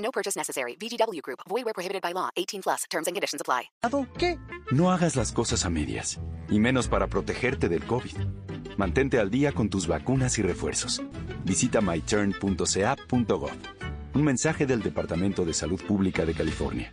No purchase necessary. VGW Group. Void where prohibited by law. 18 plus. Terms and conditions apply. ¿Qué? No hagas las cosas a medias, y menos para protegerte del COVID. Mantente al día con tus vacunas y refuerzos. Visita myturn.ca.gov. Un mensaje del Departamento de Salud Pública de California.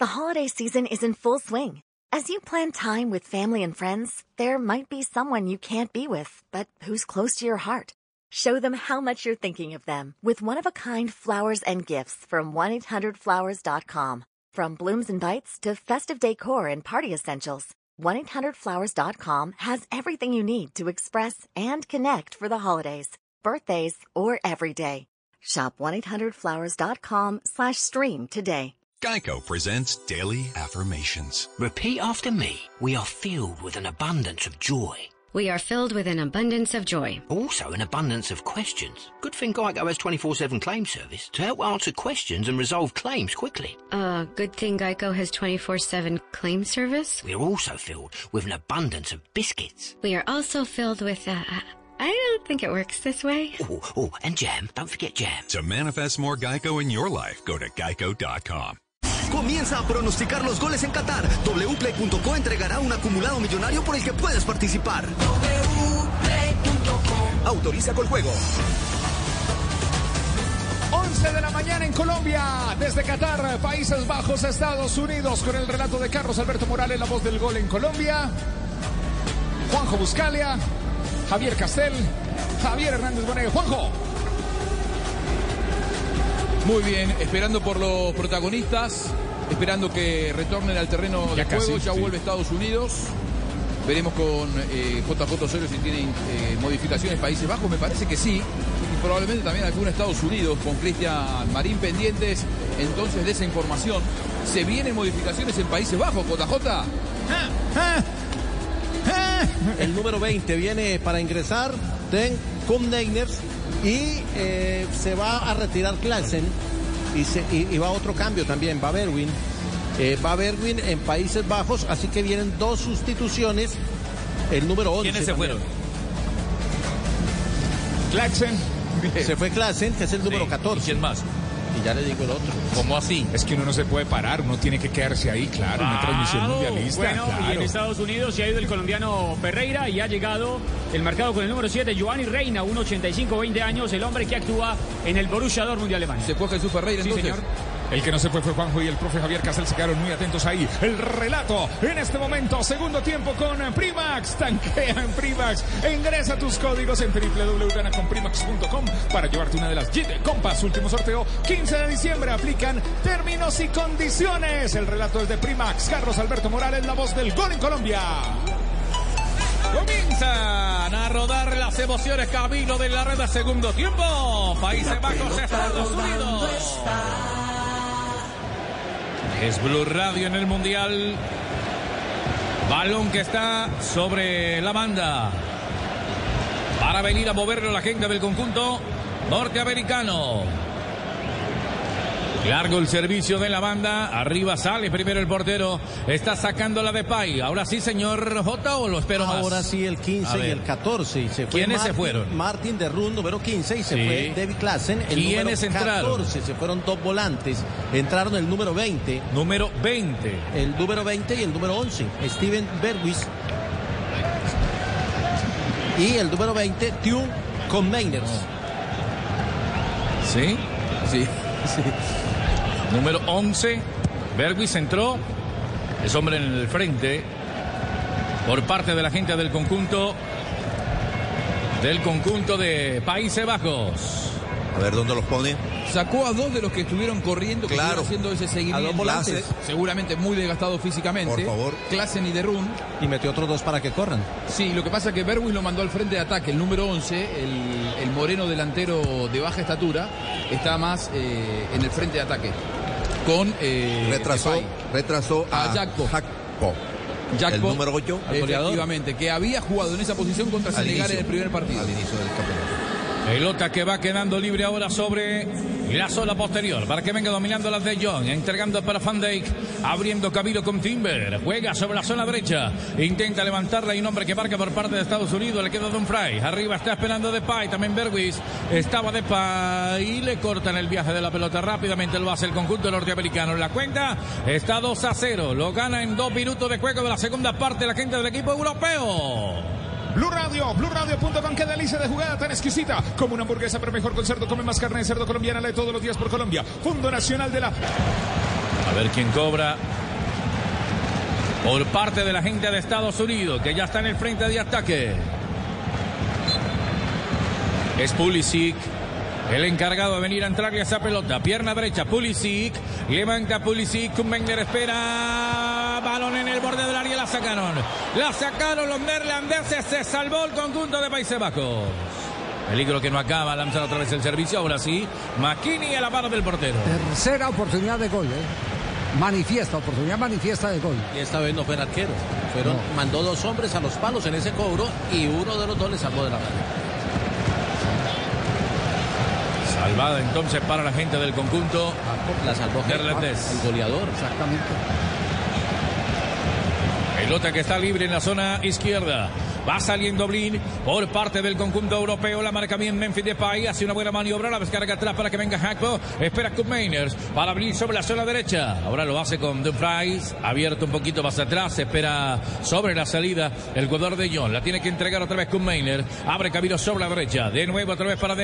The holiday season is in full swing. As you plan time with family and friends, there might be someone you can't be with, but who's close to your heart. Show them how much you're thinking of them with one-of-a-kind flowers and gifts from 1-800-Flowers.com. From blooms and bites to festive decor and party essentials, 1-800-Flowers.com has everything you need to express and connect for the holidays, birthdays, or every day. Shop 1-800-Flowers.com slash stream today. Geico presents Daily Affirmations. Repeat after me. We are filled with an abundance of joy. We are filled with an abundance of joy. Also, an abundance of questions. Good thing Geico has 24 7 claim service to help answer questions and resolve claims quickly. Uh, good thing Geico has 24 7 claim service. We are also filled with an abundance of biscuits. We are also filled with, uh, I don't think it works this way. Oh, oh, and jam. Don't forget jam. To manifest more Geico in your life, go to geico.com. Comienza a pronosticar los goles en Qatar. Wplay.co entregará un acumulado millonario por el que puedes participar. Autoriza con juego. 11 de la mañana en Colombia, desde Qatar, Países Bajos, Estados Unidos, con el relato de Carlos Alberto Morales, la voz del gol en Colombia. Juanjo Buscalia, Javier Castel, Javier Hernández Bonet. Juanjo. Muy bien, esperando por los protagonistas, esperando que retornen al terreno de juego. ya sí. vuelve Estados Unidos. Veremos con eh, JJ Osorio si tienen eh, modificaciones Países Bajos. Me parece que sí. Y probablemente también alguna Estados Unidos con Cristian Marín pendientes. Entonces de esa información. ¿Se vienen modificaciones en Países Bajos, JJ? El número 20 viene para ingresar Den Kumneiners y eh, se va a retirar Classen y, se- y- y va otro cambio también, va Berwin. Eh, va Berwin en Países Bajos, así que vienen dos sustituciones. El número 11. ¿Quiénes se también. fueron? Claxen. Se fue Classen, que es el número 14. ¿Quién más? Y ya le digo el otro. ¿Cómo así? Es que uno no se puede parar, uno tiene que quedarse ahí, claro, una transmisión mundialista. Bueno, y en claro. Estados Unidos se ha ido el colombiano Ferreira y ha llegado el marcado con el número 7, Giovanni Reina, 1.85, 20 años, el hombre que actúa en el Borussia Dortmund de Alemania. Se fue Jesús Ferreira Sí, entonces. señor. El que no se fue fue Juanjo y el profe Javier Casel se quedaron muy atentos ahí. El relato en este momento, segundo tiempo con Primax. Tanquea en Primax. Ingresa tus códigos en www.ganaconprimax.com para llevarte una de las Jeep Compass. Último sorteo, 15 de diciembre. Aplican términos y condiciones. El relato es de Primax. Carlos Alberto Morales, la voz del gol en Colombia. Comienzan a rodar las emociones camino de la red de segundo tiempo. Países Bajos, Estados Unidos. Es Blue Radio en el Mundial. Balón que está sobre la banda. Para venir a moverlo la gente del conjunto norteamericano. Largo el servicio de la banda. Arriba sale primero el portero. Está sacando la de Pay. Ahora sí, señor J, o lo espero más. Ahora sí, el A 15 y el 14. Y se fue ¿Quiénes se fueron? Martin de Run, número 15, y se Sí. fue David Klassen, el ¿Quiénes número entraron? 14. Se fueron dos volantes. Entraron el número 20. Número 20. El número 20 y el número 11. Steven Berwis. Y el número 20, Tune Conmainers. ¿Sí? Sí. Número 11. Berwis entró. Es hombre en el frente. Por parte de la gente del conjunto. Del conjunto de Países Bajos. A ver dónde los pone. Sacó a dos de los que estuvieron corriendo, que Claro. estuvieron haciendo ese A dos seguimiento. volantes. Seguramente muy desgastado físicamente. Por favor. Klassen y Derun. Y metió otros dos para que corran. Sí, lo que pasa es que Berwin lo mandó al frente de ataque. El número 11, el, el moreno delantero de baja estatura, está más eh, en el frente de ataque. Con. eh, Retrasó, Depay. retrasó a, A Jakpo. Jakpo. Jakpo, El número 8. Efectivamente, que había jugado en esa posición contra Al Senegal en el primer partido. Al inicio del campeonato. Pelota que va quedando libre ahora sobre la zona posterior para que venga dominando la de John, entregando para Van Dijk, abriendo camino con Timber, juega sobre la zona derecha, intenta levantarla y un hombre que marca por parte de Estados Unidos, le queda Don Fry, arriba está esperando Depay, también Berwis, estaba Depay y le cortan el viaje de la pelota rápidamente, lo hace el conjunto norteamericano, la cuenta está 2 a 0, lo gana en dos minutos de juego de la segunda parte la gente del equipo europeo. Blue Radio, BlueRadio.com, qué delicia de jugada tan exquisita. Como una hamburguesa, pero mejor con cerdo. Come más carne de cerdo colombiana, lee todos los días por Colombia. Fondo Nacional de la... A ver quién cobra. Por parte de la gente de Estados Unidos, que ya está en el frente de ataque. Es Pulisic. El encargado de venir a entrarle a esa pelota. Pierna derecha, Pulisic. Levanta Pulisic. Kumbenger espera. Balón en el borde del área. La sacaron. La sacaron los neerlandeses. Se salvó el conjunto de Países Bajos. Peligro que no acaba. Lanzar otra vez el servicio. Ahora sí. Makini a la mano del portero. Tercera oportunidad de gol, ¿eh? Manifiesta, oportunidad manifiesta de gol. Y esta vez no fue el arquero. Fueron, Mandó dos hombres a los palos en ese cobro y uno de los dos le salvó de la red. Salvada entonces para la gente del conjunto. La salvó neerlandés. el goleador. Exactamente. Pelota que está libre en la zona izquierda. Va saliendo Blin por parte del conjunto europeo. La marca bien Memphis Depay. Hace una buena maniobra. La descarga atrás para que venga Hackpo. Espera Cup para Blin sobre la zona derecha. Ahora lo hace con Dumfries. Abierto un poquito más atrás. Espera sobre la salida el jugador de John. La tiene que entregar otra vez Cup Mainers. Abre camino sobre la derecha. De nuevo otra vez para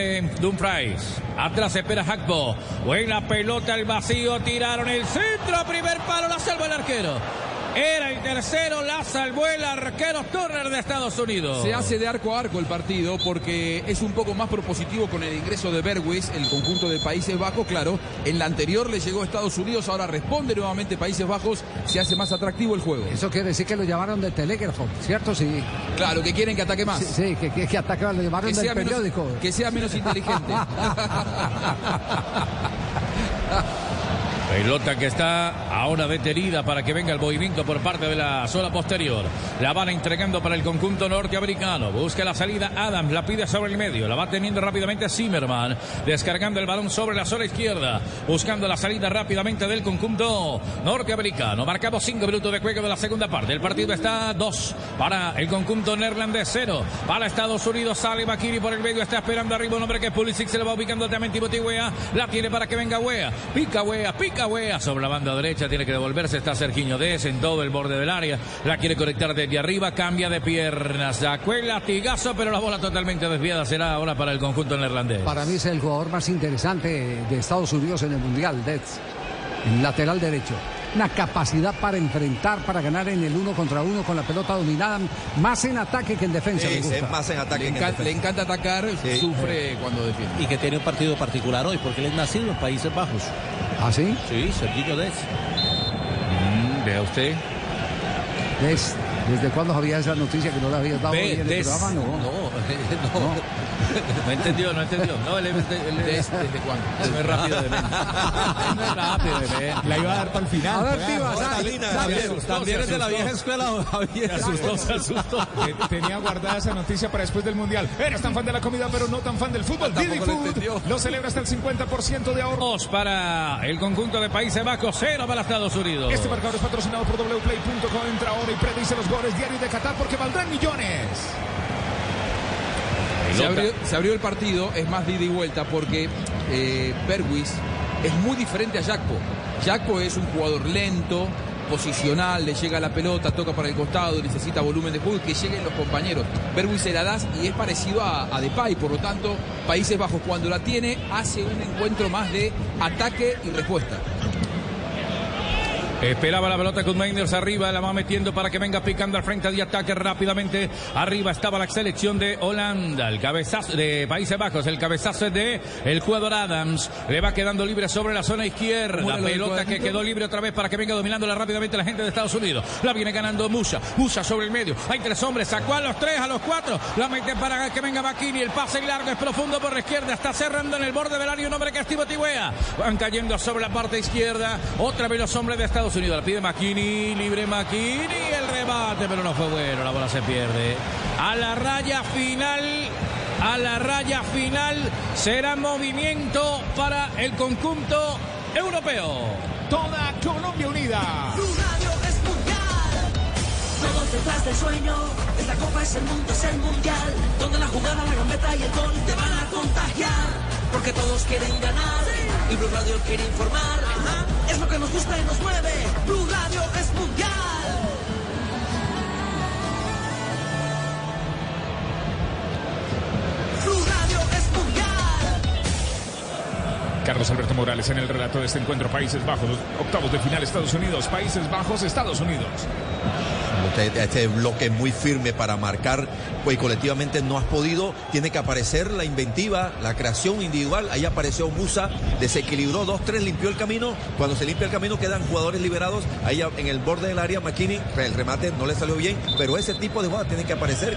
Dumfries. Atrás espera Hackpo. Buena pelota al vacío. Tiraron el centro. Primer palo. La salva el arquero. Era el tercero, la salvó el arquero Turner de Estados Unidos. Se hace de arco a arco el partido porque es un poco más propositivo con el ingreso de Berwis, el conjunto de Países Bajos, claro. En la anterior le llegó a Estados Unidos, ahora responde nuevamente Países Bajos, se hace más atractivo el juego. Eso quiere decir que lo llamaron del telégrafo, ¿cierto? Sí. Claro, que quieren que ataque más. Sí, sí, que, que, que ataque, lo llamaron Que del sea, menos, periódico. que sea menos inteligente. Pelota que está ahora detenida para que venga el movimiento por parte de la zona posterior. La van entregando para el conjunto norteamericano. Busca la salida Adams, la pide sobre el medio. La va teniendo rápidamente Zimmerman. Descargando el balón sobre la zona izquierda. Buscando la salida rápidamente del conjunto norteamericano. Marcamos cinco minutos de juego de la segunda parte. El partido está dos para el conjunto neerlandés, cero para Estados Unidos. Sale Makiri por el medio. Está esperando arriba un hombre que es Pulisic. Se le va ubicando altamente Wea. La tiene para que venga Wea. Pica Wea, pica Sobre la banda derecha. Tiene que devolverse. Está Serginho Des en todo el borde del área. La quiere conectar desde arriba. Cambia de piernas. Sacó el latigazo, pero la bola totalmente desviada será ahora para el conjunto neerlandés. Para mí es el jugador más interesante de Estados Unidos en el Mundial. En lateral derecho. Una capacidad para enfrentar, para ganar en el uno contra uno con la pelota dominada, más en ataque que en defensa. me gusta. le, encanta, le encanta atacar, sufre cuando defiende. Y que tiene un partido particular hoy, porque él es nacido en Países Bajos. ¿Ah, sí? Sí, Sergio Des. Mm, Vea usted. ¿Desde cuándo había esa noticia que no la habías dado en el Des. programa? No, no. No entendió, no entendió. No, él, él- él- ¿Desde, desde cuándo? es muy rápido de mente. No es rápido de mente. La iba a dar para el final. A ver, Pues, asustó, También se es de la asustó. vieja escuela, Javier. Se asustó, se asustó. Tenía guardada esa noticia para después del Mundial. Eres tan fan de la comida, pero no tan fan del fútbol. Didi Food entendió. lo celebra hasta el 50% de ahorro. Dos para el conjunto de Países Bajos, cero para Estados Unidos. Este marcador es patrocinado por wplay.com. Entra ahora y predice los goles diarios de Qatar porque valdrán millones. Se abrió, se abrió el partido, es más de ida y vuelta, porque eh, Berwis es muy diferente a Jackpo. Jackpo es un jugador lento, posicional, le llega la pelota, toca para el costado, necesita volumen de juego y que lleguen los compañeros. Berwin se la das y es parecido a, a Depay, por lo tanto, Países Bajos cuando la tiene hace un encuentro más de ataque y respuesta. Esperaba la pelota con Mainers arriba, la va metiendo para que venga picando al frente de ataque rápidamente. Arriba estaba la selección de Holanda, el cabezazo de Países Bajos, el cabezazo de el jugador Adams. Le va quedando libre sobre la zona izquierda. La pelota que quedó libre otra vez para que venga dominándola rápidamente la gente de Estados Unidos. La viene ganando Musa, Musa sobre el medio. Hay tres hombres, sacó a los tres, a los cuatro. La mete para que venga Makini. El pase largo es profundo por la izquierda. Está cerrando en el borde del área un hombre que es Tibuea. Van cayendo sobre la parte izquierda. Otra vez los hombres de Estados Unidos. La pide Makini, libre Makini. El rebate, pero no fue bueno. La bola se pierde. A la raya final. A la raya final será movimiento para el conjunto europeo. Toda Colombia unida. Blue Radio es mundial. Todos detrás del sueño. Esta copa es el mundo, es el mundial. Donde la jugada, la gambeta y el gol te van a contagiar. Porque todos quieren ganar. Y Blue Radio quiere informar. Es lo que nos gusta y nos mueve. Blue Radio es mundial. Carlos Alberto Morales en el relato de este encuentro. Países Bajos, octavos de final Estados Unidos, Países Bajos, Estados Unidos. Este, este bloque muy firme para marcar, pues colectivamente no has podido, tiene que aparecer la inventiva, la creación individual, ahí apareció Musa, desequilibró dos, tres, limpió el camino, cuando se limpia el camino quedan jugadores liberados, ahí en el borde del área McKinney, el remate no le salió bien, pero ese tipo de jugadas tiene que aparecer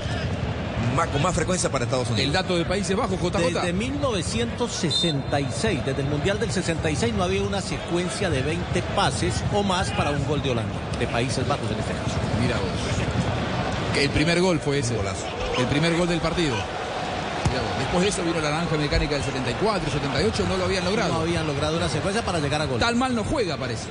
más, con más frecuencia para Estados Unidos. El dato de Países Bajos, JJ. Desde 1966, desde el Mundial del 66, no había una secuencia de 20 pases o más para un gol de Holanda, de Países Bajos en este caso. Mira vos. El primer gol fue ese. El primer gol del partido. Después de eso vino la naranja mecánica del 74, 78, no lo habían logrado. No habían logrado una secuencia para llegar a gol. Tal mal no juega, parece.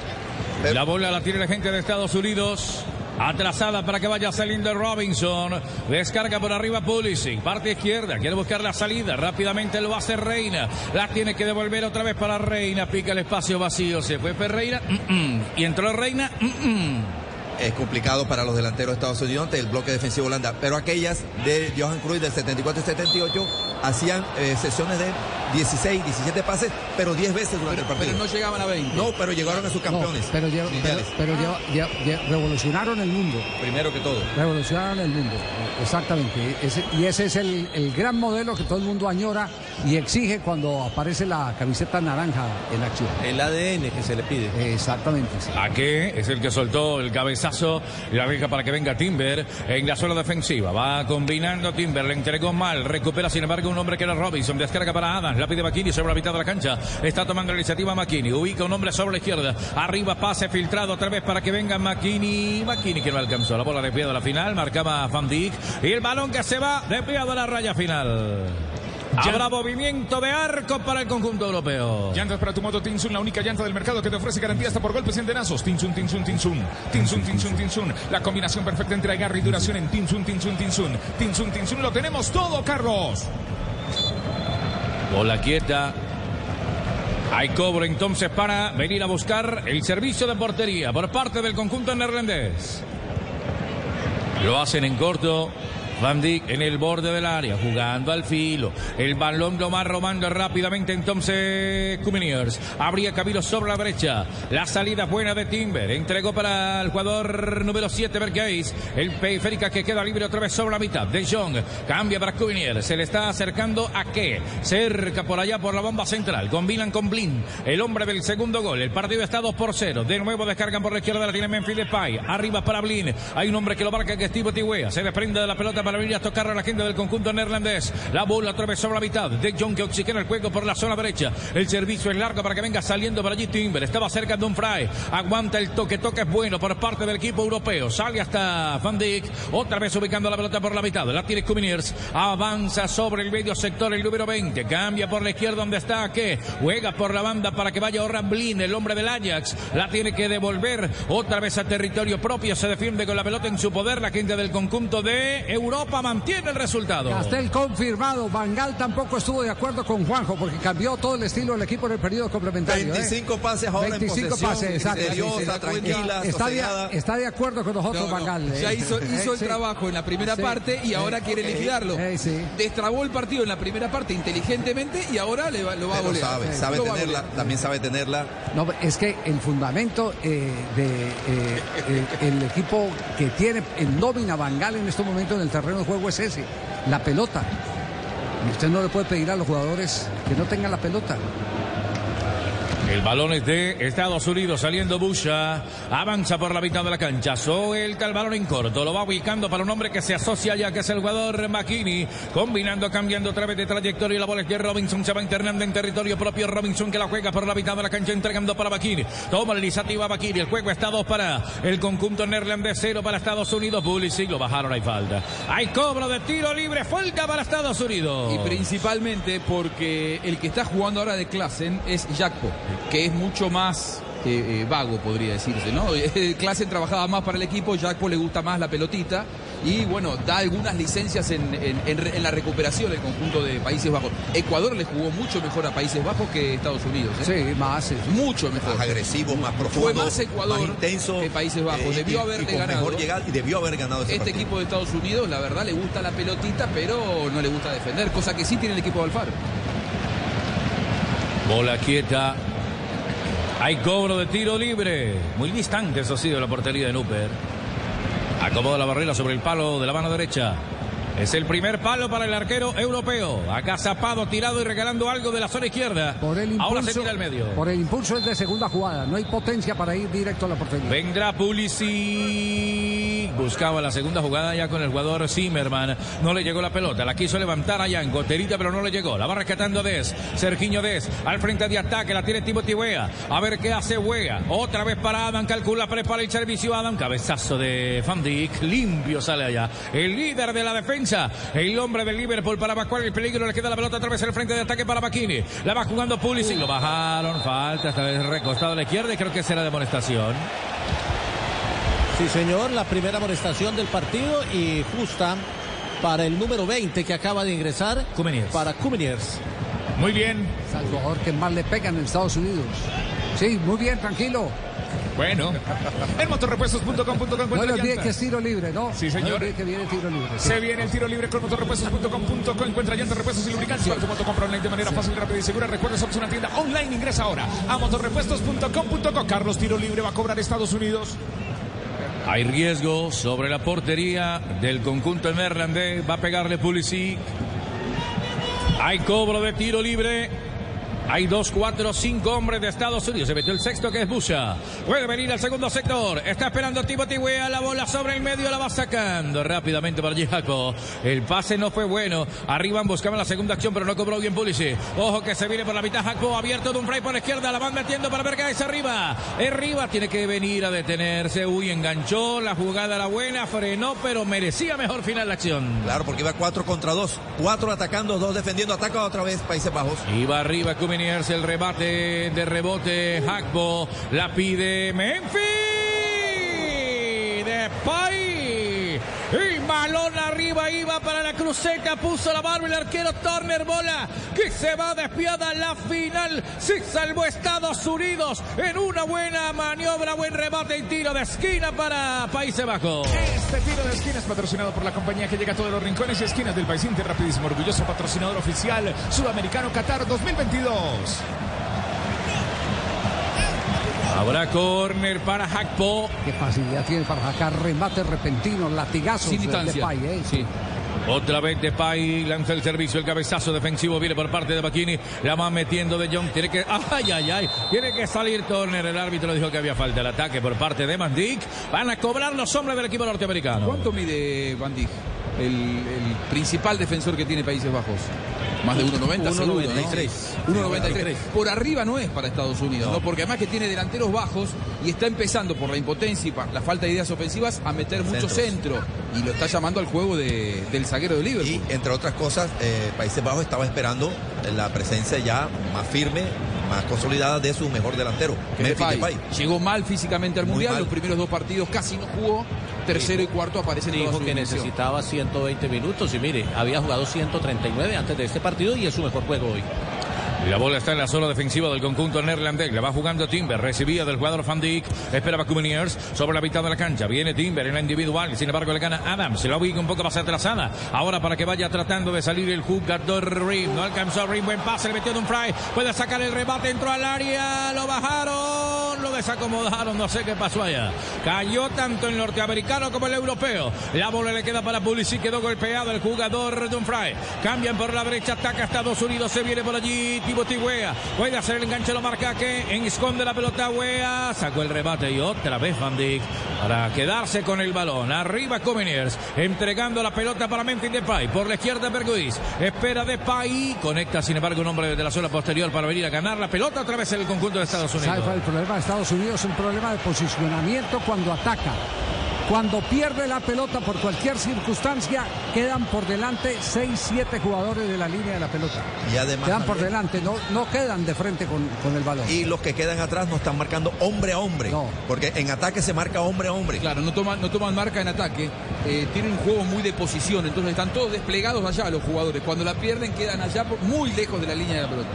La bola la tiene la gente de Estados Unidos. Atrasada para que vaya saliendo Robinson. Descarga por arriba Pulisic. Parte izquierda. Quiere buscar la salida. Rápidamente lo hace Reina. La tiene que devolver otra vez para Reina. Pica el espacio vacío. Se fue Ferreira. Mm -mm. Y entró Reina. Mm es complicado para los delanteros de Estados Unidos el bloque defensivo Holanda. Pero aquellas de Johan Cruyff del 74 y 78 hacían eh, sesiones de 16, 17 pases, pero 10 veces durante pero, el partido. Pero no llegaban a 20. No, pero llegaron a sus campeones. No, pero, lleva, pero, pero lleva, lleva, revolucionaron el mundo. Primero que todo. Revolucionaron el mundo. Exactamente. Ese, y ese es el, el, gran modelo que todo el mundo añora y exige cuando aparece la camiseta naranja en acción. El ADN que se le pide. Exactamente. Sí. ¿A qué? Es el que soltó el cabezazo y la deja para que venga Timber en la zona defensiva. Va combinando Timber, le entregó mal. Recupera sin embargo un hombre que era Robinson. Descarga para Adams. La pide McKinney sobre la mitad de la cancha. Está tomando la iniciativa McKinney. Ubica un hombre sobre la izquierda. Arriba pase filtrado otra vez para que venga McKinney. McKinney que no alcanzó. La bola desviada a la final. Marcaba Van Dijk. Y el balón que se va desviado a la raya final. Habrá movimiento de arco para el conjunto europeo. Llantas para tu moto Tinsun, la única llanta del mercado que te ofrece garantía hasta por golpes y endenazos. Tinsun, Tinsun, Tinsun. Tinsun, Tinsun, Tinsun. La combinación perfecta entre agarre y duración en Tinsun, Tinsun, Tinsun. Tinsun, Tinsun. Lo tenemos todo, Carlos. Bola quieta. Hay cobro entonces para venir a buscar el servicio de portería por parte del conjunto neerlandés. Lo hacen en corto. Van Dijk en el borde del área, jugando al filo. El balón lo va robando rápidamente entonces Cuminiers. Habría Camilo sobre la brecha. La salida buena de Timber. Entregó para el jugador número 7, Bergeis. El periférica que queda libre otra vez sobre la mitad. De Jong cambia para Cuminiers. Se le está acercando a qué? Cerca por allá por la bomba central. Combinan con Blin. El hombre del segundo gol. El partido está 2 por 0. De nuevo descargan por la izquierda. La tiene Memphis Depay. Arriba para Blin. Hay un hombre que lo marca que es Steve. Se desprende de la pelota para venir a tocar a la gente del conjunto neerlandés. La bola sobre la mitad. De Jong que oxigena el juego por la zona derecha. El servicio es largo para que venga saliendo por allí Timber. Estaba cerca de un fry. Aguanta el toque. Toque es bueno por parte del equipo europeo. Sale hasta Van Dijk. Otra vez ubicando la pelota por la mitad. La tiene Cuminiers. Avanza sobre el medio sector el número 20. Cambia por la izquierda donde está que juega por la banda para que vaya Blin, el hombre del Ajax. La tiene que devolver otra vez a territorio propio. Se defiende con la pelota en su poder la gente del conjunto de Europa. Europa mantiene el resultado. Castel confirmado. Bangal tampoco estuvo de acuerdo con Juanjo porque cambió todo el estilo del equipo en el periodo complementario. 25 ¿eh? pases ahora 25 en posesión, pases, exacto. Sí, sí. tranquila, está, de, está de acuerdo con nosotros, No, no, Bangal. ¿eh? Ya hizo, hizo el Sí. trabajo en la primera Sí. parte y ahora quiere liquidarlo. Destrabó el partido en la primera parte inteligentemente y ahora le va- lo va a sabe, sabe Lo tenerla, golear. también sabe tenerla. No, es que el fundamento eh, de eh, el, el equipo que tiene en nómina Bangal en este momento en el terreno de juego es ese, la pelota. Usted no le puede pedir a los jugadores que no tengan la pelota. El balón es de Estados Unidos saliendo Busha. Avanza por la mitad de la cancha. Suelta el balón en corto. Lo va ubicando para un hombre que se asocia ya, que es el jugador McKinney. Combinando, cambiando otra vez de trayectoria. La bola es de Robinson. Se va internando en territorio propio. Robinson que la juega por la mitad de la cancha, entregando para McKinney. Toma la iniciativa McKinney. El juego está dos para el conjunto neerlandés, cero para Estados Unidos. Pulisic lo bajaron, hay falta. Hay cobro de tiro libre. Falta para Estados Unidos. Y principalmente porque el que está jugando ahora de Klassen es Jackpo, que es mucho más eh, eh, vago, podría decirse, ¿no? Klassen trabajaba más para el equipo, Jackpo le gusta más la pelotita y bueno, da algunas licencias en, en- en re- en la recuperación del conjunto de Países Bajos. Ecuador le jugó mucho mejor a Países Bajos que Estados Unidos. ¿eh? Sí, más. Mucho mejor. Más agresivo, más profundo. Fue más Ecuador más intenso, que Países Bajos. eh, debió haberle y ganado. mejor llegada, y debió haber ganado ese Este partido. equipo de Estados Unidos, la verdad, le gusta la pelotita, pero no le gusta defender, cosa que sí tiene el equipo de Alfaro. Bola quieta. Hay cobro de tiro libre. Muy distante, eso sí, de la portería de Nuper. Acomoda la barrera sobre el palo de la mano derecha. Es el primer palo para el arquero europeo. Acá zapado, tirado y regalando algo de la zona izquierda. Ahora se tira al medio. Por el impulso es de segunda jugada. No hay potencia para ir directo a la portería. Vendrá Pulisic. Buscaba la segunda jugada ya con el jugador Zimmerman. No le llegó la pelota. La quiso levantar allá en goterita, pero no le llegó. La va rescatando Des. Sergiño Des. Al frente de ataque. La tiene Timothy Wea. A ver qué hace Wea. Otra vez para Adam. Calcula, prepara el servicio Adam. Cabezazo de Van Dijk. Limpio sale allá. El líder de la defensa. El hombre del Liverpool para evacuar el peligro. Le queda la pelota otra vez al frente de ataque para Bakini. La va jugando Pulisic. Lo bajaron. Falta. Esta vez recostado a la izquierda. Y creo que será de molestación. Sí, señor, la primera amonestación del partido y justa para el número 20 que acaba de ingresar. Para Cumeniers. Muy bien. Es al jugador que más le pegan en Estados Unidos. Sí, muy bien, tranquilo. Bueno, en motorrepuestos.com.co No llantas. que es tiro libre, ¿no? Sí, señor. le olvide que viene tiro libre. sí. Se viene el tiro libre con motorrepuestos.com.co. Encuentra llantas, repuestos y lubricantes para tu moto. Compra online de manera fácil, rápida y segura. Recuerda, somos una tienda online. Ingresa ahora a motorrepuestos.com.co. Carlos, tiro libre va a cobrar Estados Unidos. Hay riesgo sobre la portería del conjunto neerlandés. Va a pegarle Pulisic. Hay cobro de tiro libre. Hay dos, cuatro, cinco hombres de Estados Unidos. Se metió el sexto que es Busha. Puede venir al segundo sector. Está esperando Timothy Wea. La bola sobre el medio. La va sacando rápidamente para Giaco. El pase no fue bueno. Arriba buscaban la segunda acción, pero no cobró bien Pulisic. Ojo que se viene por la mitad. Jaco abierto de un fray por la izquierda. La van metiendo para ver qué es arriba. Arriba tiene que venir a detenerse. Uy, enganchó. La jugada era buena. Frenó, pero merecía mejor final la acción. Claro, porque iba 4 contra 2. 4 atacando, 2 defendiendo. Ataca otra vez Países Bajos. Iba arriba El rebate de rebote, Hackbo, la pide. Memphis, de Pay, y balón arriba iba para la cruceta, puso la barba el arquero Turner, bola que se va despiada la final, se salvó Estados Unidos en una buena maniobra, buen rebate y tiro de esquina para Países Bajos. Este tiro de esquina es patrocinado por la compañía que llega a todos los rincones y esquinas del país Inter Rapidísimo, orgulloso patrocinador oficial sudamericano Qatar 2022. Habrá córner para Hackbo. Qué facilidad tiene para sacar remate repentino, latigazos Sin de- de distancia. Pay, ¿eh? Sí. Otra vez de Pay lanza el servicio, el cabezazo defensivo viene por parte de Bacchini, la va metiendo de Jong, tiene que, ay, ay, ay, tiene que salir Turner, el árbitro dijo que había falta el ataque por parte de Mandic, van a cobrar los hombres del equipo norteamericano. ¿Cuánto mide Van Dijk? El, el principal defensor que tiene Países Bajos. Más de 1.90 seguro, ¿no? 1.93. 1.93. Por arriba no es para Estados Unidos, ¿no? Porque además que tiene delanteros bajos y está empezando por la impotencia y por la falta de ideas ofensivas a meter mucho centro. Y lo está llamando al juego de- del zaguero de Liverpool. Y entre otras cosas, eh, Países Bajos estaba esperando la presencia ya más firme, más consolidada de su mejor delantero, Memphis Depay Depay. Llegó mal físicamente al Muy Mundial, mal. los primeros dos partidos casi no jugó tercero y cuarto aparecen Dijo que necesitaba 120 minutos y mire, había jugado 139 antes de este partido y es su mejor juego hoy. Y la bola está en la zona defensiva del conjunto neerlandés. La va jugando Timber. Recibía del jugador Van Dijk. Esperaba Kumeniers sobre la mitad de la cancha. Viene Timber en la individual. Sin embargo, le gana Adams. Se la ubica un poco más atrasada. Ahora para que vaya tratando de salir el jugador Rim. No alcanzó Rim. Buen pase. Le metió de un fry. Puede sacar el remate. Entró al área. Lo bajaron. Desacomodaron. No sé qué pasó allá. Cayó tanto el norteamericano como el europeo. La bola le queda para Pulisic. Quedó golpeado el jugador Dumfries. Cambian por la derecha. Ataca Estados Unidos. Se viene por allí. Timothy Wea. Puede hacer el enganche. Lo marca que esconde la pelota Wea. Sacó el remate y otra vez Van Dijk para quedarse con el balón. Arriba Comeniers. Entregando la pelota para Memphis Depay. Por la izquierda Berguis. Espera Depay. Conecta sin embargo un hombre de la zona posterior para venir a ganar la pelota otra vez en el conjunto de Estados ¿Sabe Unidos. el problema de Estados Unidos? Un problema de posicionamiento cuando ataca. Cuando pierde la pelota por cualquier circunstancia, quedan por delante 6, 7 jugadores de la línea de la pelota. Y además Quedan por delante, no, no quedan de frente con, con el balón. Y los que quedan atrás no están marcando hombre a hombre. Porque en ataque se marca hombre a hombre. Claro, no toman, no toman marca en ataque. eh, tienen un juego muy de posición. Entonces están todos desplegados allá los jugadores. Cuando la pierden quedan allá por- muy lejos de la línea de la pelota.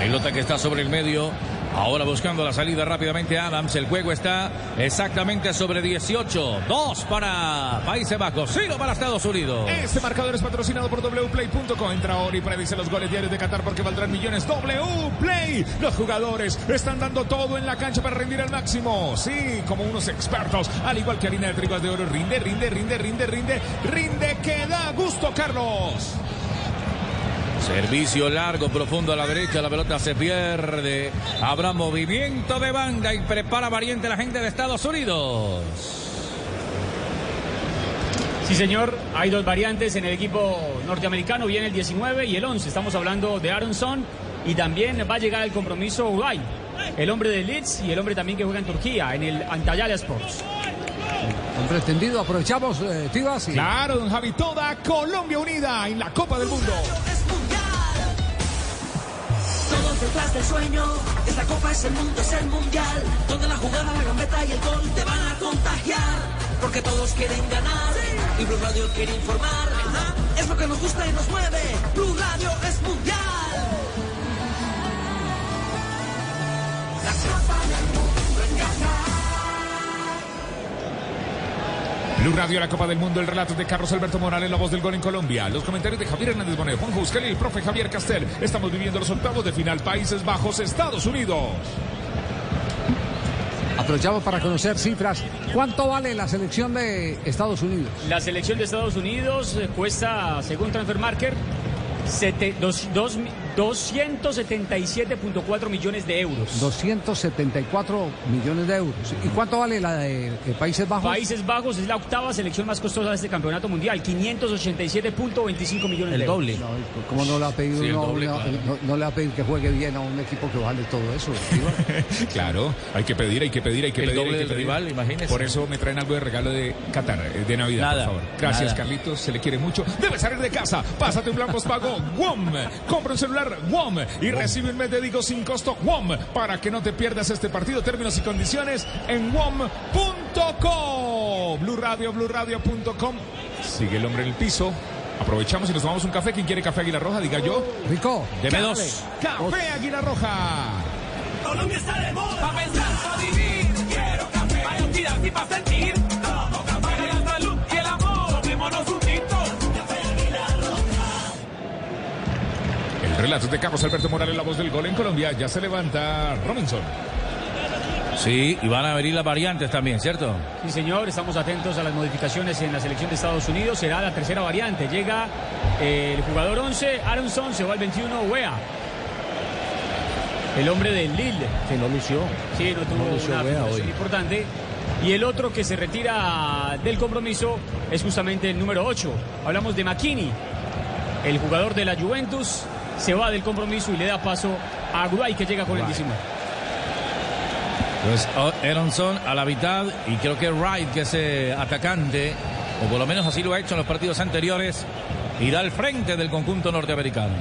Pelota que está sobre el medio. Ahora buscando la salida rápidamente Adams. El juego está exactamente sobre 18. Dos para Países Bajos. Cero para Estados Unidos. Este marcador es patrocinado por wplay.com. Entra ahora y predice los goles diarios de Qatar porque valdrán millones. Wplay. Los jugadores están dando todo en la cancha para rendir al máximo. Sí, como unos expertos. Al igual que harina de trigo de oro. Rinde, rinde, rinde, rinde, rinde. Rinde que da gusto, Carlos. Servicio largo, profundo a la derecha. La pelota se pierde. Habrá movimiento de banda y prepara variante la gente de Estados Unidos. Sí, señor. Hay dos variantes en el equipo norteamericano. Viene el 19 y el 11. Estamos hablando de Aronson. Y también va a llegar el compromiso Uruguay. El hombre de Leeds y el hombre también que juega en Turquía, en el Antalya Sports. Hombre entendido, aprovechamos, eh, Tivas. y- Claro, don Javi, toda Colombia unida en la Copa del Mundo. Todos detrás del sueño, esta copa es el mundo, es el mundial. Donde la jugada, la gambeta y el gol te van a contagiar. Porque todos quieren ganar y Blue Radio quiere informar. Ajá, Es lo que nos gusta y nos mueve. Blue Radio es mundial. La copa del mundo en Qatar. Blue Radio, la Copa del Mundo, el relato de Carlos Alberto Morales, la voz del gol en Colombia. Los comentarios de Javier Hernández Bonet, Juan Juscal y el profe Javier Castel. Estamos viviendo los octavos de final Países Bajos, Estados Unidos. Aprovechamos para conocer cifras. ¿Cuánto vale la selección de Estados Unidos? La selección de Estados Unidos eh, cuesta, según Transfer Marker, sete- dos- dos 277.4 millones de euros. 274 millones de euros. ¿Y cuánto vale la de, de Países Bajos? Países Bajos es la octava selección más costosa de este campeonato mundial, 587.25 millones El de doble. euros. ¿Cómo no le ha pedido Sí, el uno doble, una- claro. no, no le ha pedido que juegue bien a un equipo que vale todo eso? Claro, hay que pedir, hay que pedir, hay que El pedir. doble hay que del pedir. rival, imagínese. Por eso me traen algo de regalo de Qatar, eh, de Navidad, Nada, por favor. Gracias, nada. Carlitos, se le quiere mucho. Debe salir de casa, pásate un plan postpago WOM. Compra un celular WOM y recibe un mes de Digo sin costo WOM para que no te pierdas este partido. Términos y condiciones en WOM.com. Blue Radio, BlueRadio.com. Sigue el hombre en el piso. Aprovechamos y nos tomamos un café. ¿Quién quiere café Águila Roja? Diga yo. Rico. Deme dos. Café Águila Roja. Colombia está de moda. Pa' pensar, pa' vivir. Quiero café. Pa' actividad y pa' El relato de Carlos Alberto Morales, la voz del gol en Colombia. Ya se levanta Robinson. Sí, y van a venir las variantes también, ¿cierto? Sí, señor, estamos atentos a las modificaciones en la selección de Estados Unidos. Será la tercera variante. Llega eh, el jugador 11, Aronson, se va el 21, Wea. El hombre del Lille. Que no lució. Sí, no tuvo No lució una Wea hoy. importante. Y el otro que se retira del compromiso es justamente el número 8. Hablamos de McKinney, el jugador de la Juventus. Se va del compromiso y le da paso a Uruguay que llega con el 19. Pues oh, Aronson a la mitad y creo que Wright, que es eh, atacante, o por lo menos así lo ha hecho en los partidos anteriores, irá al frente del conjunto norteamericano.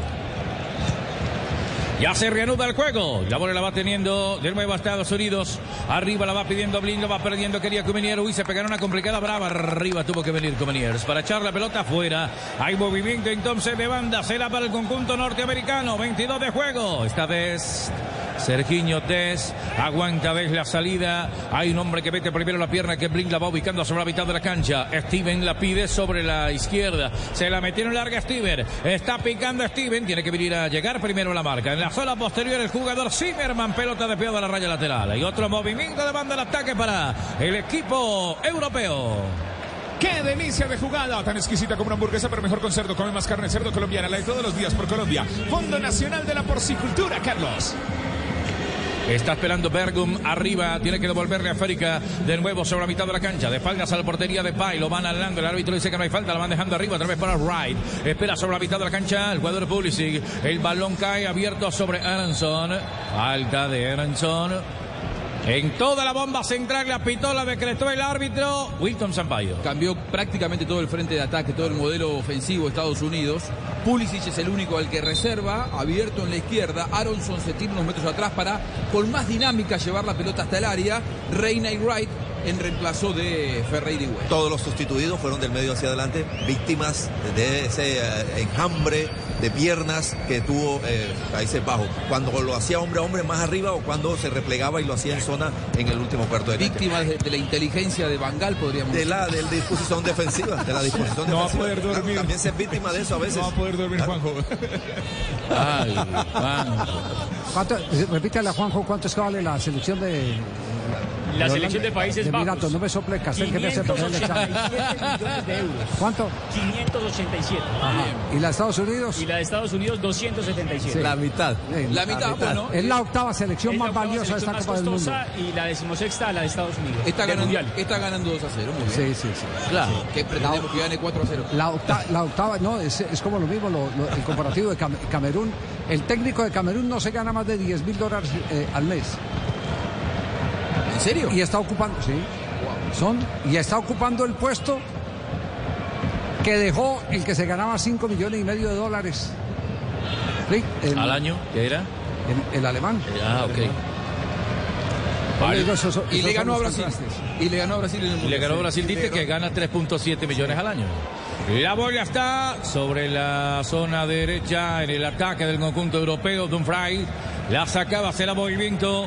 Ya se reanuda el juego. La bola la va teniendo de nuevo a Estados Unidos. Arriba la va pidiendo Blin, lo va perdiendo. Quería Comenier. Uy, se pegaron una complicada brava. Arriba tuvo que venir Comeniers para echar la pelota afuera. Hay movimiento entonces de banda. Será para el conjunto norteamericano. 22 de juego. Esta vez Sergiño Tess aguanta desde la salida. Hay un hombre que mete primero la pierna que Blink la va ubicando sobre la mitad de la cancha. Steven la pide sobre la izquierda. Se la metieron larga Steven. Está picando Steven. Tiene que venir a llegar primero a la marca. En la zona posterior el jugador Zimmerman. Pelota de a la raya lateral. Y otro movimiento de banda al ataque para el equipo europeo. ¡Qué delicia de jugada! Tan exquisita como una hamburguesa, pero mejor con cerdo. Come más carne cerdo colombiana, la de todos los días por Colombia. Fondo Nacional de la Porcicultura, Carlos. Está esperando Bergum arriba. Tiene que devolverle a Férica de nuevo sobre la mitad de la cancha. De espaldas a la portería de Pai. Lo van alando. El árbitro dice que no hay falta. La van dejando arriba. Otra vez para Wright. Espera sobre la mitad de la cancha. El jugador Pulisic. El balón cae abierto sobre Aronson. Falta de Aronson. En toda la bomba central la pitola decretó el árbitro Wilton Sampaio. Cambió prácticamente todo el frente de ataque, todo el modelo ofensivo de Estados Unidos. Pulisic es el único al que reserva, abierto en la izquierda. Aronson se tira unos metros atrás para, con más dinámica, llevar la pelota hasta el área. Reina y Wright en reemplazo de Ferreira y Todos los sustituidos fueron del medio hacia adelante, víctimas de ese eh, enjambre de piernas que tuvo eh, Países Bajos. Cuando lo hacía hombre a hombre más arriba o cuando se replegaba y lo hacía en zona en el último cuarto de Víctimas de, la inteligencia de Bangal, podríamos decir. De la, de la disposición defensiva, de la disposición no defensiva. va a poder dormir. También ser víctima de eso a veces. No va a poder dormir, Juanjo. Ay, Juanjo. ¿Cuánto, repítale a Juanjo cuánto es que vale la selección de la selección de Países de Bajos. Mirato, no me sople Castel que me hace perder el examen. millones de euros. ¿Cuánto? 587. Ajá. ¿Y la de Estados Unidos? Y la de Estados Unidos 277. Sí. La mitad. Sí, la mitad, bueno. Es la octava selección Es la más valiosa de esta Copa del Mundo. Y la decimosexta, la de Estados Unidos. Está ganando, Mundial. está ganando 2 a 0. Muy bien. Sí, sí, sí. Claro. Que pretendemos que gane 4 a 0. La, octa- la octava, no, es, es como lo mismo, lo- lo- el comparativo de Cam- Camerún. El técnico de Camerún no se gana más de 10 mil dólares eh, al mes. ¿En serio? Y está ocupando, sí, son, y está ocupando el puesto que dejó el que se ganaba 5 millones y medio de dólares. Sí, el, ¿Al año? ¿Qué era? el- el alemán. Ah, ok. Vale. Esos Y le ganó a Brasil. contrastes. Y le ganó a Brasil en el le ganó. Brasil, dice que gana 3.7 millones al año. La bola está sobre la zona derecha en el ataque del conjunto europeo. Dumfries la sacaba, hacia el movimiento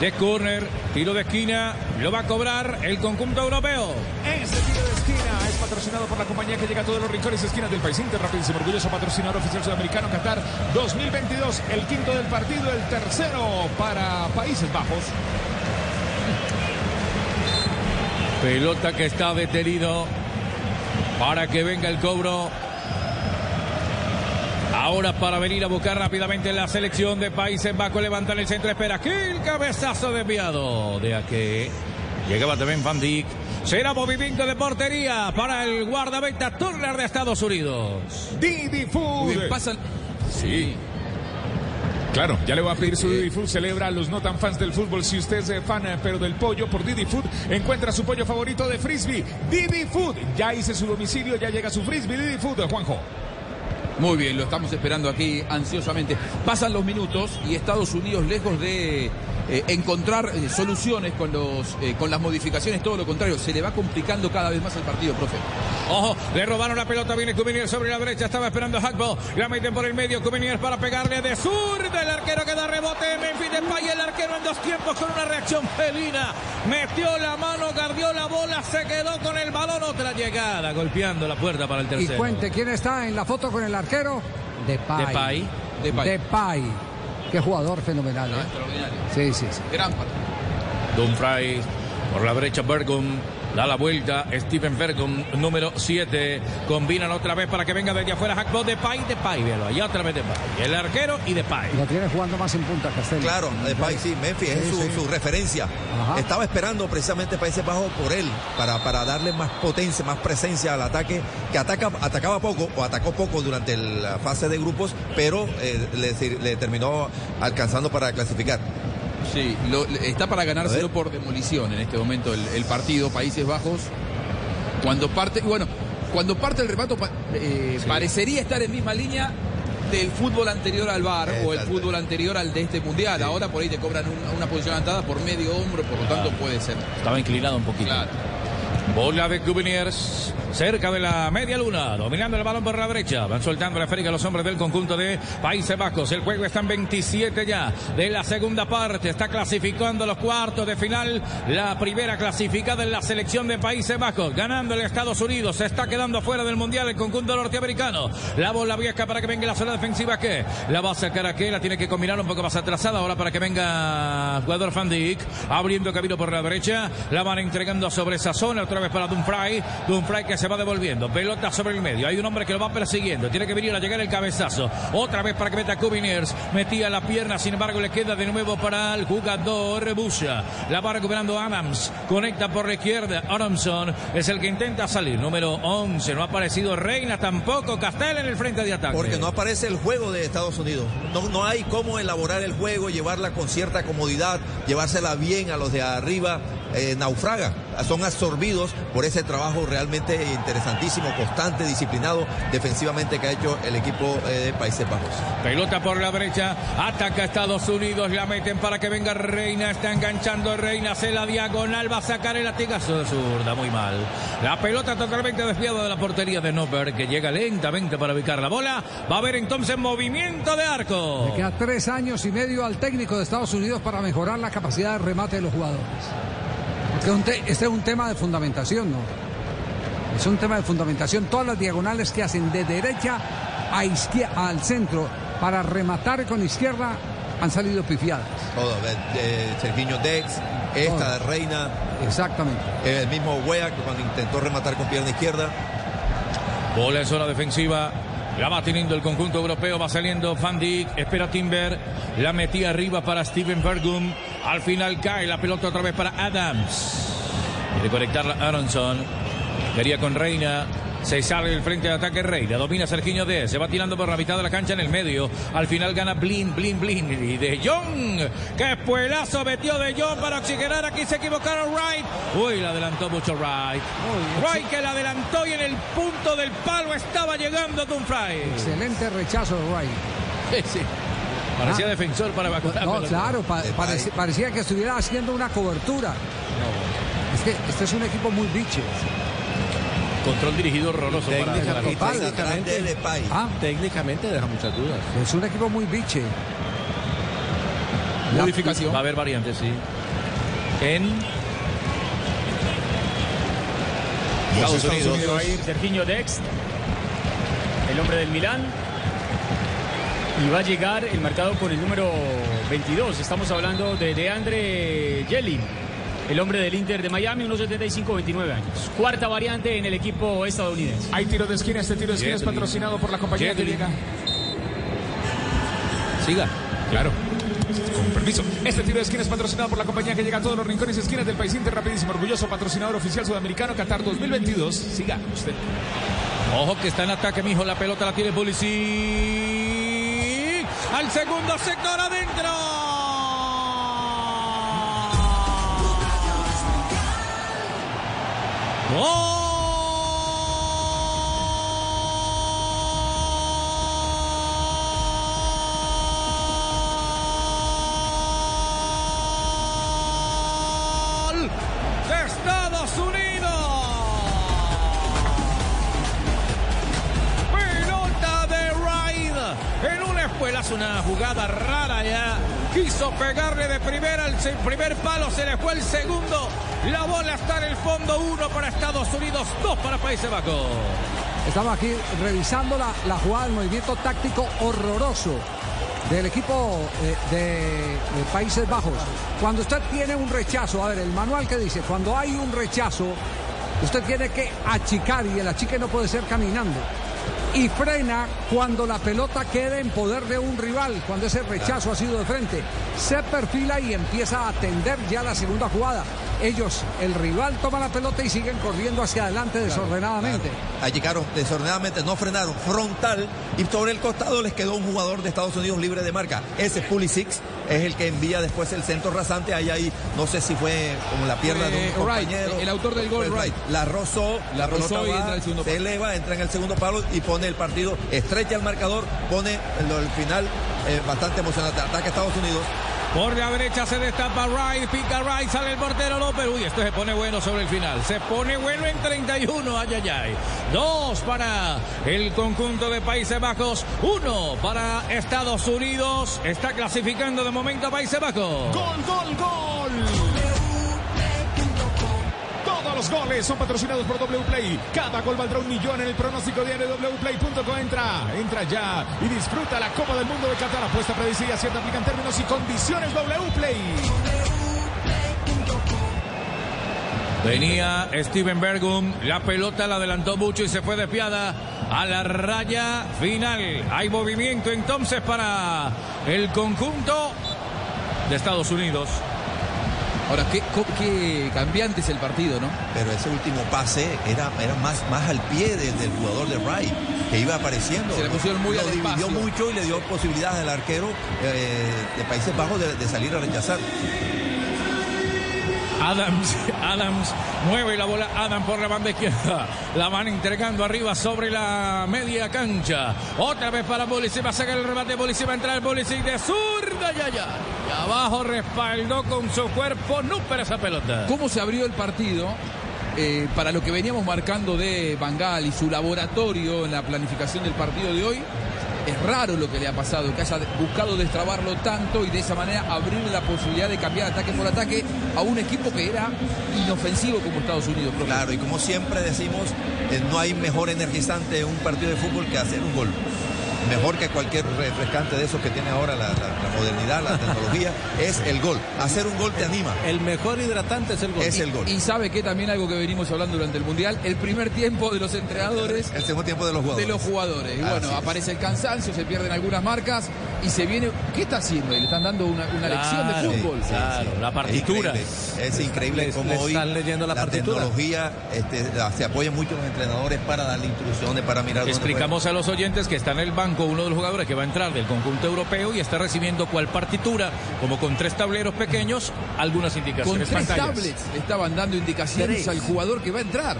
de corner, tiro de esquina, lo va a cobrar el conjunto europeo. Este tiro de esquina es patrocinado por la compañía que llega a todos los rincones y esquinas del país. Inter, rapidísimo, orgulloso patrocinador oficial sudamericano Qatar 2022. El quinto del partido, el tercero para Países Bajos. Pelota que está detenido para que venga el cobro. Ahora para venir a buscar rápidamente la selección de Países Bajos. Levantar el centro, espera. Aquí el cabezazo desviado de aquí. Llegaba también Van Dijk. Será movimiento de portería para el guardameta Turner de Estados Unidos. Didi Food. bien, pasan. Sí. Claro, ya le voy a pedir su Didi Food. Celebra a los no tan fans del fútbol. Si usted es eh, fan, eh, pero del pollo, por Didi Food encuentra su pollo favorito de frisbee. Didi Food. Ya hice su domicilio, ya llega su frisbee. Didi Food, Juanjo. Muy bien, lo estamos esperando aquí ansiosamente. Pasan los minutos y Estados Unidos, lejos de eh, encontrar eh, soluciones con, los, eh, con las modificaciones, todo lo contrario, se le va complicando cada vez más el partido, profe. Ojo, le robaron la pelota, viene Cuminier sobre la derecha, estaba esperando a Hackbo, la meten por el medio, Cuminier para pegarle de sur, del arquero que da rebote, Memphis Depay, el arquero en dos tiempos con una reacción felina, metió la mano, guardió la bola, se quedó con el balón, otra llegada, golpeando la puerta para el Y tercero. cuente, ¿quién está en la foto con el arquero? Depay. Depay. Depay. Depay. Qué jugador fenomenal, ¿eh? Extraordinario. Sí, sí, sí. Gran partido. Dumfries por la derecha, Bergum. Da la vuelta, Steven Bergum, número 7. Combinan otra vez para que venga desde afuera Hackbo, Depay, Depay, véalo, allá otra vez Depay. El arquero y Depay. Lo tiene jugando más en punta, Castel. Claro, Depay, sí, Memphis es su, sí. su referencia. Ajá. Estaba esperando precisamente Países Bajos por él, para, para darle más potencia, más presencia al ataque, que ataca, atacaba poco o atacó poco durante la fase de grupos, pero eh, le terminó alcanzando para clasificar. Sí, lo- está para ganárselo por demolición en este momento el, el partido Países Bajos. Cuando parte, bueno, cuando parte el reparto pa- eh, parecería estar en misma línea del fútbol anterior al VAR o el fútbol anterior al de este mundial. Ahora por ahí te cobran un- una posición adelantada por medio hombro, por lo tanto puede ser. Estaba inclinado un poquito. Bola de Cubiniers cerca de la media luna, dominando el balón por la derecha. Van soltando la esférica los hombres del conjunto de Países Bajos. El juego está en 27 ya de la segunda parte. Está clasificando los cuartos de final. La primera clasificada en la selección de Países Bajos. Ganando el Estados Unidos. Se está quedando fuera del mundial el conjunto norteamericano. La bola vieja para que venga la zona defensiva que la va a sacar aquí. La tiene que combinar un poco más atrasada ahora para que venga jugador Van. Abriendo camino por la derecha. La van entregando sobre esa zona. Otra vez para Dumfries. Dumfries que se va devolviendo. Pelota sobre el medio. Hay un hombre que lo va persiguiendo. Tiene que venir a llegar el cabezazo. Otra vez para que meta Cubiniers. Metía la pierna. Sin embargo, le queda de nuevo para el jugador Busha. La va recuperando Adams. Conecta por la izquierda. Adamson es el que intenta salir. Número 11. No ha aparecido Reina tampoco. Castel en el frente de ataque. Porque no aparece el juego de Estados Unidos. No, no hay cómo elaborar el juego, llevarla con cierta comodidad, llevársela bien a los de arriba. Eh, naufraga, son absorbidos por ese trabajo realmente interesantísimo, constante, disciplinado defensivamente que ha hecho el equipo eh, de Países Bajos. Pelota por la derecha, ataca Estados Unidos, la meten para que venga Reina, está enganchando Reina, hace la diagonal, va a sacar el latigazo de zurda, muy mal. La pelota totalmente desviada de la portería de Nopper, que llega lentamente para ubicar la bola. Va a haber entonces movimiento de arco. Le queda tres años y medio al técnico de Estados Unidos para mejorar la capacidad de remate de los jugadores. Porque un te- este es un tema de fundamentación, ¿no? Es un tema de fundamentación. Todas las diagonales que hacen de derecha a izquierda, al centro para rematar con izquierda han salido pifiadas. Todo, eh, Sergiño Dex, esta de Reina. Exactamente. El mismo Wea que cuando intentó rematar con pierna izquierda. Bola en zona defensiva. La va teniendo el conjunto europeo, va saliendo Van Dijk, espera Timber, la metía arriba para Steven Bergum, al final cae la pelota otra vez para Adams. Quiere conectarla Aronson, quería con Reina, se sale del frente de ataque Reina, domina Serginho D, se va tirando por la mitad de la cancha en el medio, al final gana Blin, Blin, Blin, y De Jong, que espuelazo metió De Jong para oxigenar, aquí se equivocaron Wright, uy, la adelantó mucho Wright, Wright que la adelantó y en el punto del palo estaba llegando Dumfries. Excelente rechazo de Wright. Sí, Parecía Ah. defensor para vacunar. No, claro, pa- parece- parecía que estuviera haciendo una cobertura. Es que este es un equipo muy biche. Control dirigido horroroso para Técnica- y para- técnicamente, Ah. técnicamente deja muchas dudas. Es un equipo muy biche. Modificación. Va a haber variantes, sí. En Estados Unidos. Va a ir Serginho Dex, el hombre del Milán. Y va a llegar el marcado con el número 22. Estamos hablando de Deandre Jelly, el hombre del Inter de Miami, unos 75, 29 años. Cuarta variante en el equipo estadounidense. Hay tiro de esquina, este tiro de esquina es patrocinado por la compañía que llega. Siga. Claro. Con permiso. Este tiro de esquina es patrocinado por la compañía que llega a todos los rincones y esquinas del país Inter, rapidísimo, orgulloso patrocinador oficial sudamericano Qatar 2022. Siga usted. Ojo que está en ataque, mijo. La pelota la tiene Pulisic. Al segundo sector adentro. Gol de Estados Unidos. Pelota de Ride en una escuela, es una jugada rara ya. Quiso pegarle de primera se- primer palo, se le fue el segundo. La bola está en el fondo, uno para Estados Unidos, dos para Países Bajos. Estamos aquí revisando la, la jugada, el movimiento táctico horroroso del equipo eh, de, de Países Bajos. Cuando usted tiene un rechazo, a ver, el manual que dice, cuando hay un rechazo, usted tiene que achicar y el achique no puede ser caminando. Y frena cuando la pelota quede en poder de un rival, cuando ese rechazo ha sido de frente. Se perfila y empieza a atender ya la segunda jugada. Ellos, el rival toma la pelota y siguen corriendo hacia adelante desordenadamente. Ahí llegaron desordenadamente, no frenaron, frontal y sobre el costado les quedó un jugador de Estados Unidos libre de marca. Ese es Pulisic, es el que envía después el centro rasante. Ahí, ahí, no sé si fue como la pierna de un compañero. el autor del gol. La rozó, la, La rozó y va, entra al segundo se eleva, entra en el segundo palo y pone el partido, estrecha el marcador, pone el, el final eh, bastante emocionante. Ataque a Estados Unidos. Por la derecha se destapa Wright, pica Wright, sale el portero López. Uy, esto se pone bueno sobre el final. Se pone bueno en 31, ay, ay, ay. Dos para el conjunto de Países Bajos, uno para Estados Unidos. Está clasificando de momento a Países Bajos. Gol, gol, gol. Los goles son patrocinados por WPlay. Cada gol valdrá un millón en el pronóstico diario wplay.co. Entra, entra ya y disfruta la Copa del Mundo de Qatar. Apuesta predecida, cierta aplican términos y condiciones WPlay. Venía Steven Bergum, la pelota la adelantó mucho y se fue despiada a la raya final. Hay movimiento entonces para el conjunto de Estados Unidos. Ahora, qué, qué cambiante es el partido, ¿no? Pero ese último pase era, era más, más al pie de- del jugador de Wright, que iba apareciendo. Se le pusieron muy Lo al dividió espacio. mucho y le dio posibilidades al arquero eh, de Países Bajos de, de salir a rechazar. Adams, Adams mueve la bola, Adams por la banda izquierda. La van entregando arriba sobre la media cancha. Otra vez para Pulisic, va a sacar el remate, Pulisic va a entrar, Pulisic de ya, ya. Y abajo respaldó con su cuerpo, no para esa pelota. ¿Cómo se abrió el partido? eh, para lo que veníamos marcando de Bangal y su laboratorio en la planificación del partido de hoy, es raro lo que le ha pasado, que haya buscado destrabarlo tanto y de esa manera abrir la posibilidad de cambiar ataque por ataque a un equipo que era inofensivo como Estados Unidos. profe. Claro, y como siempre decimos, eh, no hay mejor energizante en un partido de fútbol que hacer un gol. Mejor que cualquier refrescante de esos que tiene ahora la, la- la modernidad, la tecnología, es el gol. Hacer un gol te anima. El mejor hidratante es el gol. Es el gol. Y sabe que también algo que venimos hablando durante el Mundial, el primer tiempo de los entrenadores. El segundo tiempo de los De jugadores. los jugadores. Y Así bueno, es. aparece el cansancio, se pierden algunas marcas y se viene. ¿Qué está haciendo? Y le están dando una, una lección de Claro, fútbol. claro, la Es partitura. increíble, Es increíble Les- cómo les hoy están leyendo la partitura. tecnología este, la- se apoya mucho los entrenadores para darle instrucciones, para mirar dónde Explicamos a los oyentes que está en el banco uno de los jugadores que va a entrar del conjunto europeo y está recibiendo cual partitura, como con tres tableros pequeños, algunas Con indicaciones tres pantallas. tablets le estaban dando indicaciones Tres. al jugador que va a entrar.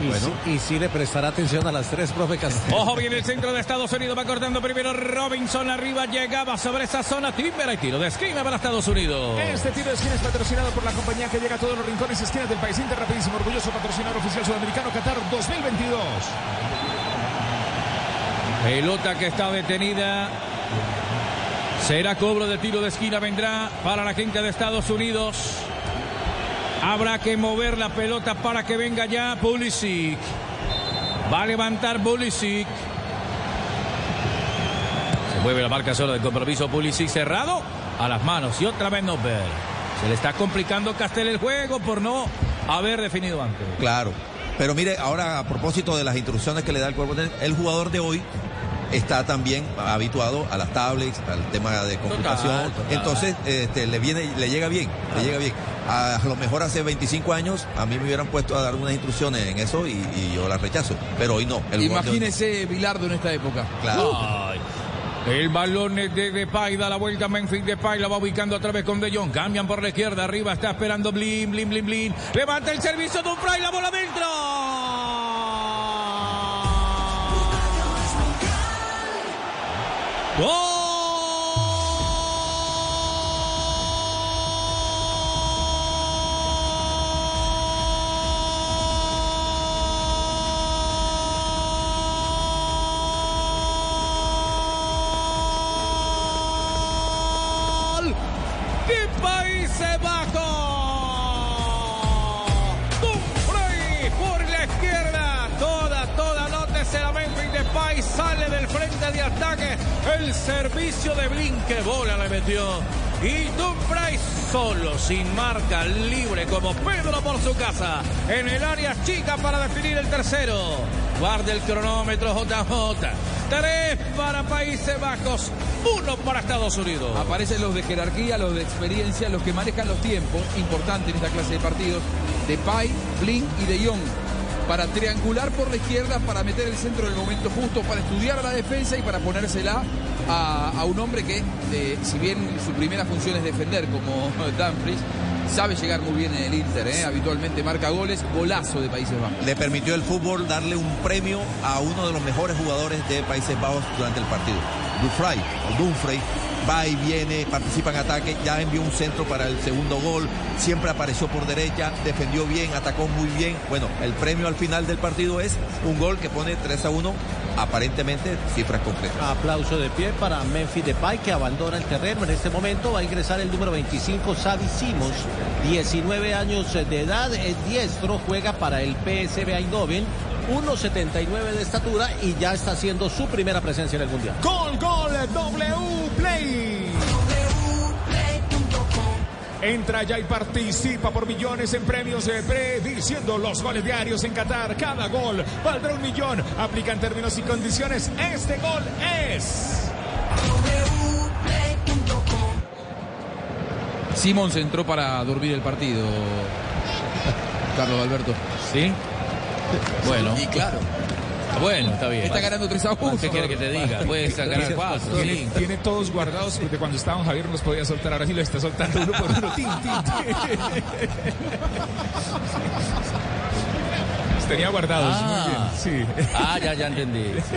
Y, sí, y sí le prestará atención a las tres, profe Castillo. Ojo viene el centro de Estados Unidos, va cortando primero Robinson arriba, llegaba sobre esa zona, Timber hay tiro de esquina para Estados Unidos. Este tiro de esquina es patrocinado por la compañía que llega a todos los rincones y esquinas del país. Inter rapidísimo, orgulloso patrocinador oficial sudamericano Qatar 2022. Pelota que está detenida. Será cobro de tiro de esquina, vendrá para la gente de Estados Unidos. Habrá que mover la pelota para que venga ya Pulisic. Va a levantar Pulisic. Se mueve la marca sola de compromiso Pulisic cerrado a las manos y otra vez Nobel. Se le está complicando Castel el juego por no haber definido antes. Claro. Pero mire, ahora a propósito de las instrucciones que le da el cuerpo el jugador de hoy está también habituado a las tablets, al tema de computación. total. Entonces, este, le viene, le llega bien, le llega bien. A lo mejor hace 25 años a mí me hubieran puesto a dar unas instrucciones en eso y, y yo las rechazo. Pero hoy no. El. Imagínese Bilardo en esta época. Claro. Ay. El balón es de Depay, da la vuelta Memphis Depay, la va ubicando otra vez con De Jong. Cambian por la izquierda, arriba está esperando Blin, Blin, Blin, Blin. Levanta el servicio de Fry, la bola adentro. ¡Gol! Servicio de Blin que bola le metió. Y Dumfries solo, sin marca, libre como Pedro por su casa. En el área chica para definir el tercero. Guarda el cronómetro JJ. Tres para Países Bajos, uno para Estados Unidos. Aparecen los de jerarquía, los de experiencia, los que manejan los tiempos, importante en esta clase de partidos, de Pai, Blin y de Jong. para triangular por la izquierda, para meter el centro en el momento justo, para estudiar la defensa y para ponérsela a, un hombre que, si bien su primera función es defender como Dumfries, sabe llegar muy bien en el Inter, ¿eh? habitualmente marca goles, golazo de Países Bajos. Le permitió el fútbol darle un premio a uno de los mejores jugadores de Países Bajos durante el partido. Dufray, o va y viene, participa en ataque, ya envió un centro para el segundo gol, siempre apareció por derecha, defendió bien, atacó muy bien. Bueno, el premio al final del partido es un gol que pone 3 a 1, aparentemente cifras concretas. Aplauso de pie para Memphis Depay que abandona el terreno. En este momento va a ingresar el número 25, Xavi Simons, 19 años de edad, es diestro, juega para el PSV Eindhoven. 1.79 de estatura y ya está haciendo su primera presencia en el Mundial. Gol, gol, W Play. Entra ya y participa por millones en premios de prediciendo los goles diarios en Qatar. Cada gol valdrá un millón. Aplica en términos y condiciones. Este gol es. Simons entró para dormir el partido. Carlos Alberto. ¿Sí? Bueno. Y claro. Bueno, está bien. Está ganando 3 a 1. ¿Qué quiere que te diga? Puede sacar el paso. Tiene, tiene todos guardados porque cuando estaban Javier no los podía soltar. Ahora sí los está soltando uno por uno. Tin, tin, tin. Los tenía guardados. Ah. Muy bien. Sí. Ah, ya, ya entendí. sí.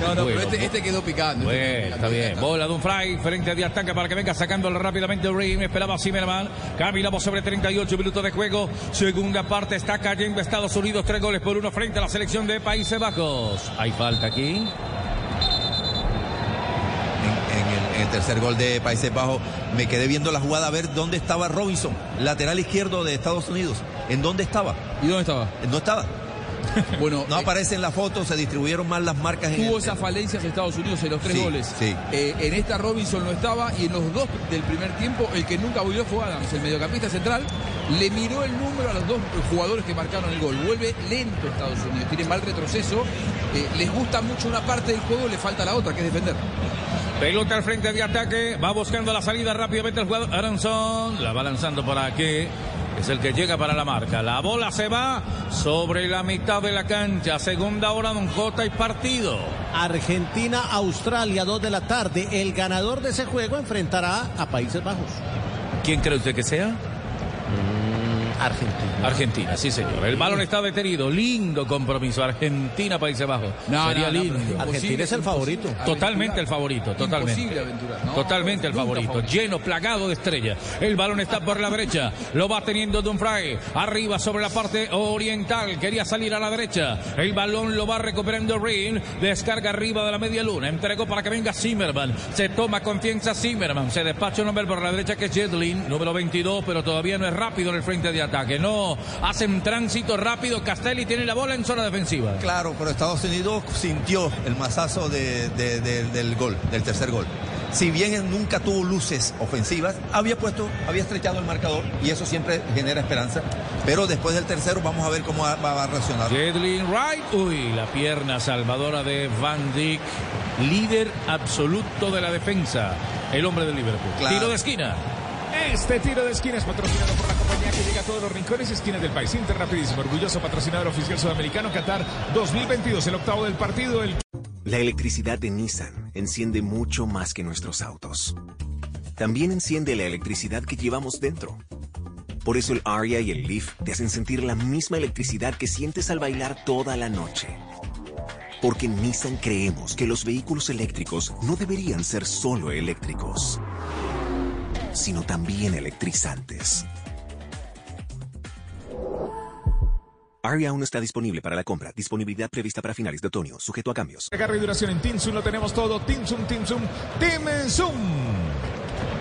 No, no, Bueno, pero este, este quedó picando. Bueno, está bien. Bola de un fly frente de ataque para que venga sacándolo rápidamente Rim. Esperaba Zimmerman. Caminamos sobre 38 minutos de juego. Segunda parte está cayendo Estados Unidos. Tres goles por uno frente a la selección de Países Bajos. Hay falta aquí. En, en el, en el tercer gol de Países Bajos me quedé viendo la jugada a ver dónde estaba Robinson, lateral izquierdo de Estados Unidos. ¿En dónde estaba? ¿Y dónde estaba? No estaba. Bueno, No eh, aparece en la foto, se distribuyeron mal las marcas en Tuvo el- esas falencias Estados Unidos en los tres Sí, goles. sí. Eh, en esta Robinson no estaba y en los dos del primer tiempo el que nunca volvió fue Adams, el mediocampista central. Le miró el número a los dos jugadores que marcaron el gol. Vuelve lento Estados Unidos, tiene mal retroceso. Eh, les gusta mucho una parte del juego, le falta la otra, que es defender. Pelota al frente de ataque. Va buscando la salida rápidamente el jugador Aronson. La va lanzando por aquí. Es el que llega para la marca. La bola se va sobre la mitad de la cancha. Segunda hora, Don Jota y partido. Argentina-Australia, 2 de la tarde. El ganador de ese juego enfrentará a Países Bajos. ¿Quién cree usted que sea? Argentina. Argentina, sí señor. El balón está detenido. Lindo compromiso. Argentina, Países Bajos. No, Sería no, no, lindo. Argentina es el favorito. Totalmente el favorito, totalmente. Totalmente el favorito, favorito. lleno, plagado de estrellas. El balón está por la derecha, lo va teniendo Dumfries. Arriba sobre la parte oriental, quería salir a la derecha. El balón lo va recuperando Rin, descarga arriba de la media luna, entregó para que venga Zimmerman. Se toma confianza Zimmerman, se despacha un hombre por la derecha que es Jedlin, número 22, pero todavía no es rápido en el frente de ataque. No, hacen tránsito rápido. Castelli tiene la bola en zona defensiva. Claro, pero Estados Unidos sintió el mazazo de- de- de- del gol, del tercer gol. Si bien él nunca tuvo luces ofensivas, había puesto, había estrechado el marcador y eso siempre genera esperanza. Pero después del tercero vamos a ver cómo va, va a reaccionar. Jedlin Wright. Uy, la pierna salvadora de Van Dijk. Líder absoluto de la defensa. El hombre del Liverpool. Claro. Tiro de esquina. Este tiro de esquina es patrocinado por la compañía que llega a todos los rincones y esquinas del país. Inter Rapidísimo, orgulloso patrocinador oficial sudamericano Qatar 2022, el octavo del partido. El... La electricidad de Nissan enciende mucho más que nuestros autos. También enciende la electricidad que llevamos dentro. Por eso el Aria y el Leaf te hacen sentir la misma electricidad que sientes al bailar toda la noche. Porque en Nissan creemos que los vehículos eléctricos no deberían ser solo eléctricos, sino también electrizantes. Aria aún está disponible para la compra. Disponibilidad prevista para finales de otoño, sujeto a cambios. Agarre y duración en Team Zoom, lo tenemos todo. Team Zoom, Team Zoom, Team Zoom.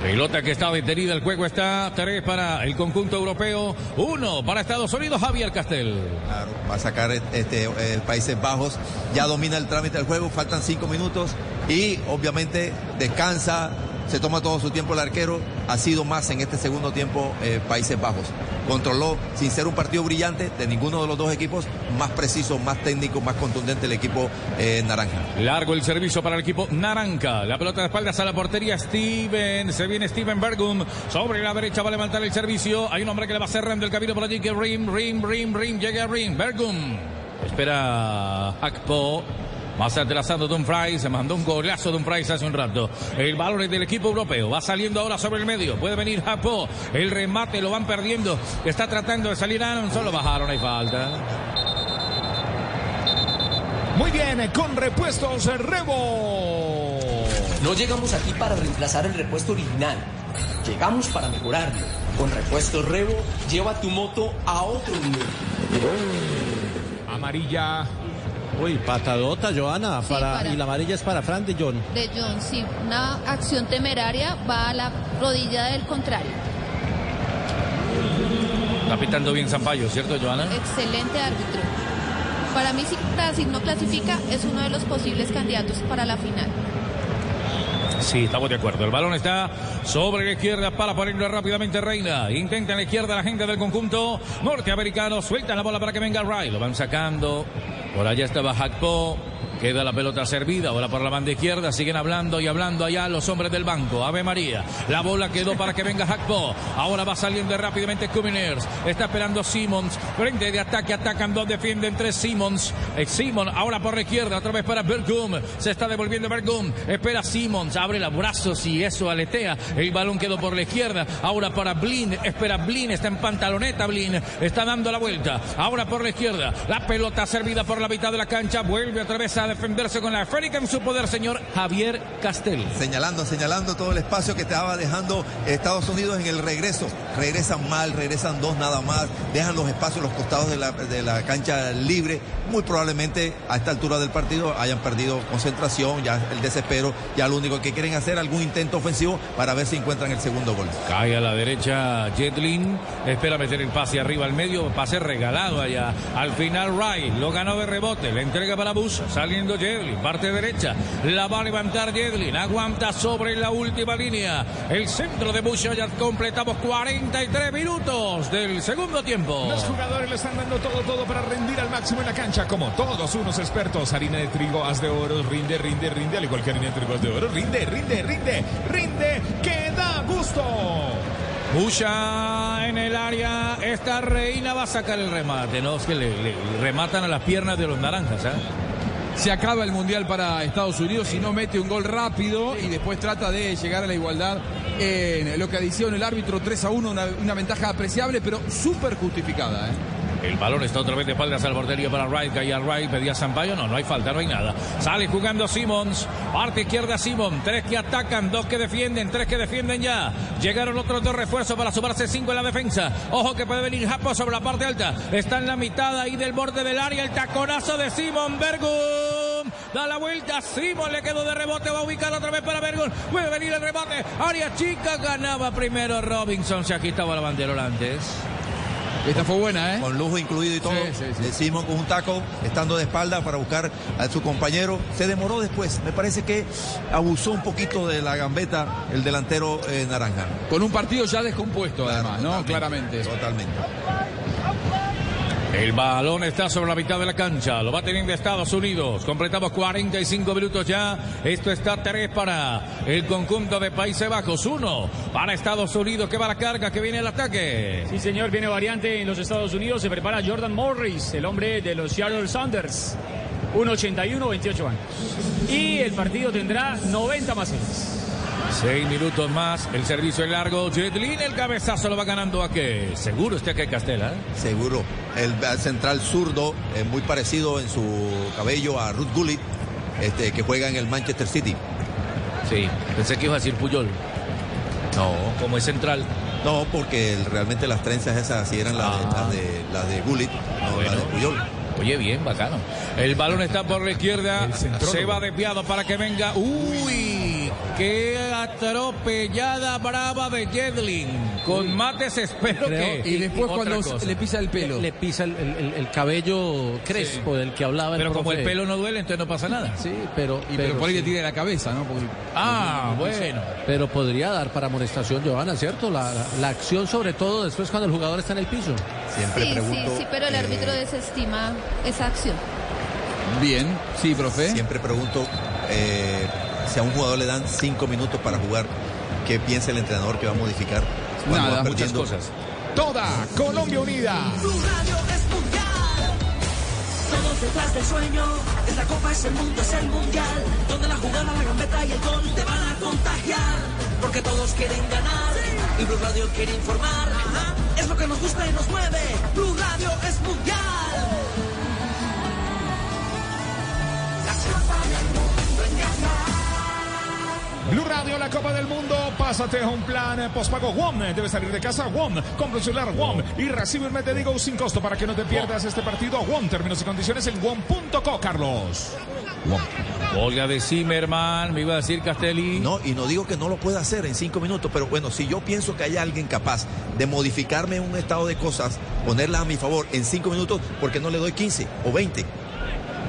Pelota que está detenida. El juego está 3 para el conjunto europeo. 1 para Estados Unidos. Javier Castel. Claro, va a sacar este, eh, Países Bajos, ya domina el trámite del juego, faltan cinco minutos y obviamente descansa se toma todo su tiempo el arquero, ha sido más en este segundo tiempo eh, Países Bajos. Controló, sin ser un partido brillante de ninguno de los dos equipos, más preciso, más técnico, más contundente el equipo eh, naranja. Largo el servicio para el equipo naranja. La pelota de espaldas a la portería. Steven. Se viene Steven Bergum. Sobre la derecha va a levantar el servicio. Hay un hombre que le va cerrando el camino por allí. Que Rim, Rim, Rim, Rim. Llega Rim. Bergum. Espera Akpo. Más atrasado Dumfries, se mandó un golazo Dumfries hace un rato. El balón es del equipo europeo, va saliendo ahora sobre el medio. Puede venir Japo, el remate lo van perdiendo. Está tratando de salir Aaron, solo bajaron, hay falta. Muy bien, con repuestos Rebo. No llegamos aquí para reemplazar el repuesto original. Llegamos para mejorarlo. Con repuestos Rebo, lleva tu moto a otro nivel. Amarilla. Uy, patadota, Joana. Para, para- Y la amarilla es para Fran de John. De John, si una acción temeraria va a la rodilla del contrario. Está pitando bien Zampayo, ¿cierto, Joana? Excelente árbitro. Para mí, si Brasil no clasifica, es uno de los posibles candidatos para la final. Sí, estamos de acuerdo. El balón está sobre la izquierda para ponerlo rápidamente Reina. Intenta en la izquierda la gente del conjunto norteamericano. Suelta la bola para que venga Ray. Lo van sacando. Por allá estaba Jacpo. Queda la pelota servida, ahora por la banda izquierda, siguen hablando y hablando allá los hombres del banco. Ave María, la bola quedó para que venga Jacpo. Ahora va saliendo rápidamente Cuminers. Está esperando Simmons. Frente de ataque, atacan dos, defienden tres Simmons. Eh, Simon, ahora por la izquierda, otra vez para Bergum. Se está devolviendo Bergum. Espera Simmons, abre los brazos y eso aletea. El balón quedó por la izquierda. Ahora para Blin, espera Blin, está en pantaloneta Blin. Está dando la vuelta. Ahora por la izquierda, la pelota servida por la mitad de la cancha. Vuelve otra vez a defenderse con la esférica en su poder, señor Javier Castel. Señalando, señalando todo el espacio que estaba dejando Estados Unidos en el regreso. Regresan mal, regresan dos nada más, dejan los espacios, los costados de la, de la cancha libre. Muy probablemente a esta altura del partido hayan perdido concentración, ya el desespero, ya lo único que quieren hacer algún intento ofensivo para ver si encuentran el segundo gol. Cae a la derecha Jetlin. Espera meter el pase arriba al medio. Pase regalado allá. Al final Ray lo ganó de rebote. Le entrega para Bush. Saliendo Jetlin. Parte derecha. La va a levantar Jetlin. Aguanta sobre la última línea. El centro de Bush. Ya completamos 43 minutos del segundo tiempo. Los jugadores le están dando todo, todo para rendir al máximo en la cancha, como todos unos expertos. Harina de trigo, haz de oro, rinde, rinde, rinde, al igual que harina de trigo, haz de oro, rinde, rinde, rinde, rinde, que da gusto. Busha en el área. Esta reina va a sacar el remate. No, es que le, le rematan a las piernas de los naranjas. ¿ah? Se acaba el Mundial para Estados Unidos si no mete un gol rápido y después trata de llegar a la igualdad en lo que adición el árbitro 3 a 1, una, ventaja apreciable pero súper justificada. ¿eh? El balón está otra vez de espaldas al portería para Wright. Caía Wright, pedía Sampaio. No, no hay falta, no hay nada. Sale jugando Simmons. Parte izquierda Simon. Tres que atacan, dos que defienden, tres que defienden ya. Llegaron otros dos refuerzos para sumarse cinco en la defensa. Ojo que puede venir Japo sobre la parte alta. Está en la mitad ahí del borde del área. El taconazo de Simon Bergum. Da la vuelta. Simon le quedó de rebote. Va a ubicar otra vez para Bergum. Puede venir el remate. Área chica. Ganaba primero Robinson. Se agitaba la bandera antes. Esta fue buena, ¿eh? Con lujo incluido y todo. Sí, sí, sí. De Simon con un taco, estando de espalda para buscar a su compañero. Se demoró después. Me parece que abusó un poquito de la gambeta el delantero eh, naranja. Con un partido ya descompuesto, además, ¿no? Claramente. Totalmente. El balón está sobre la mitad de la cancha. Lo va teniendo Estados Unidos. Completamos 45 minutos ya. Esto está 3 para el conjunto de Países Bajos. 1 para Estados Unidos que va la carga, que viene el ataque. Sí, señor, viene variante en los Estados Unidos. Se prepara Jordan Morris, el hombre de los Seattle Sounders. 1.81, 28 años. Y el partido tendrá 90 más 6. Seis minutos más. El servicio es largo. Jetlin, el cabezazo lo va ganando a que seguro este que Castela. ¿eh? Seguro. El central zurdo, eh, muy parecido en su cabello a Ruth Gullit, este, que juega en el Manchester City. Sí, pensé que iba a decir Puyol. No. Como es central. No, porque el- realmente las trenzas esas sí eran las, de, las, de, las de Gullit, no las de Puyol. Oye, bien, bacano. El balón está por la izquierda. Se va desviado para que venga. Uy. Qué atropellada brava de Jedlin. Con mates espero Creo- que... y después cuando cosa. le pisa el pelo. Le, le pisa el, el- el cabello crespo del que hablaba el Pero como el pelo no duele, entonces no pasa nada. Sí, pero... pero por ahí sí. le tira la cabeza, ¿no? Porque- Ah, bueno. Pero podría dar para amonestación, Giovanna, ¿cierto? La, la- la acción, sobre todo después cuando el jugador está en el piso. Siempre Sí, sí, sí, pero el árbitro desestima esa acción. Bien, sí, profe. Siempre pregunto eh, si a un jugador le dan cinco minutos para jugar, ¿qué piensa el entrenador que va a modificar? Nada, va muchas cosas. Toda Colombia unida. Blue Radio es mundial. Todos detrás del sueño. Esta copa es el mundo, es el mundial. Donde la jugada, la gambeta y el gol te van a contagiar. Porque todos quieren ganar. Y Blue Radio quiere informar. Es lo que nos gusta y nos mueve. Blue Radio es mundial. La copa del mundo en casa. Blue Radio, la Copa del Mundo. Pásate a un plan postpago WOM. Debe salir de casa WOM. Compra un celular WOM y recibe un mes de Digo sin costo para que no te pierdas este partido. WOM. Términos y condiciones en WOM.co, Carlos. Olga de Zimmerman, me iba a decir Castelli. No, y no digo que no lo pueda hacer en cinco minutos, pero bueno, si yo pienso que hay alguien capaz de modificarme un estado de cosas, ponerla a mi favor en cinco minutos, ¿por qué no le doy 15 o 20?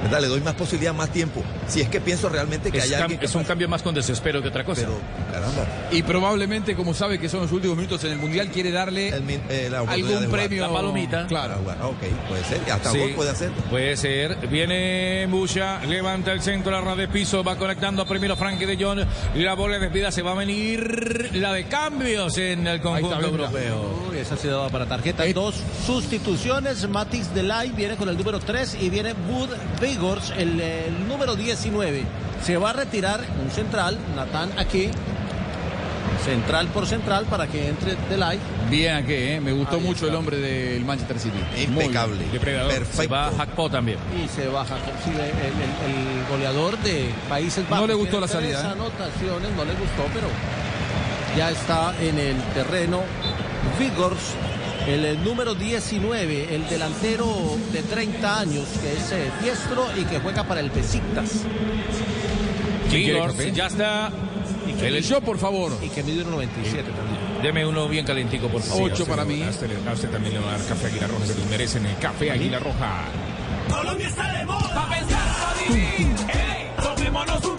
¿Verdad? Le doy más posibilidad, más tiempo. Si es que pienso realmente que Es, hay alguien es un cambio más con desespero que otra cosa. Pero, caramba. Y probablemente, como sabe que son los últimos minutos en el Mundial, quiere darle eh, la oportunidad de algún premio. La palomita. Claro. Ah, bueno, ok, puede ser. Hasta Sí, puede hacer. Puede ser. Viene Bucha, levanta el centro, la red de piso, va conectando primero Frankie de Jong. Y la bola de despida se va a venir la de cambios en el conjunto europeo. Uy, esa sí daba para tarjeta. Dos sustituciones. Matix Delay viene con el número 3 y viene Bud Vigors, el, el número 19. Se va a retirar un central, Natán aquí. Central por central para que entre Delay. Bien aquí, ¿eh? me gustó Ahí mucho está. el hombre del Manchester City. Impecable. Perfecto. Se va Hakpo también. Y se baja sí, el, el- el goleador de Países Bajos. No le gustó la salida, tres ¿eh? anotaciones, no le gustó, pero ya está en el terreno. Vigors, el, el número 19, el delantero de 30 años, que es eh, diestro y que juega para el Besiktas. Vigors, ya está. El yo, por favor. Y que mide 1.97 también. Deme uno bien calentico, por favor. Ocho para mí. A usted, a usted también le va a dar café Águila Roja. Se lo merecen el café Águila Roja. Colombia está de moda. Pa' pensar, pa' vivir. ¡Ey! Tomémonos un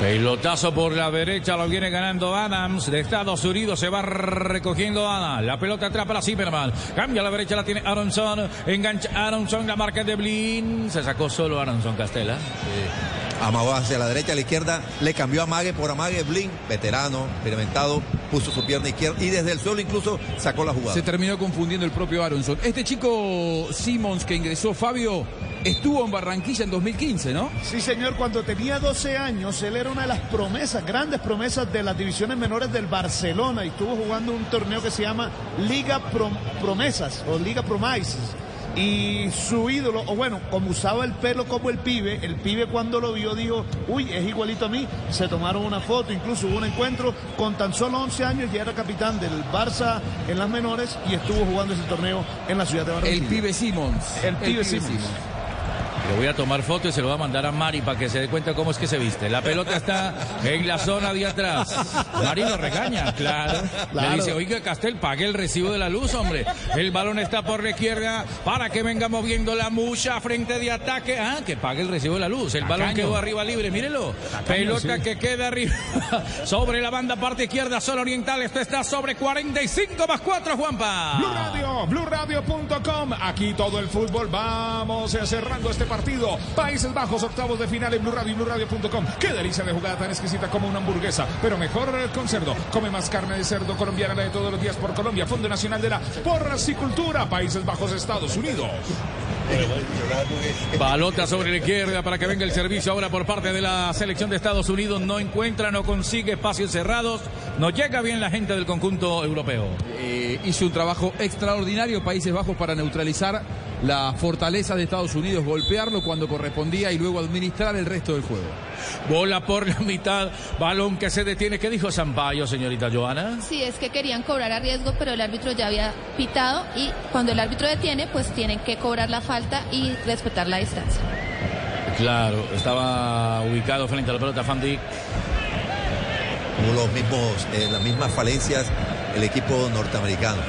Pelotazo por la derecha, lo viene ganando Adams de Estados Unidos, se va recogiendo Adams, la pelota atrapa a Zimmerman, cambia a la derecha, la tiene Aronson, engancha Aronson, la marca de Blin, se sacó solo Aronson Castela. Amagó hacia la derecha, a la izquierda, le cambió a Mague por Amague, Blin, veterano, experimentado, puso su pierna izquierda y desde el suelo incluso sacó la jugada. Se terminó confundiendo el propio Aronson. Este chico Simmons que ingresó, Fabio, estuvo en Barranquilla en 2015, ¿no? Sí, señor, cuando tenía 12 años, él era una de las promesas, grandes promesas de las divisiones menores del Barcelona y estuvo jugando un torneo que se llama Liga Prom- Promesas o Liga Promises. Y su ídolo, o bueno, como usaba el pelo como el pibe, el pibe cuando lo vio dijo, uy, es igualito a mí. Se tomaron una foto, incluso hubo un encuentro con tan solo 11 años, ya era capitán del Barça en las menores y estuvo jugando ese torneo en la ciudad de Barranquilla. El pibe Simmons. El pibe Simmons. Le voy a tomar foto y se lo voy a mandar a Mari para que se dé cuenta cómo es que se viste. La pelota está en la zona de atrás. Mari lo regaña, claro. Le dice, oiga, Castel, pague el recibo de la luz, hombre. El balón está por la izquierda para que venga moviendo la mucha frente de ataque. Ah, que pague el recibo de la luz. El balón quedó arriba libre, mírelo. Pelota sí. que queda arriba sobre la banda parte izquierda, zona oriental. Esto está sobre 45 más 4, Juanpa. Blue Radio, BlueRadio.com. Aquí todo el fútbol. Vamos eh, cerrando este partido. Países Bajos, octavos de final en Blue Radio y BlueRadio.com. Qué delicia de jugada tan exquisita como una hamburguesa, pero mejor con cerdo. Come más carne de cerdo colombiana la de todos los días por Colombia. Fondo Nacional de la Porcicultura. Países Bajos, Estados Unidos. Balota sobre la izquierda para que venga el servicio ahora por parte de la selección de Estados Unidos. No encuentra, no consigue espacios cerrados. No llega bien la gente del conjunto europeo. Eh, hizo un trabajo extraordinario Países Bajos para neutralizar la fortaleza de Estados Unidos, golpearlo cuando correspondía y luego administrar el resto del juego. Bola por la mitad, balón que se detiene. ¿Qué dijo Sampaio, señorita Joana? Sí, es que querían cobrar a riesgo, pero el árbitro ya había pitado y cuando el árbitro detiene, pues tienen que cobrar la falta y respetar la distancia. Claro, estaba ubicado frente a la pelota Fandi. Como los mismos, eh, las mismas falencias el equipo norteamericano.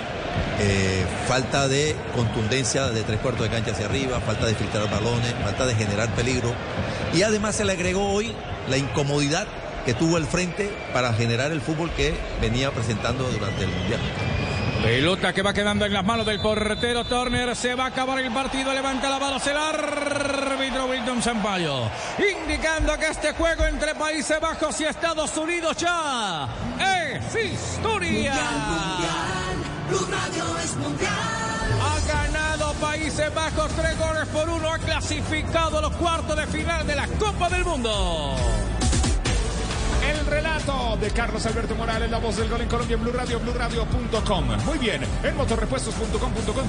Eh, falta de contundencia de tres cuartos de cancha hacia arriba, falta de filtrar balones, falta de generar peligro. Y además se le agregó hoy la incomodidad que tuvo el frente para generar el fútbol que venía presentando durante el Mundial. Pelota que va quedando en las manos del portero Turner. Se va a acabar el partido. Levanta la bala. el árbitro Wilton Sampaio. Indicando que este juego entre Países Bajos y Estados Unidos ya es historia. Ha ganado Países Bajos tres goles por uno. Ha clasificado a los cuartos de final de la Copa del Mundo. el relato de Carlos Alberto Morales, la voz del gol en Colombia Blue Radio, BlueRadio.com. Muy bien, en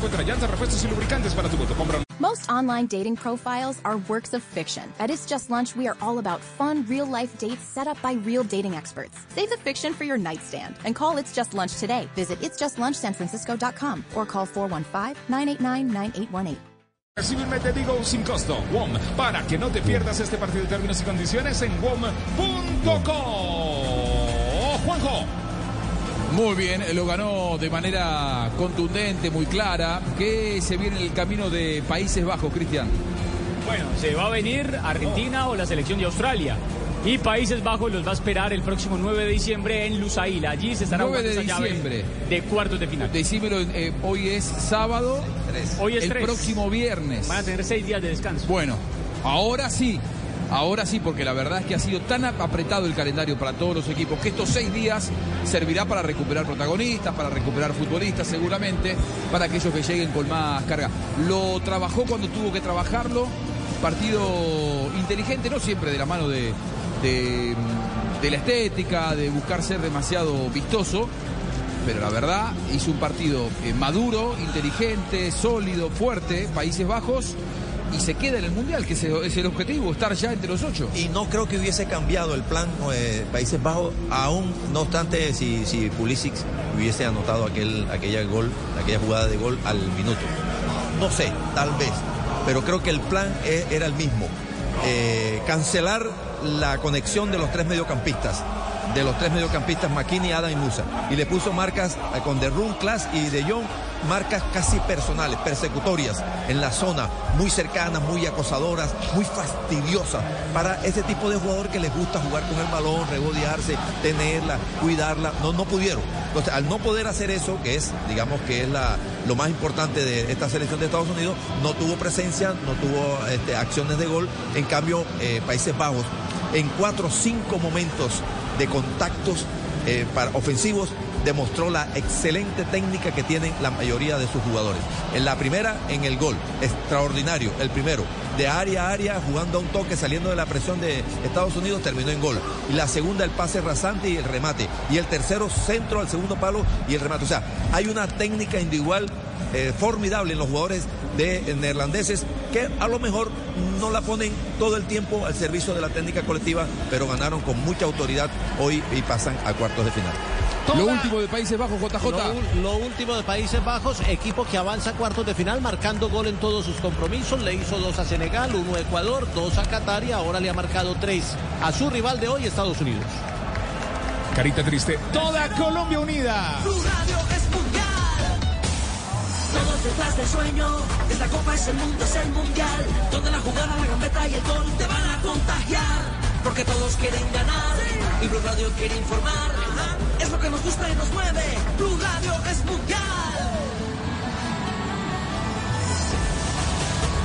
encuentra llantas, repuestos y lubricantes para tu moto. Compra. Most online dating profiles are works of fiction. At It's Just Lunch, we are all about fun, real life dates set up by real dating experts. Save the fiction for your nightstand and call It's Just Lunch today. Visit It's Just Lunch San Francisco.com or call 415 989 9818. Civilmente digo sin costo, WOM, para que no te pierdas este partido de términos y condiciones en WOM.com. Juanjo. Muy bien, lo ganó de manera contundente, muy clara. ¿Qué se viene en el camino de Países Bajos, Cristian? Bueno, se va a venir Argentina o la selección de Australia. Y Países Bajos los va a esperar el próximo 9 de diciembre en Lusail. Allí se estará 9 de diciembre. de cuartos de final. Decímelo, eh, hoy es sábado. Hoy es el próximo viernes. Van a tener seis días de descanso. Bueno, ahora sí. Ahora sí, porque la verdad es que ha sido tan apretado el calendario para todos los equipos que estos seis días servirá para recuperar protagonistas, para recuperar futbolistas seguramente, para aquellos que lleguen con más carga. Lo trabajó cuando tuvo que trabajarlo, partido inteligente, no siempre de la mano de, de, la estética, de buscar ser demasiado vistoso, pero la verdad hizo un partido eh, maduro, inteligente, sólido, fuerte, Países Bajos. Y se queda en el Mundial, que es el objetivo, estar ya entre los ocho. Y no creo que hubiese cambiado el plan eh, Países Bajos, aún no obstante si, si Pulisic hubiese anotado aquel, aquella, gol, aquella jugada de gol al minuto. No sé, tal vez, pero creo que el plan e, era el mismo. Eh, cancelar la conexión de los tres mediocampistas, de los tres mediocampistas McKinney, Adam y Musa. Y le puso marcas con The Room, Class y De Jong, marcas casi personales, persecutorias en la zona, muy cercanas, muy acosadoras, muy fastidiosas para ese tipo de jugador que les gusta jugar con el balón, regodearse, tenerla, cuidarla. No, no pudieron. Entonces, al no poder hacer eso, que es, digamos que es la, lo más importante de esta selección de Estados Unidos, no tuvo presencia, no tuvo este, acciones de gol. En cambio, eh, Países Bajos en cuatro o cinco momentos de contactos eh, para ofensivos demostró la excelente técnica que tienen la mayoría de sus jugadores. En la primera, en el gol, extraordinario, el primero, de área a área, jugando a un toque, saliendo de la presión de Estados Unidos, terminó en gol. Y la segunda, el pase rasante y el remate. Y el tercero, centro al segundo palo y el remate. O sea, hay una técnica individual eh, formidable en los jugadores de neerlandeses que a lo mejor no la ponen todo el tiempo al servicio de la técnica colectiva, pero ganaron con mucha autoridad hoy y pasan a cuartos de final. Lo último de Países Bajos, JJ. Lo, último de Países Bajos, equipo que avanza a cuartos de final, marcando gol en todos sus compromisos. Le hizo dos a Senegal, uno a Ecuador, dos a Qatar y ahora le ha marcado tres a su rival de hoy, Estados Unidos. Carita triste. Toda Colombia unida. Todos detrás del sueño, esta copa es el mundo, es el mundial. Donde la jugada, la gambeta y el gol te van a contagiar. Porque todos quieren ganar y Blue Radio quiere informar. Lo que nos gusta y nos mueve. Blue Radio es mundial.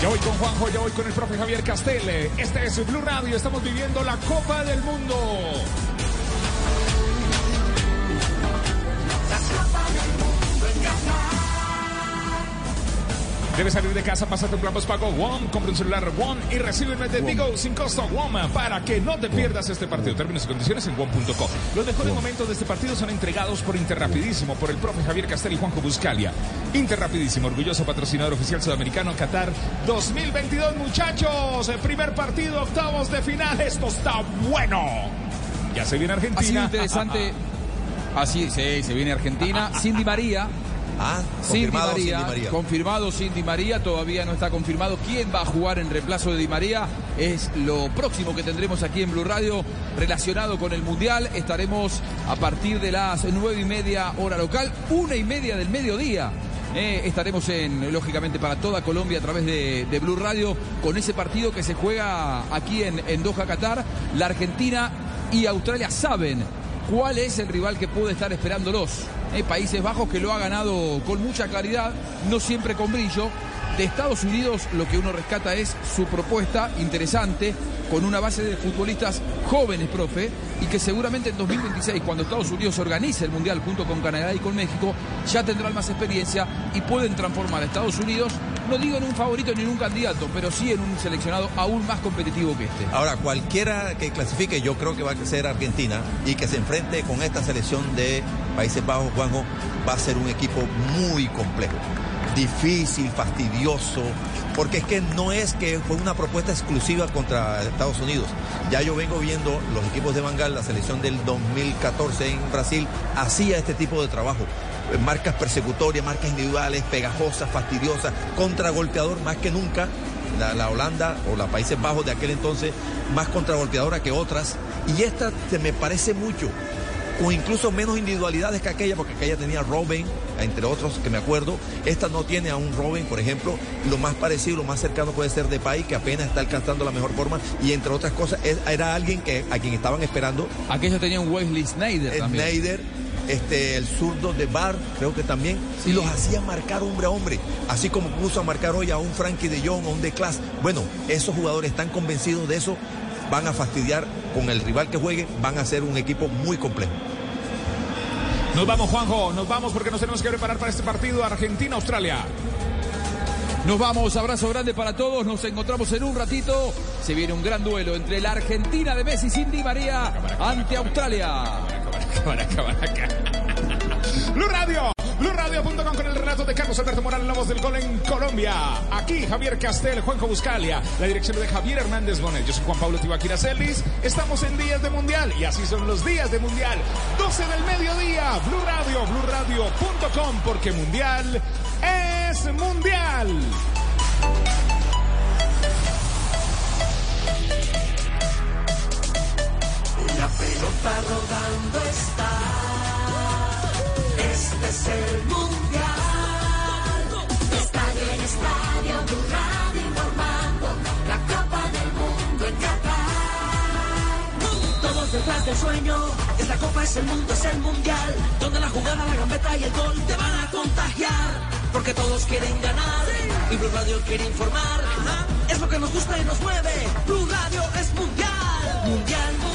Ya voy con Juanjo, ya voy con el profe Javier Castel. Este es Blue Radio, estamos viviendo la Copa del Mundo. Debes salir de casa, pásate un plan pago WOM, compra un celular WOM y recibe mes de Digo sin costo WOM para que no te pierdas este partido. Términos y condiciones en WOM.co. Los mejores momentos de este partido son entregados por Interrapidísimo, por el profe Javier Castel y Juanjo Buscalia. Interrapidísimo, orgulloso patrocinador oficial sudamericano Qatar 2022, muchachos. El primer partido, octavos de final. Esto está bueno. Ya se viene Argentina. Sido interesante. Así, sí, se viene Argentina. Cindy María. Ah, Cindy confirmado María, Cindy María. confirmado Cindy María, todavía no está confirmado quién va a jugar en reemplazo de Di María. Es lo próximo que tendremos aquí en Blue Radio relacionado con el Mundial. Estaremos a partir de las nueve y media hora local, una y media del mediodía. Eh, estaremos en, lógicamente, para toda Colombia a través de, de Blue Radio con ese partido que se juega aquí en, en Doha, Qatar. La Argentina y Australia saben cuál es el rival que puede estar esperándolos. Eh, Países Bajos que lo ha ganado con mucha claridad, no siempre con brillo. De Estados Unidos lo que uno rescata es su propuesta interesante, con una base de futbolistas jóvenes, profe, y que seguramente en 2026, cuando Estados Unidos organice el Mundial junto con Canadá y con México, ya tendrán más experiencia y pueden transformar a Estados Unidos, no digo en un favorito ni en un candidato, pero sí en un seleccionado aún más competitivo que este. Ahora, cualquiera que clasifique, yo creo que va a ser Argentina y que se enfrente con esta selección de Países Bajos, Juanjo, va a ser un equipo muy complejo. Difícil, fastidioso, porque es que no es que fue una propuesta exclusiva contra Estados Unidos. Ya yo vengo viendo los equipos de Bangal, la selección del 2014 en Brasil, hacía este tipo de trabajo marcas persecutorias, marcas individuales, pegajosas, fastidiosas, contragolpeador más que nunca. La, la, Holanda o los Países Bajos de aquel entonces más contragolpeadora que otras. Y esta se me parece mucho, con incluso menos individualidades que aquella, porque aquella tenía Robin, entre otros que me acuerdo. Esta no tiene a un Robin, por ejemplo. Lo más parecido, lo más cercano puede ser de Depay, que apenas está alcanzando la mejor forma. Y entre otras cosas, era alguien que, a quien estaban esperando. Aquello tenía un Wesley Snyder también. Snyder este, el zurdo de Bar, creo que también, y los hacía marcar hombre a hombre, así como puso a marcar hoy a un Frankie de Jong, a un de Class. Bueno, esos jugadores están convencidos de eso, van a fastidiar con el rival que juegue, van a ser un equipo muy complejo. Nos vamos, Juanjo, nos vamos porque nos tenemos que preparar para este partido Argentina-Australia. Nos vamos, abrazo grande para todos, nos encontramos en un ratito. Se viene un gran duelo entre la Argentina de Messi, Cindy María, ante Australia. Blue Radio, BlueRadio.com con el relato de Carlos Alberto Morales, la voz del gol en Colombia. Aquí Javier Castel, Juanjo Buscalia, la dirección de Javier Hernández Bonet. Yo soy Juan Pablo Tibaquira Celis. Estamos en días de mundial y así son los días de mundial. 12 del mediodía, Blue Radio, BlueRadio.com porque mundial es mundial. Pelota rodando está. Este es el mundial. Estadio en estadio, Blue Radio informando. La Copa del Mundo en Qatar. Todos detrás del sueño. Esta Copa es el mundo, es el mundial. Donde la jugada, la gambeta y el gol te van a contagiar. Porque todos quieren ganar. Y Blue Radio quiere informar. Es lo que nos gusta y nos mueve. Blue Radio es mundial. Mundial, mundial.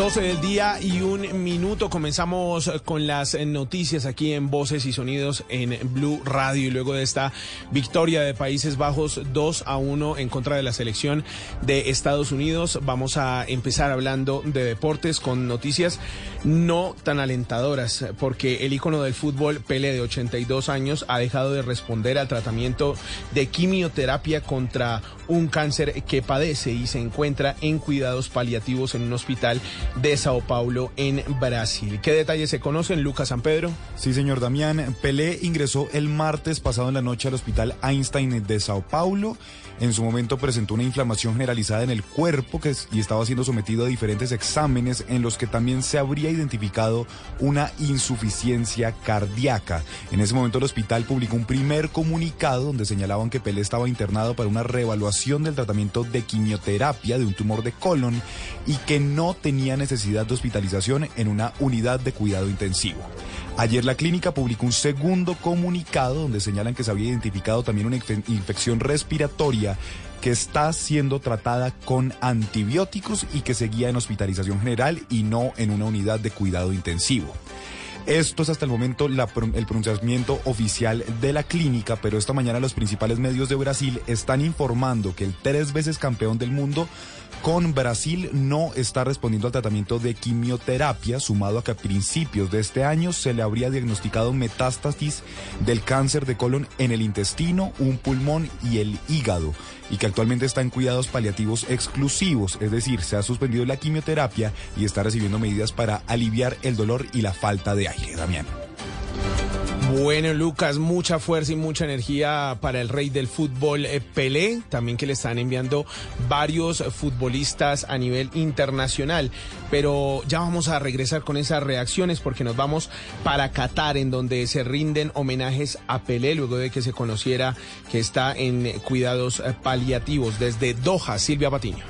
12 del día y un minuto. Comenzamos con las noticias aquí en Voces y Sonidos en Blue Radio. Y luego de esta victoria de Países Bajos 2 a 1 en contra de la selección de Estados Unidos, vamos a empezar hablando de deportes con noticias no tan alentadoras, porque el ícono del fútbol, Pele, de 82 años, ha dejado de responder al tratamiento de quimioterapia contra un cáncer que padece y se encuentra en cuidados paliativos en un hospital de Sao Paulo en Brasil. ¿Qué detalles se conocen, Lucas San Pedro? Sí, señor Damián. Pelé ingresó el martes pasado en la noche al hospital Einstein de Sao Paulo. En su momento presentó una inflamación generalizada en el cuerpo y estaba siendo sometido a diferentes exámenes en los que también se habría identificado una insuficiencia cardíaca. En ese momento el hospital publicó un primer comunicado donde señalaban que Pelé estaba internado para una reevaluación del tratamiento de quimioterapia de un tumor de colon y que no tenía necesidad de hospitalización en una unidad de cuidado intensivo. Ayer la clínica publicó un segundo comunicado donde señalan que se había identificado también una infección respiratoria que está siendo tratada con antibióticos y que seguía en hospitalización general y no en una unidad de cuidado intensivo. Esto es hasta el momento el pronunciamiento oficial de la clínica, pero esta mañana los principales medios de Brasil están informando que el tres veces campeón del mundo con Brasil no está respondiendo al tratamiento de quimioterapia, sumado a que a principios de este año se le habría diagnosticado metástasis del cáncer de colon en el intestino, un pulmón y el hígado, y que actualmente está en cuidados paliativos exclusivos, es decir, se ha suspendido la quimioterapia y está recibiendo medidas para aliviar el dolor y la falta de aire. Damián. Bueno, Lucas, mucha fuerza y mucha energía para el rey del fútbol eh, Pelé, también que le están enviando varios futbolistas a nivel internacional. Pero ya vamos a regresar con esas reacciones porque nos vamos para Qatar, en donde se rinden homenajes a Pelé luego de que se conociera que está en cuidados eh, paliativos. Desde Doha, Silvia Patiño.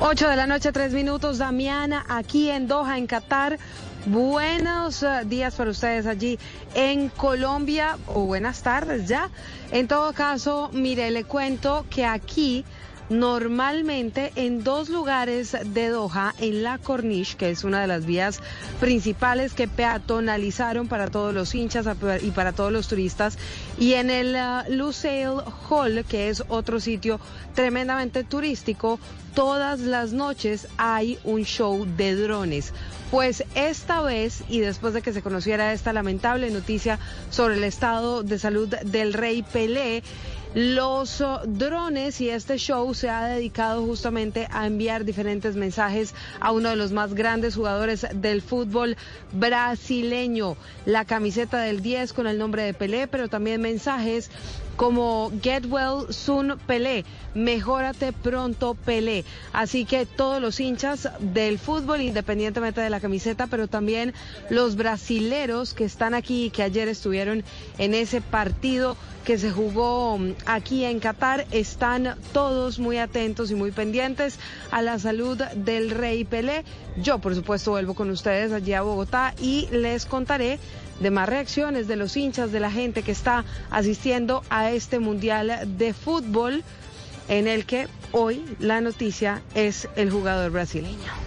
8 de la noche, tres minutos, Damiana, aquí en Doha, en Qatar. Buenos eh, días para ustedes allí en Colombia o buenas tardes ya. En todo caso, mire, le cuento que aquí normalmente en dos lugares de Doha, en la Corniche, que es una de las vías principales que peatonalizaron para todos los hinchas y para todos los turistas, y en el uh, Lusail Hall, que es otro sitio tremendamente turístico, todas las noches hay un show de drones. Pues esta vez, y después de que se conociera esta lamentable noticia sobre el estado de salud del rey Pelé, los uh, drones y este show se ha dedicado justamente a enviar diferentes mensajes a uno de los más grandes jugadores del fútbol brasileño. La camiseta del 10 con el nombre de Pelé, pero también mensajes como Get Well Soon Pelé, mejórate pronto Pelé. Así que todos los hinchas del fútbol, independientemente de la camiseta, pero también los brasileros que están aquí y que ayer estuvieron en ese partido que se jugó mm, aquí en Qatar, están todos muy atentos y muy pendientes a la salud del rey Pelé. Yo, por supuesto, vuelvo con ustedes allí a Bogotá y les contaré de más reacciones de los hinchas, de la gente que está asistiendo a este Mundial de Fútbol, en el que hoy la noticia es el jugador brasileño.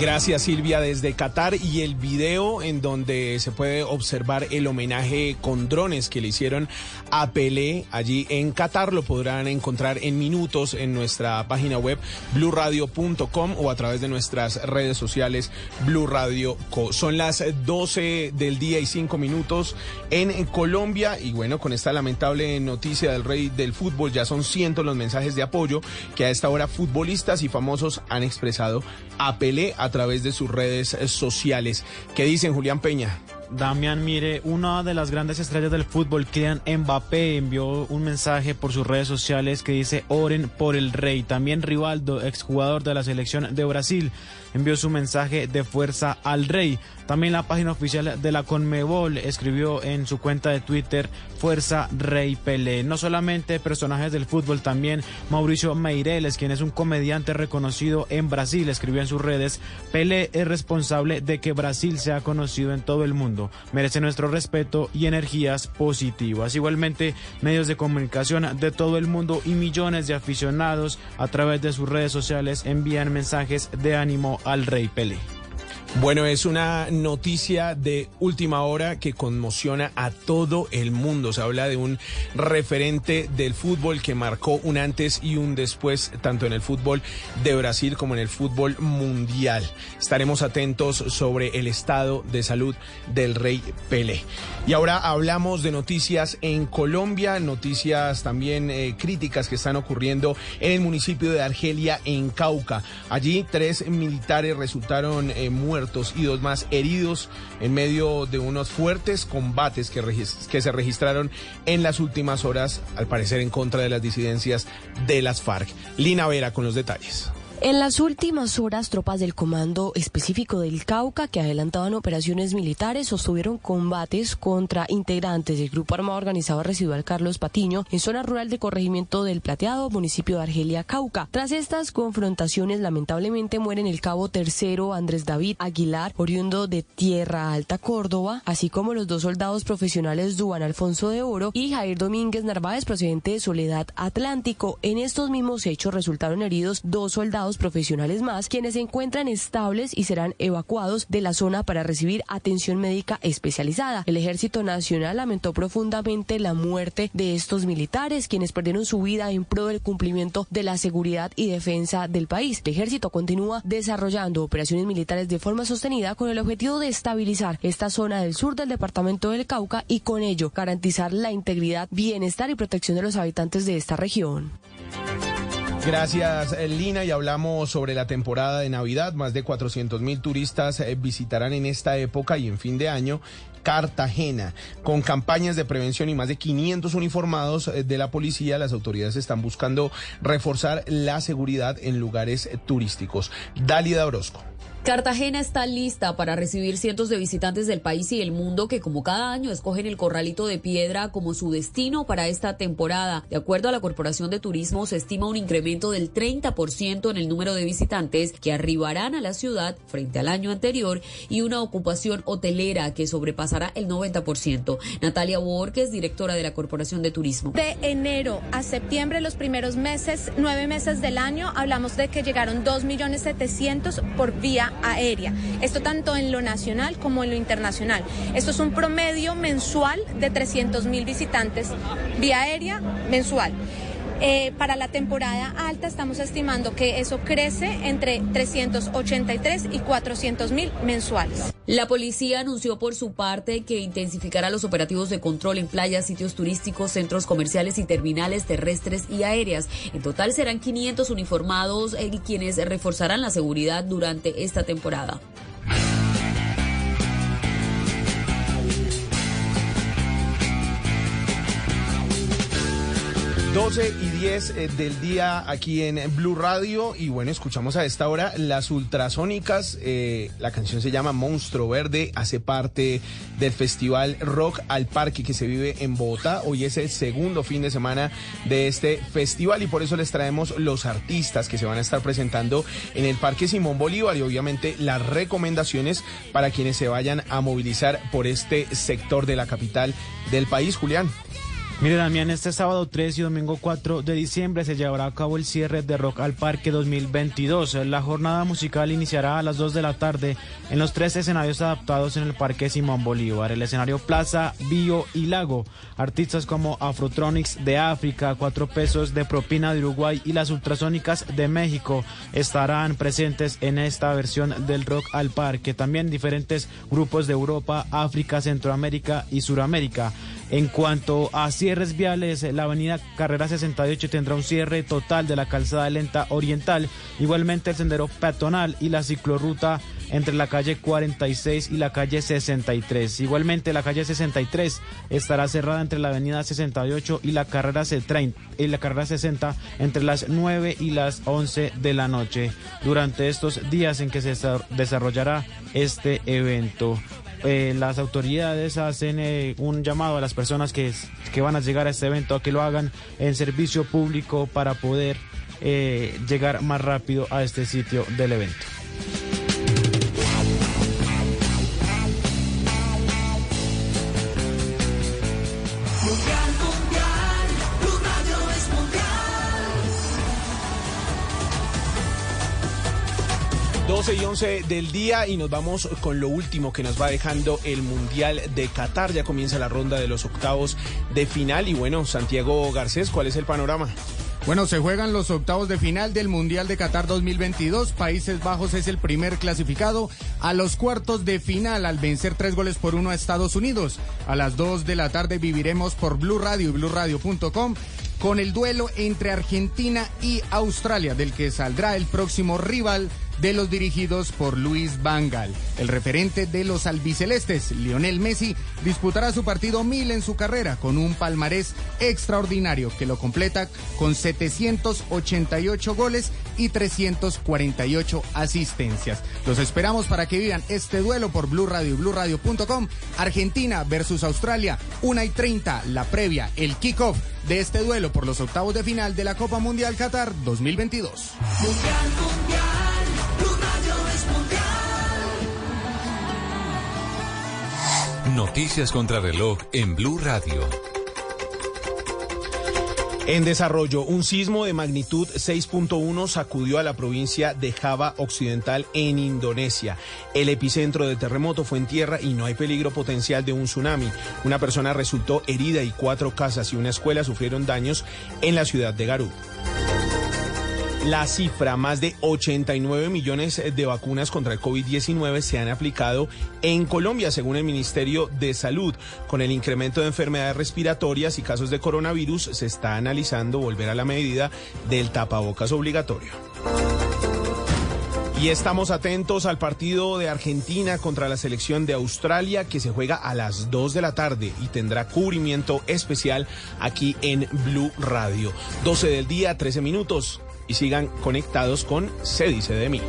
Gracias Silvia desde Qatar y el video en donde se puede observar el homenaje con drones que le hicieron a Pelé allí en Qatar lo podrán encontrar en minutos en nuestra página web blurradio.com o a través de nuestras redes sociales Blue Radio. Son las 12 del día y 5 minutos en Colombia y bueno, con esta lamentable noticia del rey del fútbol ya son cientos los mensajes de apoyo que a esta hora futbolistas y famosos han expresado a a través de sus redes sociales. ¿Qué dicen Julián Peña? Damián, mire, una de las grandes estrellas del fútbol, Kylian Mbappé, envió un mensaje por sus redes sociales que dice oren por el rey. También Rivaldo, exjugador de la selección de Brasil, envió su mensaje de fuerza al rey. También la página oficial de la Conmebol escribió en su cuenta de Twitter Fuerza Rey Pelé. No solamente personajes del fútbol, también Mauricio Meireles, quien es un comediante reconocido en Brasil, escribió en sus redes, Pelé es responsable de que Brasil sea conocido en todo el mundo. Merece nuestro respeto y energías positivas. Igualmente, medios de comunicación de todo el mundo y millones de aficionados a través de sus redes sociales envían mensajes de ánimo al Rey Pelé. Bueno, es una noticia de última hora que conmociona a todo el mundo. Se habla de un referente del fútbol que marcó un antes y un después, tanto en el fútbol de Brasil como en el fútbol mundial. Estaremos atentos sobre el estado de salud del rey Pelé. Y ahora hablamos de noticias en Colombia, noticias también eh, críticas que están ocurriendo en el municipio de Argelia, en Cauca. Allí tres militares resultaron eh, muertos y dos más heridos en medio de unos fuertes combates que, que se registraron en las últimas horas, al parecer en contra de las disidencias de las FARC. Lina Vera con los detalles. En las últimas horas, tropas del Comando Específico del Cauca, que adelantaban operaciones militares, sostuvieron combates contra integrantes del Grupo Armado Organizado Residual Carlos Patiño en zona rural de corregimiento del Plateado, municipio de Argelia, Cauca. Tras estas confrontaciones, lamentablemente mueren el cabo tercero Andrés David Aguilar, oriundo de Tierra Alta, Córdoba, así como los dos soldados profesionales Duan Alfonso de Oro y Jair Domínguez Narváez, procedente de Soledad Atlántico. En estos mismos hechos resultaron heridos dos soldados profesionales más, quienes se encuentran estables y serán evacuados de la zona para recibir atención médica especializada. El Ejército Nacional lamentó profundamente la muerte de estos militares, quienes perdieron su vida en pro del cumplimiento de la seguridad y defensa del país. El Ejército continúa desarrollando operaciones militares de forma sostenida con el objetivo de estabilizar esta zona del sur del departamento del Cauca y con ello garantizar la integridad, bienestar y protección de los habitantes de esta región. Gracias, Lina. Y hablamos sobre la temporada de Navidad. Más de 400 mil turistas eh, visitarán en esta época y en fin de año Cartagena. Con campañas de prevención y más de 500 uniformados eh, de la policía, las autoridades están buscando reforzar la seguridad en lugares turísticos. Dálida Orozco. Cartagena está lista para recibir cientos de visitantes del país y del mundo que como cada año escogen el Corralito de Piedra como su destino para esta temporada. De acuerdo a la Corporación de Turismo, se estima un incremento del 30% en el número de visitantes que arribarán a la ciudad frente al año anterior y una ocupación hotelera que sobrepasará el 90%. Natalia Borges, directora de la Corporación de Turismo. De enero a septiembre, los primeros meses, nueve meses del año, hablamos de que llegaron 2.700.000 por vía aérea. Esto tanto en lo nacional como en lo internacional. Esto es un promedio mensual de 300 mil visitantes vía aérea mensual. Eh, para la temporada alta estamos estimando que eso crece entre 383 y 400 mil mensuales. La policía anunció por su parte que intensificará los operativos de control en playas, sitios turísticos, centros comerciales y terminales terrestres y aéreas. En total serán 500 uniformados eh, quienes reforzarán la seguridad durante esta temporada. 12 y 10 eh, del día aquí en Blue Radio. Y bueno, escuchamos a esta hora las ultrasónicas, eh, la canción se llama Monstruo Verde, hace parte del festival Rock al Parque que se vive en Bogotá, hoy es el segundo fin de semana de este festival y por eso les traemos los artistas que se van a estar presentando en el Parque Simón Bolívar y obviamente las recomendaciones para quienes se vayan a movilizar por este sector de la capital del país, Julián. Mire, Damián, este sábado 3 y domingo 4 de diciembre se llevará a cabo el cierre de Rock al Parque 2022. La jornada musical iniciará a las 2 de la tarde en los tres escenarios adaptados en el Parque Simón Bolívar, el escenario Plaza, Bio y Lago. Artistas como Afrotronics de África, Cuatro Pesos de Propina de Uruguay y las Ultrasónicas de México estarán presentes en esta versión del Rock al Parque. También diferentes grupos de Europa, África, Centroamérica y Suramérica. En cuanto a cierres viales, la avenida Carrera 68 tendrá un cierre total de la calzada lenta oriental, igualmente el sendero peatonal y la ciclorruta entre la calle 46 y la calle 63. Igualmente la calle 63 estará cerrada entre la avenida 68 y la carrera, y la carrera 60 entre las 9 y las 11 de la noche durante estos días en que se desarrollará este evento. Eh, las autoridades hacen eh, un llamado a las personas que, que, van a llegar a este evento a que lo hagan en servicio público para poder eh, llegar más rápido a este sitio del evento. 12 y 11 del día y nos vamos con lo último que nos va dejando el Mundial de Qatar. Ya comienza la ronda de los octavos de final y bueno, Santiago Garcés, ¿cuál es el panorama? Bueno, se juegan los octavos de final del Mundial de Qatar 2022. Países Bajos es el primer clasificado a los cuartos de final al vencer tres goles por uno a Estados Unidos. A las 2 de la tarde viviremos por Blue Radio y BlueRadio.com con el duelo entre Argentina y Australia, del que saldrá el próximo rival de los dirigidos por Luis Vangal. El referente de los albicelestes, Lionel Messi, disputará su partido mil en su carrera con un palmarés extraordinario que lo completa con 788 goles y 348 asistencias. Los esperamos para que vivan este duelo por Blue Radio y BlueRadio.com. Argentina versus Australia, 1 y 30, la previa, el kickoff de este duelo por los octavos de final de la Copa Mundial Qatar 2022. Mundial, mundial, Noticias contra reloj en Blue Radio. En desarrollo, un sismo de magnitud 6.1 sacudió a la provincia de Java Occidental en Indonesia. El epicentro del terremoto fue en tierra y no hay peligro potencial de un tsunami. Una persona resultó herida y cuatro casas y una escuela sufrieron daños en la ciudad de Garut. La cifra, más de 89 millones de vacunas contra el COVID-19 se han aplicado en Colombia, según el Ministerio de Salud. Con el incremento de enfermedades respiratorias y casos de coronavirus, se está analizando volver a la medida del tapabocas obligatorio. Y estamos atentos al partido de Argentina contra la selección de Australia que se juega a las 2 de la tarde y tendrá cubrimiento especial aquí en Blue Radio. 12 del día, 13 minutos y sigan conectados con Se dice de mí.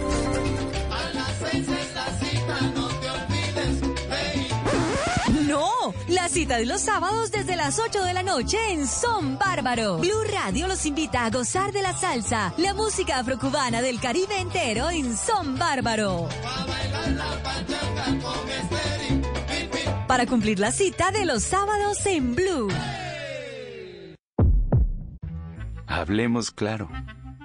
No, la cita de los sábados desde las 8 de la noche en Son Bárbaro. Blue Radio los invita a gozar de la salsa, la música afrocubana del Caribe entero en Son Bárbaro. Para cumplir la cita de los sábados en Blue. Hablemos claro.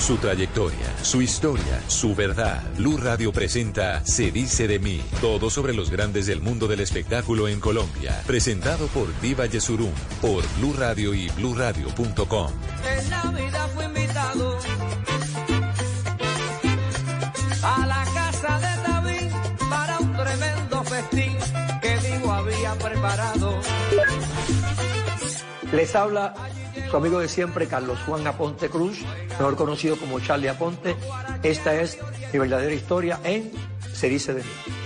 Su trayectoria, su historia, su verdad. Blue Radio presenta Se dice de mí. Todo sobre los grandes del mundo del espectáculo en Colombia. Presentado por Diva Yesurum. Por Blue Radio y BlueRadio.com. En Navidad fui invitado a la casa de David para un tremendo festín que Diego había preparado. Les habla su amigo de siempre, Carlos Juan Aponte Cruz, mejor conocido como Charlie Aponte. Esta es mi verdadera historia en Se dice de mí.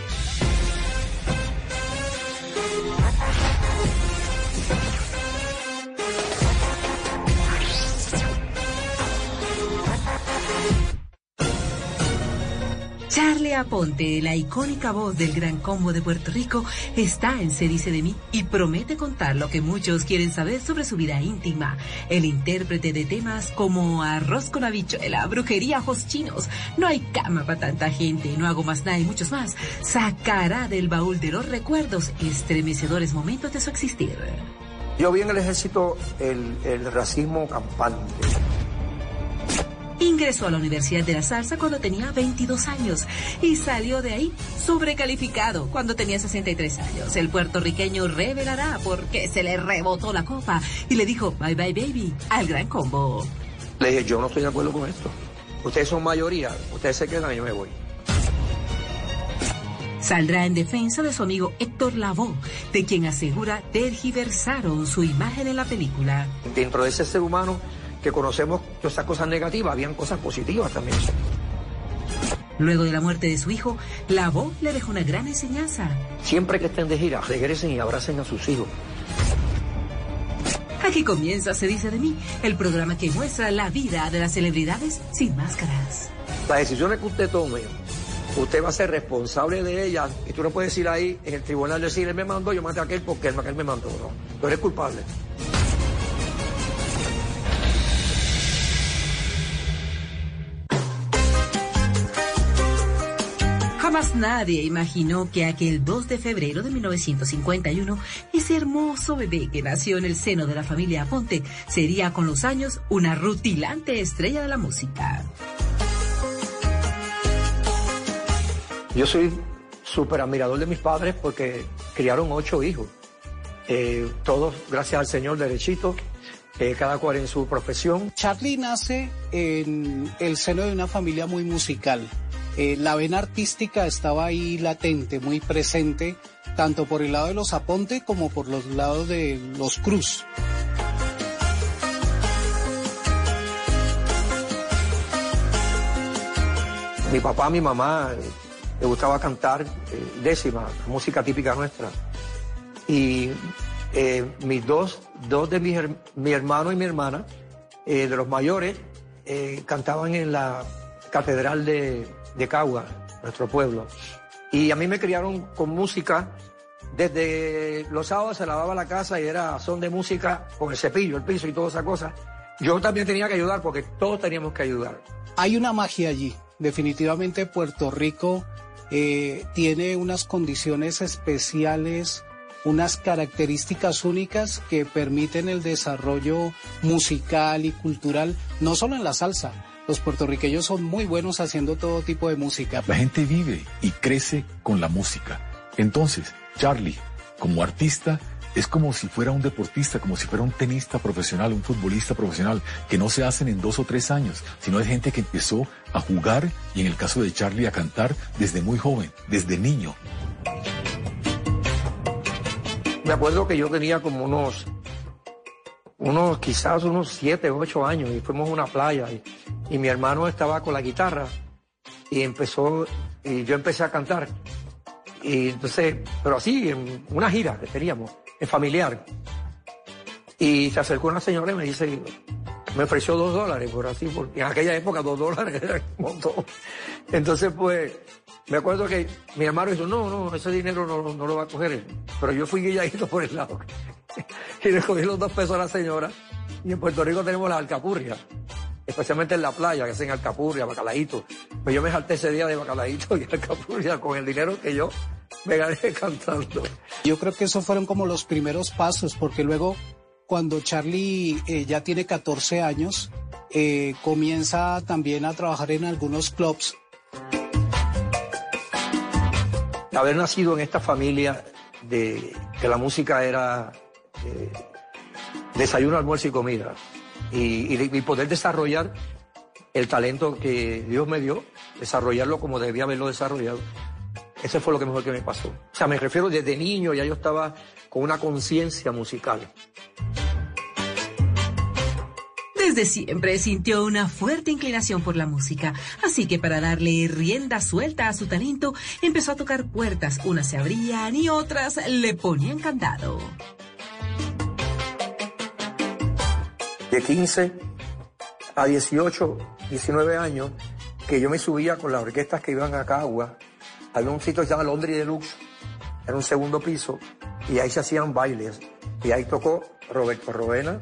Charlie Aponte, la icónica voz del Gran Combo de Puerto Rico, está en Se dice de mí y promete contar lo que muchos quieren saber sobre su vida íntima. El intérprete de temas como arroz con habichuela, brujería, ojos chinos, no hay cama para tanta gente, no hago más nada y muchos más, sacará del baúl de los recuerdos estremecedores momentos de su existir. Yo vi en el ejército el, el racismo campante. Ingresó a la Universidad de la Salsa cuando tenía 22 años y salió de ahí sobrecalificado cuando tenía 63 años. El puertorriqueño revelará por qué se le rebotó la copa y le dijo bye bye baby al gran combo. Le dije, yo no estoy de acuerdo con esto. Ustedes son mayoría, ustedes se quedan y yo me voy. Saldrá en defensa de su amigo Héctor Lavoe, de quien asegura tergiversaron su imagen en la película. Dentro de ese ser humano que conocemos todas esas cosas negativas, habían cosas positivas también. Luego de la muerte de su hijo, Lavoe le dejó una gran enseñanza. Siempre que estén de gira, regresen y abracen a sus hijos. Aquí comienza Se dice de mí, el programa que muestra la vida de las celebridades sin máscaras. Las decisiones que usted tome usted va a ser responsable de ella y tú no puedes ir ahí en el tribunal decir, él me mandó, yo maté a aquel porque él, él me mandó. No, tú eres culpable. Jamás nadie imaginó que aquel 2 de febrero de 1951, ese hermoso bebé que nació en el seno de la familia Aponte sería con los años una rutilante estrella de la música. Yo soy súper admirador de mis padres porque criaron ocho hijos. Eh, todos, gracias al Señor, derechito, eh, cada cual en su profesión. Charlie nace en el seno de una familia muy musical. Eh, la vena artística estaba ahí latente, muy presente, tanto por el lado de los Aponte como por los lados de los Cruz. Mi papá, mi mamá, eh, le gustaba cantar eh, décima, música típica nuestra. Y eh, mis dos, dos de mis, mi hermano y mi hermana, eh, de los mayores, cantaban en la catedral de, de Cagua, nuestro pueblo. Y a mí me criaron con música. Desde los sábados se lavaba la casa y era son de música con el cepillo, el piso y toda esa cosa. Yo también tenía que ayudar porque todos teníamos que ayudar. Hay una magia allí. Definitivamente Puerto Rico eh, tiene unas condiciones especiales, unas características únicas que permiten el desarrollo musical y cultural, no solo en la salsa. Los puertorriqueños son muy buenos haciendo todo tipo de música. La gente vive y crece con la música. Entonces, Charlie, como artista, es como si fuera un deportista, como si fuera un tenista profesional, un futbolista profesional, que no se hacen en dos o tres años, sino es gente que empezó a jugar y en el caso de Charlie a cantar desde muy joven, desde niño. Me acuerdo que yo tenía como unos, unos quizás unos siete o ocho años y fuimos a una playa y, y mi hermano estaba con la guitarra y empezó, y yo empecé a cantar. Y entonces, pero así, en una gira que teníamos, en familiar. Y se acercó una señora y me dice, me ofreció dos dólares, por así, porque en aquella época dos dólares era un montón. Entonces, pues, me acuerdo que mi hermano dijo, no, no, ese dinero no, no lo va a coger él. Pero yo fui guilladito por el lado. y le cogí los dos pesos a la señora. Y en Puerto Rico tenemos las alcapurrias. Especialmente en la playa, que hacen alcapurria, bacalaíto. Pues yo me salté ese día de bacalaíto y alcapurria con el dinero que yo me gané cantando. Yo creo que esos fueron como los primeros pasos, porque luego cuando Charlie eh, ya tiene 14 años, eh, comienza también a trabajar en algunos clubs. Haber nacido en esta familia de que la música era eh, desayuno, almuerzo y comida y, y- poder desarrollar el talento que Dios me dio, desarrollarlo como debía haberlo desarrollado. Ese fue lo que mejor que me pasó. O sea, me refiero desde niño, ya yo estaba con una conciencia musical. Desde siempre sintió una fuerte inclinación por la música, así que para darle rienda suelta a su talento, empezó a tocar puertas. Unas se abrían y otras le ponían candado. de 15 a 18, 19 años, que yo me subía con las orquestas que iban a Cagua. Había un sitio que se llama Londres Deluxe, era un segundo piso, y ahí se hacían bailes. Y ahí tocó Roberto Roena,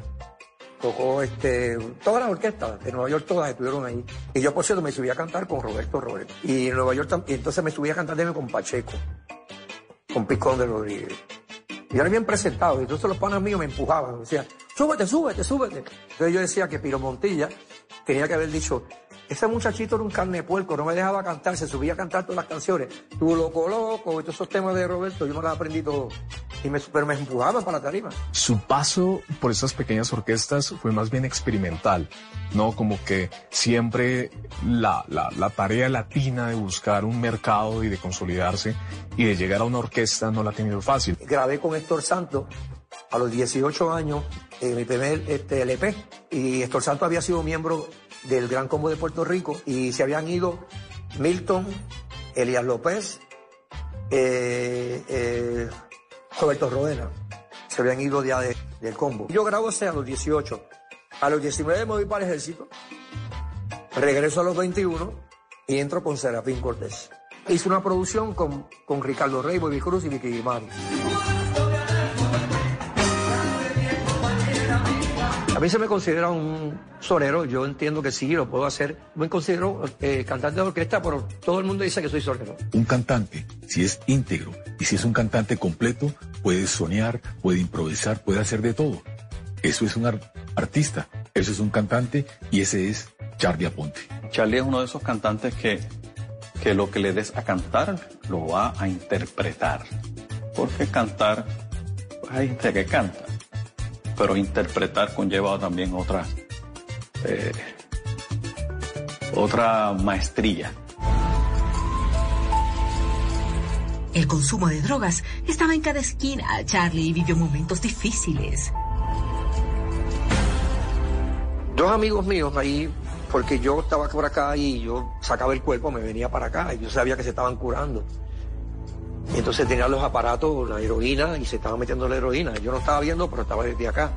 tocó este, todas las orquestas de Nueva York, todas estuvieron ahí. Y yo, por cierto, me subí a cantar con Roberto Roena. Y en Nueva York, y entonces me subí a cantar también con Pacheco, con Picón de Rodríguez. Y era bien presentado, y entonces los panas míos me empujaban, me decían, súbete, súbete, súbete. Entonces yo decía que Piro Montilla tenía que haber dicho, ese muchachito era un carne de puerco, no me dejaba cantar, se subía a cantar todas las canciones. Tú loco, loco, y todos esos temas de Roberto, yo me los aprendí todos. Y me, pero me empujaban para la tarima. Su paso por esas pequeñas orquestas fue más bien experimental, ¿no? Como que siempre la, la, la tarea latina de buscar un mercado y de consolidarse y de llegar a una orquesta no la ha tenido fácil. grabé con Héctor Santos a los 18 años eh, mi primer este, LP. Y Héctor Santos había sido miembro del Gran Combo de Puerto Rico y se habían ido Milton, Elías López, eh, eh, Roberto Rodena. Se habían ido ya de- del combo. Yo grabo ese a los 18. A los 19 me voy para el ejército. Regreso a los 21 y entro con Serafín Cortés. hice una producción con, con Ricardo Rey, Bobby Cruz y Vicky Guimán. Mí se me considera un solero, yo entiendo que sí, lo puedo hacer. Me considero eh, cantante de orquesta, pero todo el mundo dice que soy solero. Un cantante, si es íntegro y si es un cantante completo, puede soñar, puede improvisar, puede hacer de todo. Eso es un ar- artista, eso es un cantante y ese es Charlie Aponte. Charlie es uno de esos cantantes que, que lo que le des a cantar lo va a interpretar. Porque cantar, pues hay gente que canta, pero interpretar conlleva también otra, eh, otra maestría. El consumo de drogas estaba en cada esquina. Charlie vivió momentos difíciles. Dos amigos míos ahí, porque yo estaba por acá y yo sacaba el cuerpo, me venía para acá y yo sabía que se estaban curando. Y entonces tenían los aparatos, la heroína y se estaban metiendo la heroína. Yo no estaba viendo, pero estaba desde acá.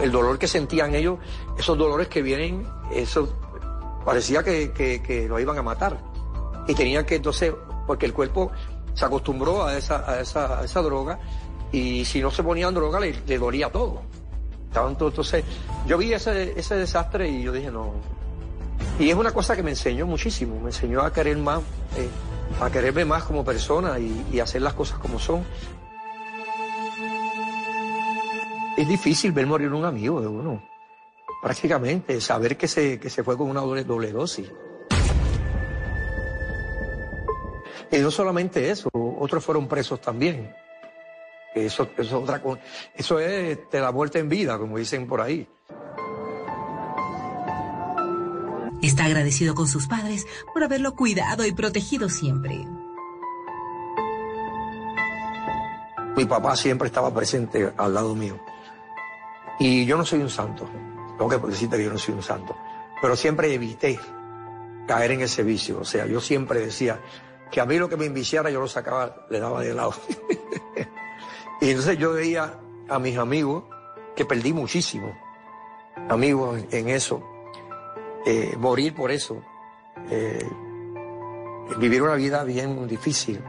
El dolor que sentían ellos, esos dolores que vienen, eso parecía que, lo iban a matar. Y tenían que entonces, porque el cuerpo se acostumbró a esa, a esa, a esa droga y si no se ponían droga le, le dolía todo. Todos- entonces, yo vi ese, ese desastre y yo dije, no. Y es una cosa que me enseñó muchísimo, me enseñó a querer más, eh, a quererme más como persona y, y hacer las cosas como son. Es difícil ver morir un amigo de uno, prácticamente, saber que se, que se fue con una doble, doble dosis. Y no solamente eso, otros fueron presos también. Eso, eso, es otra, eso es este, la muerte en vida, como dicen por ahí. Está agradecido con sus padres por haberlo cuidado y protegido siempre. Mi papá siempre estaba presente al lado mío. Y yo no soy un santo, tengo que decirte que yo no soy un santo, pero siempre evité caer en ese vicio. O sea, yo siempre decía que a mí lo que me enviciara yo lo sacaba, le daba de lado. y entonces yo veía a mis amigos, que perdí muchísimo, amigos en eso, eh, morir por eso, eh, vivir una vida bien difícil.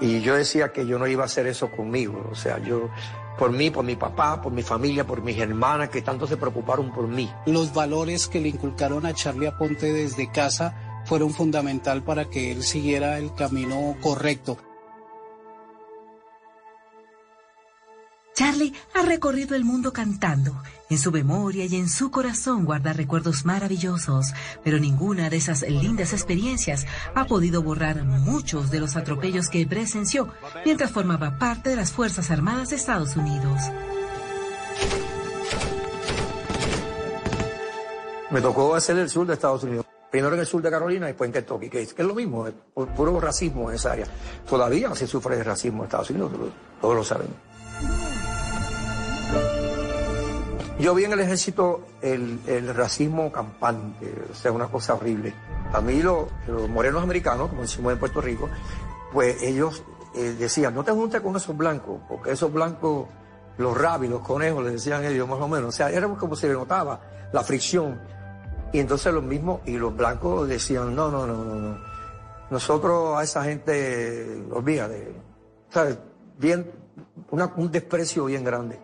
Y yo decía que yo no iba a hacer eso conmigo. O sea, yo, por mí, por mi papá, por mi familia, por mis hermanas que tanto se preocuparon por mí. Los valores que le inculcaron a Charlie Aponte desde casa fueron fundamental para que él siguiera el camino correcto. Charlie ha recorrido el mundo cantando. En su memoria y en su corazón guarda recuerdos maravillosos, pero ninguna de esas lindas experiencias ha podido borrar muchos de los atropellos que presenció mientras formaba parte de las Fuerzas Armadas de Estados Unidos. Me tocó hacer el sur de Estados Unidos. Primero en el sur de Carolina y después en Kentucky, que es, lo mismo, es pu- puro racismo en esa área. Todavía se sufre de racismo en Estados Unidos, todos, lo saben. Yo vi en el ejército el, racismo campante, o sea, una cosa horrible. A mí lo- los morenos americanos, como decimos en Puerto Rico, pues ellos eh, decían, no te juntes con esos blancos, porque esos blancos, los rabis, los conejos, les decían ellos más o menos. O sea, era como se le notaba la fricción. Y entonces los mismos, y los blancos decían, no, no, no, no, no. Nosotros a esa gente, olvídate, ¿sabes? Bien, una- un desprecio bien grande.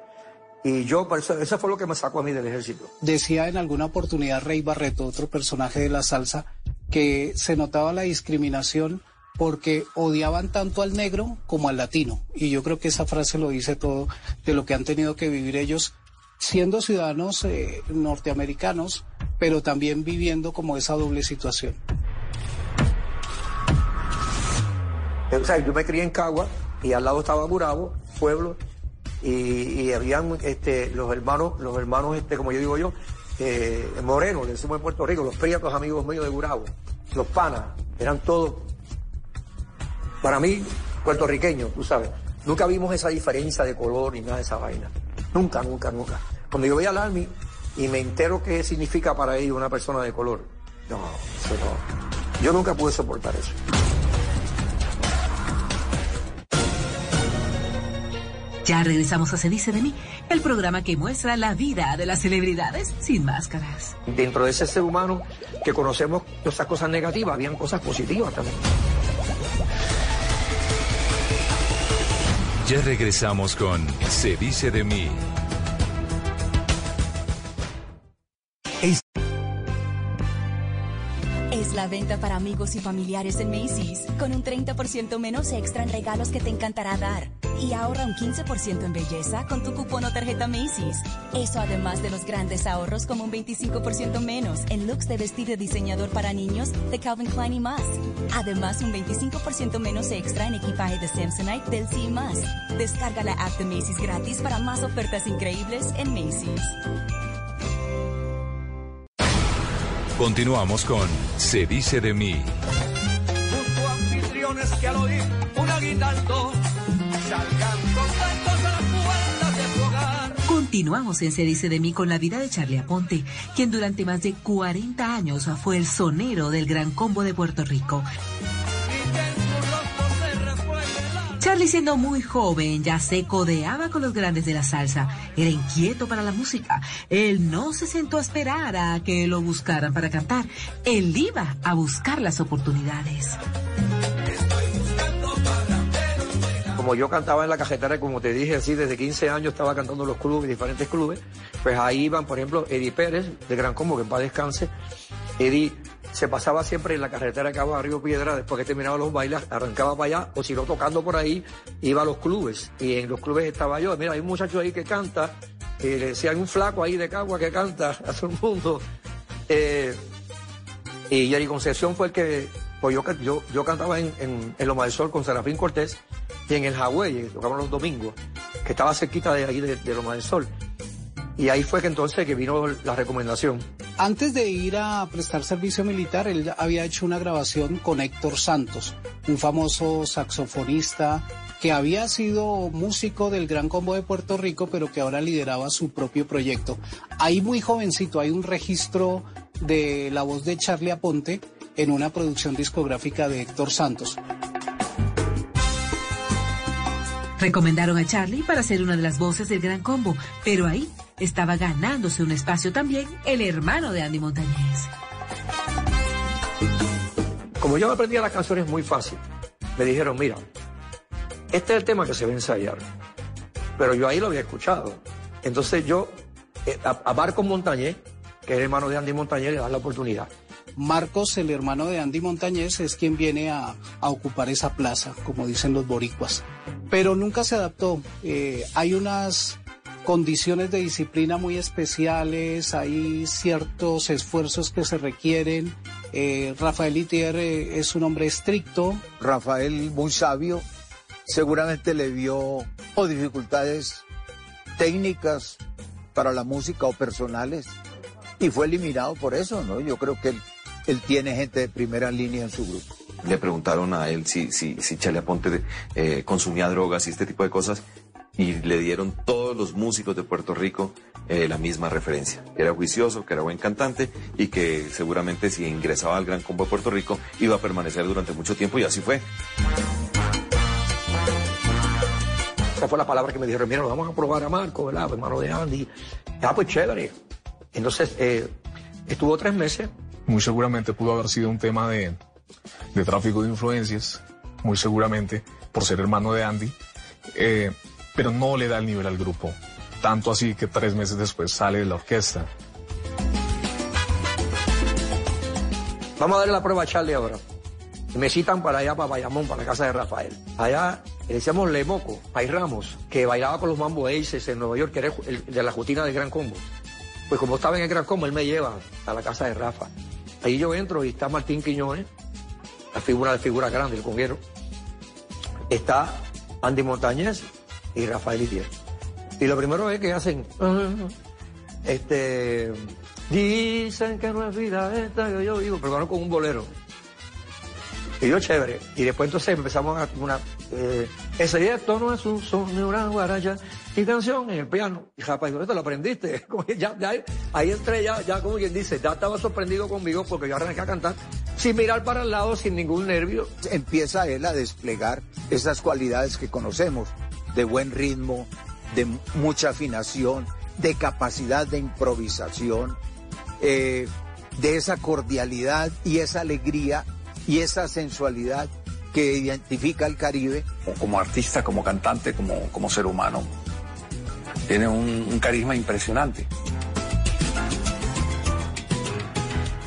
Y yo, por eso, eso fue lo que me sacó a mí del ejército. Decía en alguna oportunidad Rey Barreto, otro personaje de la salsa, que se notaba la discriminación porque odiaban tanto al negro como al latino. Y yo creo que esa frase lo dice todo de lo que han tenido que vivir ellos siendo ciudadanos eh, norteamericanos, pero también viviendo como esa doble situación. O sea, yo me crié en Cagua y al lado estaba Gurabo, pueblo, y, y habían este, los hermanos, los hermanos, este, como yo digo yo, eh, morenos, le decimos en Puerto Rico, los prietos amigos míos de Gurabo, los panas, eran todos, para mí, puertorriqueños, tú sabes. Nunca vimos esa diferencia de color ni nada de esa vaina. Nunca, nunca, nunca. Cuando yo voy al Army y me entero qué significa para ellos una persona de color, no, eso no. Yo nunca pude soportar eso. Ya regresamos a Se dice de mí, el programa que muestra la vida de las celebridades sin máscaras. Dentro de ese ser humano que conocemos todas esas cosas negativas, habían cosas positivas también. Ya regresamos con Se dice de mí. Es la venta para amigos y familiares en Macy's, con un 30% menos extra en regalos que te encantará dar. Y ahorra un 15% en belleza con tu cupón o tarjeta Macy's. Eso además de los grandes ahorros como un 25% menos en looks de vestir de diseñador para niños de Calvin Klein y más. Además un 25% menos extra en equipaje de Samsonite del y más. Descarga la app de Macy's gratis para más ofertas increíbles en Macy's. Continuamos con Se dice de mí. Busco anfitriones que al oír un aguinaldo salgan contentos a las puertas de su hogar. Continuamos en Se dice de mí con la vida de Charlie Aponte, quien durante más de 40 años fue el sonero del Gran Combo de Puerto Rico. Charlie siendo muy joven ya se codeaba con los grandes de la salsa. Era inquieto para la música. Él no se sentó a esperar a que lo buscaran para cantar. Él iba a buscar las oportunidades. Como yo cantaba en la cajetera, como te dije así, desde 15 años estaba cantando en los clubes, diferentes clubes, pues ahí iban, por ejemplo, Eddie Pérez, de Gran Combo, que en paz descanse. Eddie se pasaba siempre en la carretera que va a Río Piedra, después que terminaba los bailes, arrancaba para allá, o si no tocando por ahí, iba a los clubes. Y en los clubes estaba yo, mira, hay un muchacho ahí que canta, decía, hay un flaco ahí de Cagua que canta a todo el mundo. Eh, y Jerry Concepción fue el que, pues yo, yo, yo cantaba en, en, en Loma del Sol con Serafín Cortés y en el Hawái, que tocaban los domingos, que estaba cerquita de ahí de, de Loma del Sol. Y ahí fue que entonces que vino la recomendación. Antes de ir a prestar servicio militar, él había hecho una grabación con Héctor Santos, un famoso saxofonista que había sido músico del Gran Combo de Puerto Rico, pero que ahora lideraba su propio proyecto. Ahí muy jovencito hay un registro de la voz de Charlie Aponte en una producción discográfica de Héctor Santos. Recomendaron a Charlie para ser una de las voces del Gran Combo, pero ahí estaba ganándose un espacio también el hermano de Andy Montañez. Como yo me aprendía las canciones muy fácil, me dijeron, mira, este es el tema que se va a ensayar. Pero yo ahí lo había escuchado. Entonces yo, eh, a, a Marcos Montañez, que es hermano de Andy Montañez, le dan la oportunidad. Marcos, el hermano de Andy Montañez, es quien viene a, ocupar esa plaza, como dicen los boricuas. Pero nunca se adaptó. Eh, hay unas condiciones de disciplina muy especiales, hay ciertos esfuerzos que se requieren. Eh, Rafael Itier eh, es un hombre estricto. Rafael, muy sabio, seguramente le vio o dificultades técnicas para la música o personales y fue eliminado por eso, ¿no? Yo creo que él, él tiene gente de primera línea en su grupo. Le preguntaron a él si, si, si Charlie Aponte eh, consumía drogas y este tipo de cosas y le dieron todos los músicos de Puerto Rico eh, la misma referencia. Que era juicioso, que era buen cantante y que seguramente si ingresaba al Gran Combo de Puerto Rico iba a permanecer durante mucho tiempo y así fue. Esa fue la palabra que me dijeron, mira, vamos a probar a Marco, ¿verdad? Hermano de Andy. Ah, pues chévere. Entonces, eh, estuvo tres meses. Muy seguramente pudo haber sido un tema de, de tráfico de influencias, muy seguramente, por ser hermano de Andy, eh, pero no le da el nivel al grupo. Tanto así que tres meses después sale de la orquesta. Vamos a darle la prueba a Charlie ahora. Me citan para allá, para Bayamón, para la casa de Rafael. Allá le decíamos Lemoco, Pay Ramos, que bailaba con los Mambo Aces en Nueva York, que era el de la jutina del Gran Combo. Pues como estaba en el Gran Combo, él me lleva a la casa de Rafa. Ahí yo entro y está Martín Quiñones, la figura de figura grande, el conguero. Está Andy Montañez y Rafael Itier. Y lo primero es que hacen, este, dicen que no es vida esta que yo vivo, pero bueno, con un bolero. Y yo chévere. Y después entonces empezamos a una, eh, ese día esto no es un son de una guaracha y canción en el piano. Y rapaz, esto lo aprendiste. Como que ya, ya, ahí entré ya, ya como quien dice, ya estaba sorprendido conmigo porque yo arranqué a cantar sin mirar para el lado, sin ningún nervio. Empieza él a desplegar esas cualidades que conocemos de buen ritmo, de mucha afinación, de capacidad de improvisación, eh, de esa cordialidad y esa alegría y esa sensualidad que identifica al Caribe. Como artista, como cantante, como, como ser humano. Tiene un, un carisma impresionante.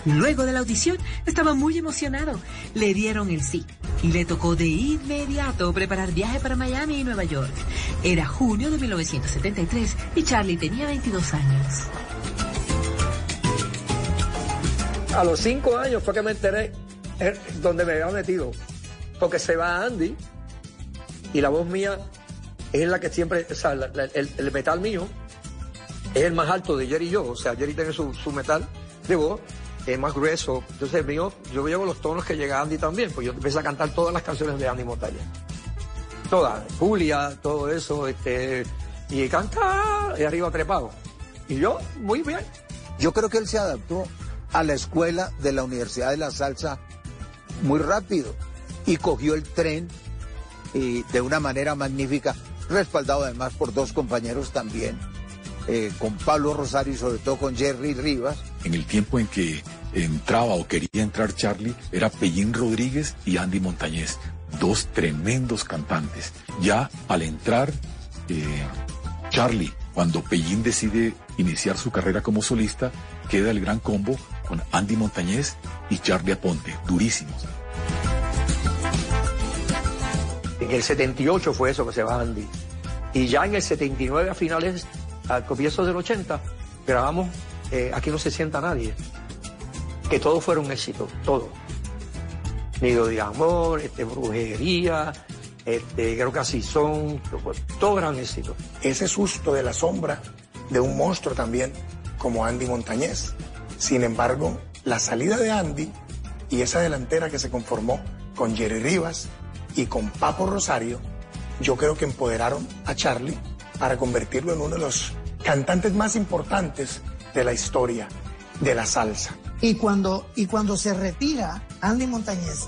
Luego de la audición, estaba muy emocionado. Le dieron el sí y le tocó de inmediato preparar viaje para Miami y Nueva York. Era junio de 1973 y Charlie tenía 22 años. A los cinco años fue que me enteré eh, donde me había metido. Porque se va Andy y la voz mía es la que siempre, o sea, el, el metal mío es el más alto de Jerry y yo. O sea, Jerry tiene su, su metal de voz, es más grueso. Entonces el mío, yo llevo los tonos que llega Andy también, pues yo empecé a cantar todas las canciones de Andy Montaña. Todas, Julia, todo eso, este, y canta y arriba trepado. Y yo, muy bien. Yo creo que él se adaptó a la escuela de la Universidad de la Salsa muy rápido y cogió el tren y de una manera magnífica, respaldado además por dos compañeros también, eh, con Pablo Rosario y sobre todo con Jerry Rivas. En el tiempo en que entraba o quería entrar Charlie, era Pellín Rodríguez y Andy Montañez, dos tremendos cantantes. Ya al entrar eh, Charlie, cuando Pellín decide iniciar su carrera como solista, queda el gran combo con Andy Montañez y Charlie Aponte, durísimos. El 78 fue eso que se va Andy. Y ya en el 79, a finales, a comienzos del 80, grabamos eh, Aquí no se sienta nadie. Que todo fuera un éxito, todo. Nido de amor, este, brujería, este, creo que así son, todo gran éxito. ese susto de la sombra de un monstruo también como Andy Montañez. Sin embargo, la salida de Andy y esa delantera que se conformó con Jerry Rivas y con Papo Rosario, yo creo que empoderaron a Charlie para convertirlo en uno de los cantantes más importantes de la historia de la salsa. Y cuando, y cuando se retira Andy Montañez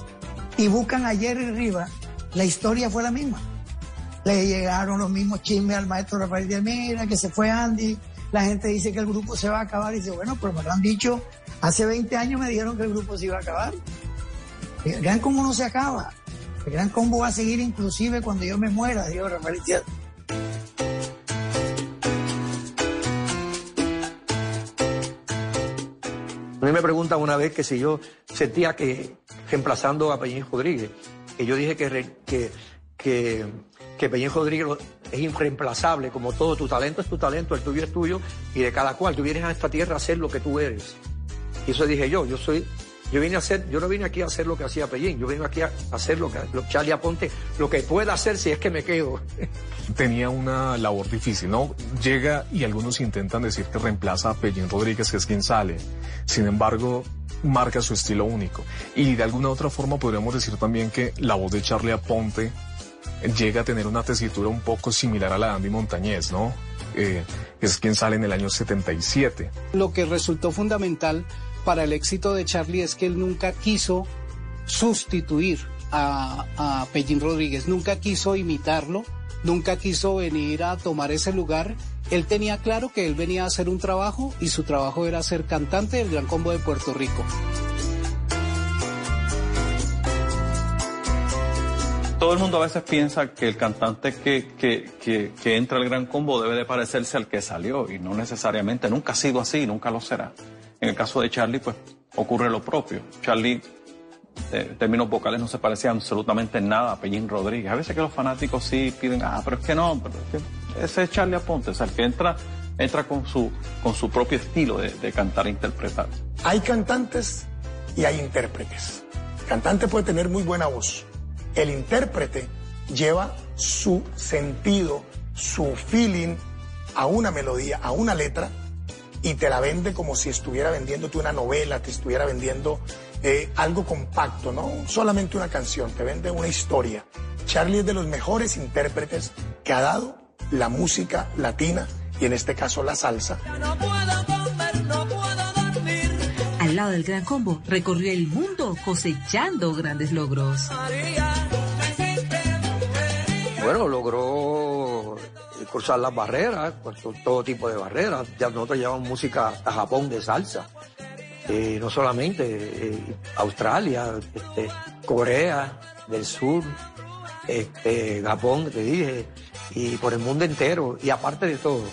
y buscan a Jerry Rivas, la historia fue la misma. Le llegaron los mismos chismes al maestro Rafael Díaz, mira que se fue Andy, la gente dice que el grupo se va a acabar y dice, bueno, pero me lo han dicho, hace 20 años me dijeron que el grupo se iba a acabar. Gran combo no se acaba. El gran combo va a seguir inclusive cuando yo me muera, dijo Rafael. A mí me preguntan una vez que si yo sentía que, reemplazando a Peñín Rodríguez, que yo dije que, que, que, que Peñín Rodríguez es irreemplazable, como todo, tu talento es tu talento, el tuyo es tuyo, y de cada cual, tú vienes a esta tierra a ser lo que tú eres. Y eso dije yo, yo soy, yo vine a hacer, yo no vine aquí a hacer lo que hacía Pellín, yo vine aquí a hacer lo que lo, Charlie Aponte, lo que pueda hacer si es que me quedo. tenía una labor difícil, ¿no? Llega y algunos intentan decir que reemplaza a Pellín Rodríguez, que es quien sale. Sin embargo, marca su estilo único. Y de alguna otra forma podríamos decir también que la voz de Charlie Aponte llega a tener una tesitura un poco similar a la de Andy Montañez, ¿no? Eh, es quien sale en el año 77. Lo que resultó fundamental para el éxito de Charlie es que él nunca quiso sustituir a, a Pellín Rodríguez, nunca quiso imitarlo, nunca quiso venir a tomar ese lugar. Él tenía claro que él venía a hacer un trabajo y su trabajo era ser cantante del Gran Combo de Puerto Rico. Todo el mundo a veces piensa que el cantante que, entra al gran combo debe de parecerse al que salió y no necesariamente, nunca ha sido así, nunca lo será. En el caso de Charlie, pues ocurre lo propio. Charlie, eh, en términos vocales, no se parecía absolutamente en nada a Pellín Rodríguez. A veces que los fanáticos sí piden, ah, pero es que no, pero es que ese es Charlie Aponte, o sea, el que entra, entra con su, con su propio estilo de, de cantar e interpretar. Hay cantantes y hay intérpretes. El cantante puede tener muy buena voz. El intérprete lleva su sentido, su feeling a una melodía, a una letra y te la vende como si estuviera vendiéndote una novela, te estuviera vendiendo eh, algo compacto, no solamente una canción, te vende una historia. Charlie es de los mejores intérpretes que ha dado la música latina y en este caso la salsa. Al lado del Gran Combo, recorrió el mundo cosechando grandes logros. Bueno, logró cruzar las barreras, pues, to- todo tipo de barreras. Ya nosotros llevamos música a Japón de salsa. Eh, no solamente eh, Australia, este, Corea del Sur, este, Japón, te dije, y por el mundo entero. Y aparte de todo,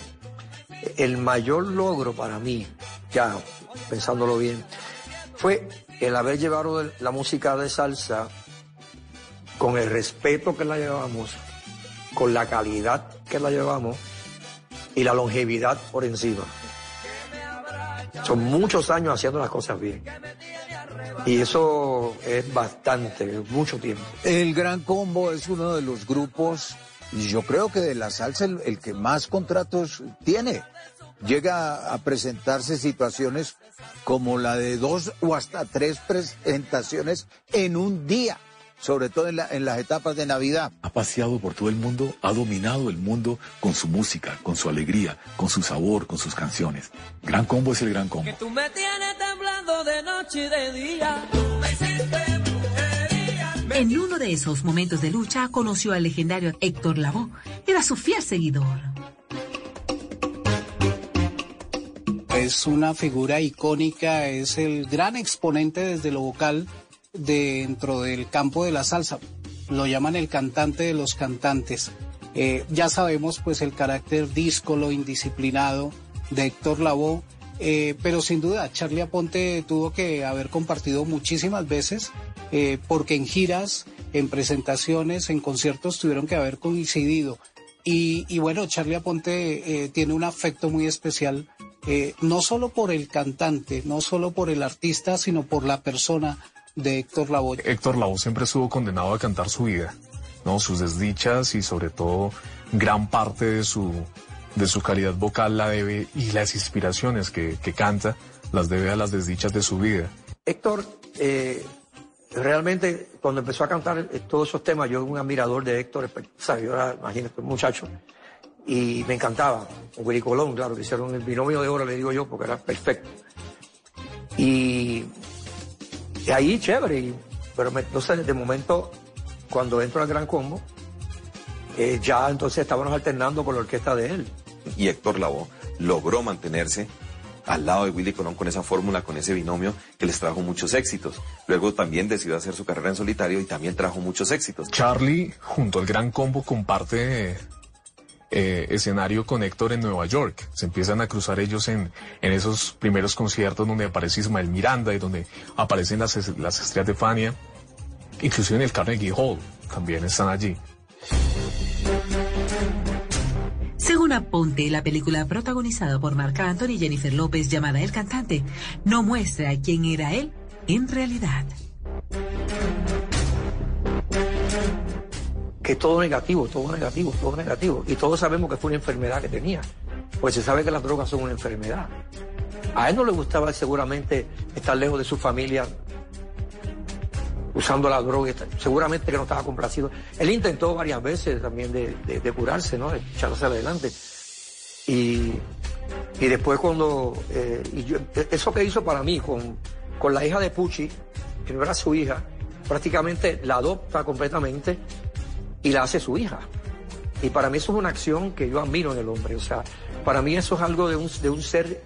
el mayor logro para mí, ya pensándolo bien, fue el haber llevado la música de salsa con el respeto que la llevamos, con la calidad que la llevamos y la longevidad por encima. Son muchos años haciendo las cosas bien. Y eso es bastante, mucho tiempo. El Gran Combo es uno de los grupos, yo creo que de la salsa el que más contratos tiene. Llega a presentarse situaciones como la de dos o hasta tres presentaciones en un día, sobre todo en, la- en las etapas de Navidad. Ha paseado por todo el mundo, ha dominado el mundo con su música, con su alegría, con su sabor, con sus canciones. Gran Combo es el Gran Combo. Tú me tienes temblando de noche y de día. En uno de esos momentos de lucha conoció al legendario Héctor Lavoe. Era su fiel seguidor. Es una figura icónica, es el gran exponente desde lo vocal dentro del campo de la salsa. Lo llaman el cantante de los cantantes. Eh, ya sabemos pues el carácter díscolo, indisciplinado de Héctor Lavoe, eh, pero sin duda Charlie Aponte tuvo que haber compartido muchísimas veces eh, porque en giras, en presentaciones, en conciertos tuvieron que haber coincidido. Y, y bueno, Charlie Aponte tiene un afecto muy especial, no solo por el cantante, no solo por el artista, sino por la persona de Héctor Lavoe. Héctor Lavoe siempre estuvo condenado a cantar su vida, ¿no? Sus desdichas y sobre todo gran parte de su, de su calidad vocal la debe y las inspiraciones que, que canta las debe a las desdichas de su vida. Héctor, eh, realmente cuando empezó a cantar eh, todos esos temas, yo era un admirador de Héctor, sea, yo era, imagínate, un muchacho, y me encantaba. Con Willy Colón, claro, que hicieron el binomio de oro, le digo yo, porque era perfecto. Y, y ahí chévere, y- pero me- entonces de momento, cuando entro al Gran Combo, eh, ya entonces estábamos alternando con la orquesta de él. y Héctor Lavoe logró mantenerse al lado de Willy Colón con esa fórmula, con ese binomio que les trajo muchos éxitos. Luego también decidió hacer su carrera en solitario y también trajo muchos éxitos. Charlie, junto al Gran Combo, comparte eh, escenario con Héctor en Nueva York. Se empiezan a cruzar ellos en, en esos primeros conciertos donde aparece Ismael Miranda y donde aparecen las, las estrellas de Fania. Inclusive en el Carnegie Hall también están allí. Según Aponte, la película protagonizada por Marc Anthony y Jennifer López llamada El Cantante no muestra quién era él en realidad. Que todo negativo, todo negativo, todo negativo. Y todos sabemos que fue una enfermedad que tenía. Pues se sabe que las drogas son una enfermedad. A él no le gustaba seguramente estar lejos de su familia usando la droga. Seguramente que no estaba complacido. Él intentó varias veces también de, curarse, ¿no? De echarse adelante. Y, y después cuando... eh, eso que hizo para mí con, con la hija de Pucci, que no era su hija, prácticamente la adopta completamente y la hace su hija. Y para mí eso es una acción que yo admiro en el hombre. O sea, para mí eso es algo de un, de un ser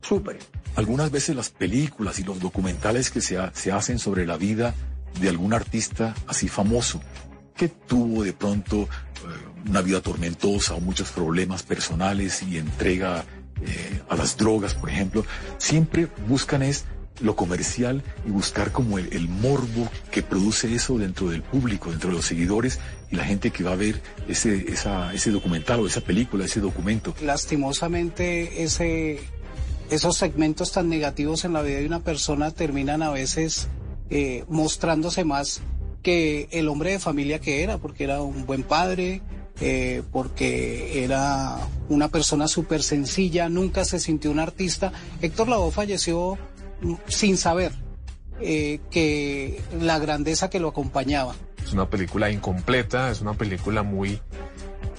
súper. Algunas veces las películas y los documentales que se, se hacen sobre la vida de algún artista así famoso, que tuvo de pronto eh, una vida tormentosa o muchos problemas personales y entrega eh, a las drogas, por ejemplo, siempre buscan es lo comercial y buscar como el, morbo que produce eso dentro del público, dentro de los seguidores y la gente que va a ver ese, esa, ese documental o esa película, ese documento. Lastimosamente ese, esos segmentos tan negativos en la vida de una persona terminan a veces eh, mostrándose más que el hombre de familia que era, porque era un buen padre, eh, porque era una persona súper sencilla, nunca se sintió un artista. Héctor Lavoe falleció sin saber eh, que la grandeza que lo acompañaba. Es una película incompleta, es una película muy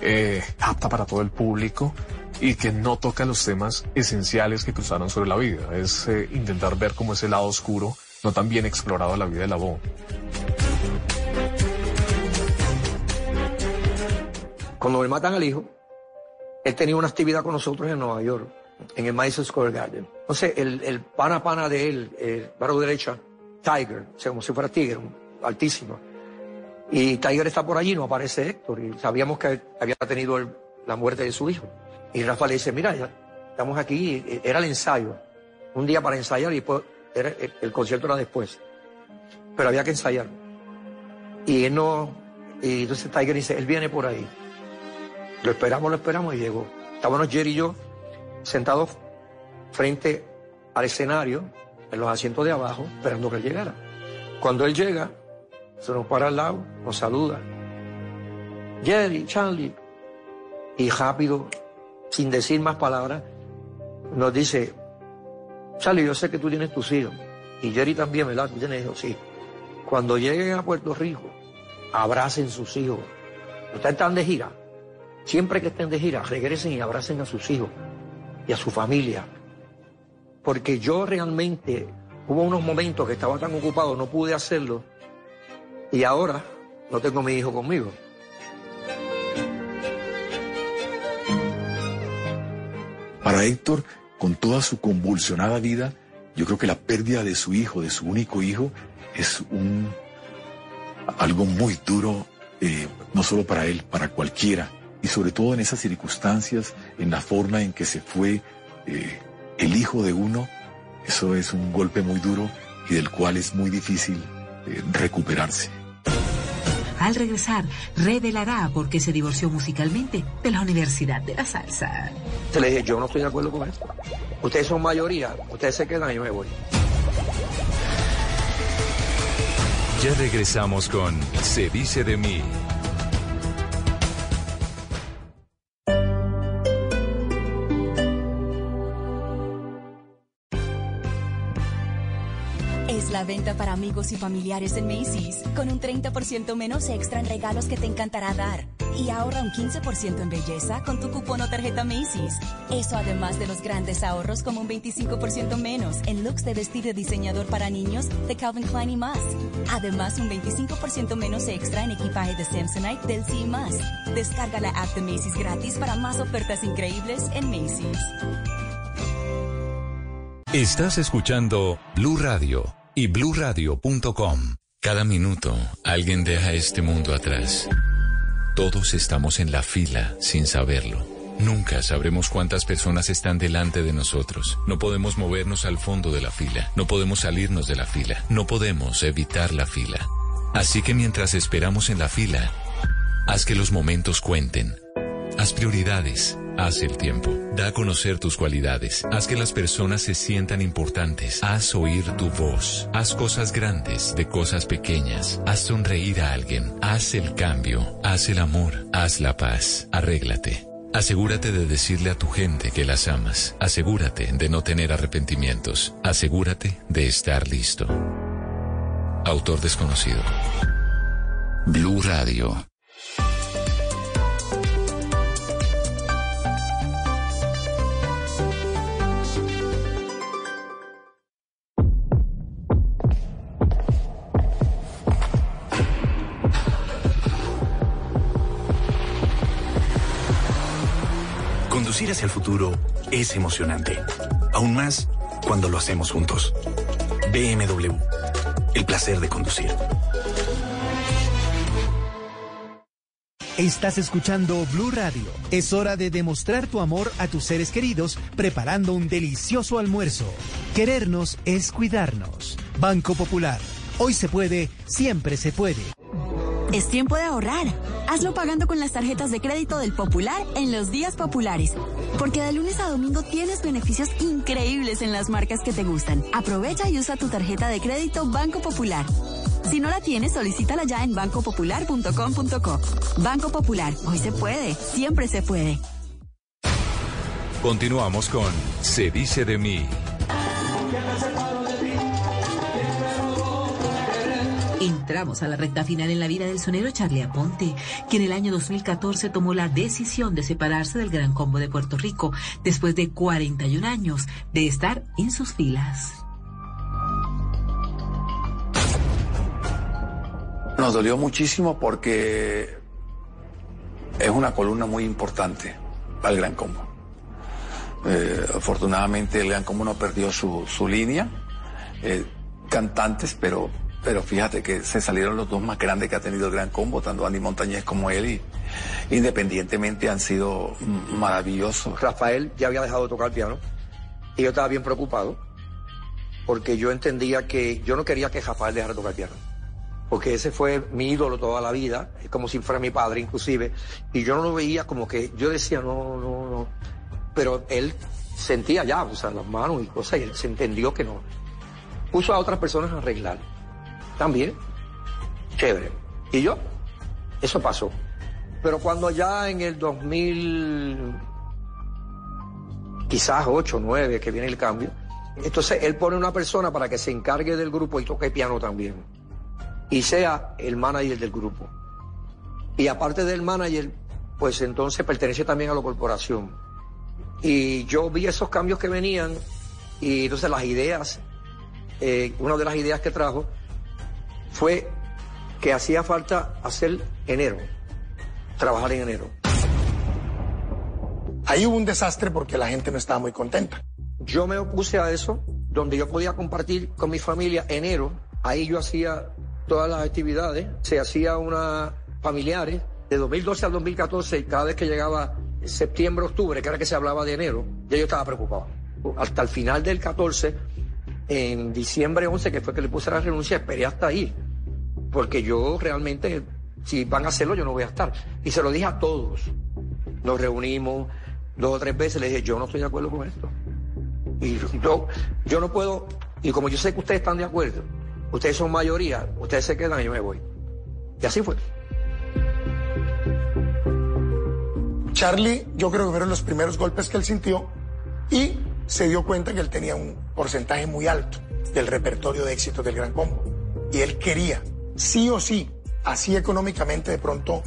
eh, apta para todo el público y que no toca los temas esenciales que cruzaron sobre la vida. Es eh, intentar ver cómo ese lado oscuro no tan bien explorado de la vida de la voz. Cuando me matan al hijo, él tenía una actividad con nosotros en Nueva York, en el Madison Square Garden. Entonces, el, el pana pana de él, el barro derecha, Tiger, o como si fuera Tigre, altísimo. Y Tiger está por allí, no aparece Héctor, y sabíamos que había tenido la muerte de su hijo. Y Rafa le dice, mira, estamos aquí, era el ensayo, un día para ensayar y después el, el concierto era después. Pero había que ensayar. Y él no, y entonces Tiger dice, él viene por ahí. Lo esperamos, lo esperamos y llegó. Estábamos Jerry y yo sentados frente al escenario, en los asientos de abajo, esperando que él llegara. Cuando él llega, se nos para al lado, nos saluda. Jerry, Charlie. Y rápido, sin decir más palabras, nos dice, Charlie, yo sé que tú tienes tus hijos. Y Jerry también, ¿verdad? Tú tienes hijos, sí. Cuando lleguen a Puerto Rico, abracen sus hijos. Ustedes están de gira. Siempre que estén de gira, regresen y abracen a sus hijos y a su familia. Porque yo realmente, hubo unos momentos que estaba tan ocupado, no pude hacerlo. Y ahora no tengo mi hijo conmigo. Para Héctor, con toda su convulsionada vida, yo creo que la pérdida de su hijo, de su único hijo, es un algo muy duro, eh, no solo para él, para cualquiera, y sobre todo en esas circunstancias, en la forma en que se fue eh, el hijo de uno, eso es un golpe muy duro y del cual es muy difícil eh, recuperarse. Al regresar, revelará por qué se divorció musicalmente de la Universidad de la Salsa. Se le dije, yo no estoy de acuerdo con eso. Ustedes son mayoría, ustedes se quedan y yo me voy. Ya regresamos con Se dice de mí. Venta para amigos y familiares en Macy's, con un 30% menos extra en regalos que te encantará dar. Y ahorra un 15% en belleza con tu cupón o tarjeta Macy's. Eso además de los grandes ahorros como un 25% menos en looks de vestir de diseñador para niños de Calvin Klein y más. Además un 25% menos extra en equipaje de Samsonite, del y más. Descarga la app de Macy's gratis para más ofertas increíbles en Macy's. Estás escuchando Blue Radio y bluradio.com. Cada minuto alguien deja este mundo atrás. Todos estamos en la fila sin saberlo. Nunca sabremos cuántas personas están delante de nosotros. No podemos movernos al fondo de la fila. No podemos salirnos de la fila. No podemos evitar la fila. Así que mientras esperamos en la fila, haz que los momentos cuenten. Haz prioridades. Haz el tiempo. Da a conocer tus cualidades. Haz que las personas se sientan importantes. Haz oír tu voz. Haz cosas grandes de cosas pequeñas. Haz sonreír a alguien. Haz el cambio. Haz el amor. Haz la paz. Arréglate. Asegúrate de decirle a tu gente que las amas. Asegúrate de no tener arrepentimientos. Asegúrate de estar listo. Autor desconocido. Blue Radio. Futuro es emocionante. Aún más cuando lo hacemos juntos. BMW. El placer de conducir. Estás escuchando Blue Radio. Es hora de demostrar tu amor a tus seres queridos preparando un delicioso almuerzo. Querernos es cuidarnos. Banco Popular. Hoy se puede, siempre se puede. Es tiempo de ahorrar. Hazlo pagando con las tarjetas de crédito del Popular en los días populares. Porque de lunes a domingo tienes beneficios increíbles en las marcas que te gustan. Aprovecha y usa tu tarjeta de crédito Banco Popular. Si no la tienes, solicítala ya en bancopopular.com.co. Banco Popular, hoy se puede, siempre se puede. Continuamos con Se dice de mí. Entramos a la recta final en la vida del sonero Charlie Aponte, quien en el año 2014 tomó la decisión de separarse del Gran Combo de Puerto Rico después de 41 años de estar en sus filas. Nos dolió muchísimo porque es una columna muy importante al Gran Combo. Eh, afortunadamente el Gran Combo no perdió su, su línea, eh, cantantes, pero, pero fíjate que se salieron los dos más grandes que ha tenido el Gran Combo, tanto Andy Montañez como él, y independientemente han sido maravillosos. Rafael ya había dejado de tocar piano y yo estaba bien preocupado porque yo entendía que yo no quería que Rafael dejara de tocar piano. Porque ese fue mi ídolo toda la vida, como si fuera mi padre inclusive, y yo no lo veía como que, yo decía, no, no, no, pero él sentía ya, o sea, las manos y cosas, y él se entendió que no. Puso a otras personas a arreglar. También, chévere. Y yo, eso pasó. Pero cuando ya en el 2000, quizás 8, 9, que viene el cambio, entonces él pone una persona para que se encargue del grupo y toque piano también. Y sea el manager del grupo. Y aparte del manager, pues entonces pertenece también a la corporación. Y yo vi esos cambios que venían y entonces las ideas, eh, una de las ideas que trajo fue que hacía falta hacer enero, trabajar en enero. Ahí hubo un desastre porque la gente no estaba muy contenta. Yo me opuse a eso, donde yo podía compartir con mi familia enero. Ahí yo hacía todas las actividades, se hacía unas familiares. De 2012 al 2014, cada vez que llegaba septiembre, octubre, que era que se hablaba de enero, ya yo estaba preocupado. Hasta el final del 14, en diciembre 11, que fue que le puse la renuncia, esperé hasta ahí. Porque yo realmente, si van a hacerlo, yo no voy a estar. Y se lo dije a todos. Nos reunimos dos o tres veces, le dije, yo no estoy de acuerdo con esto. Y yo, yo no puedo, y como yo sé que ustedes están de acuerdo, ustedes son mayoría, ustedes se quedan y yo me voy. Y así fue. Charlie, yo creo que fueron los primeros golpes que él sintió y se dio cuenta que él tenía un porcentaje muy alto del repertorio de éxitos del Gran Combo. Y él quería, sí o sí, así económicamente de pronto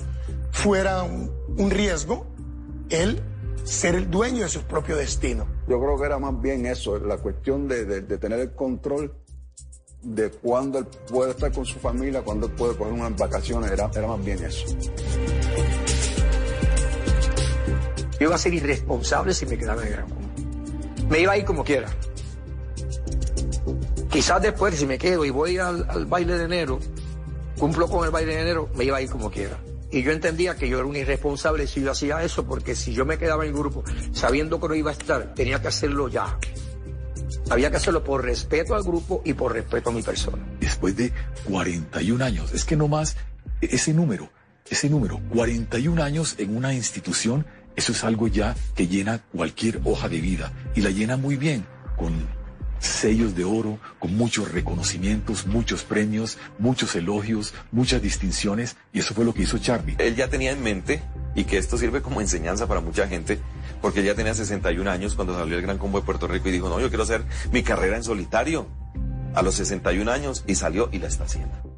fuera un, un riesgo, él ser el dueño de su propio destino. Yo creo que era más bien eso, la cuestión de, de, de tener el control de cuándo él puede estar con su familia, cuándo él puede coger unas vacaciones, era, era más bien eso. Yo iba a ser irresponsable si me quedaba en el Gran Combo. Me iba a ir como quiera. Quizás después, si me quedo y voy al, baile de enero, cumplo con el baile de enero, me iba a ir como quiera. Y yo entendía que yo era un irresponsable si yo hacía eso, porque si yo me quedaba en el grupo sabiendo que no iba a estar, tenía que hacerlo ya. Había que hacerlo por respeto al grupo y por respeto a mi persona. Después de 41 años, es que no más ese número, ese número, 41 años en una institución, eso es algo ya que llena cualquier hoja de vida y la llena muy bien, con sellos de oro, con muchos reconocimientos, muchos premios, muchos elogios, muchas distinciones, y eso fue lo que hizo Charlie. Él ya tenía en mente, y que esto sirve como enseñanza para mucha gente, porque él ya tenía 61 años cuando salió el Gran Combo de Puerto Rico y dijo, no, yo quiero hacer mi carrera en solitario a los 61 años, y salió y la está haciendo.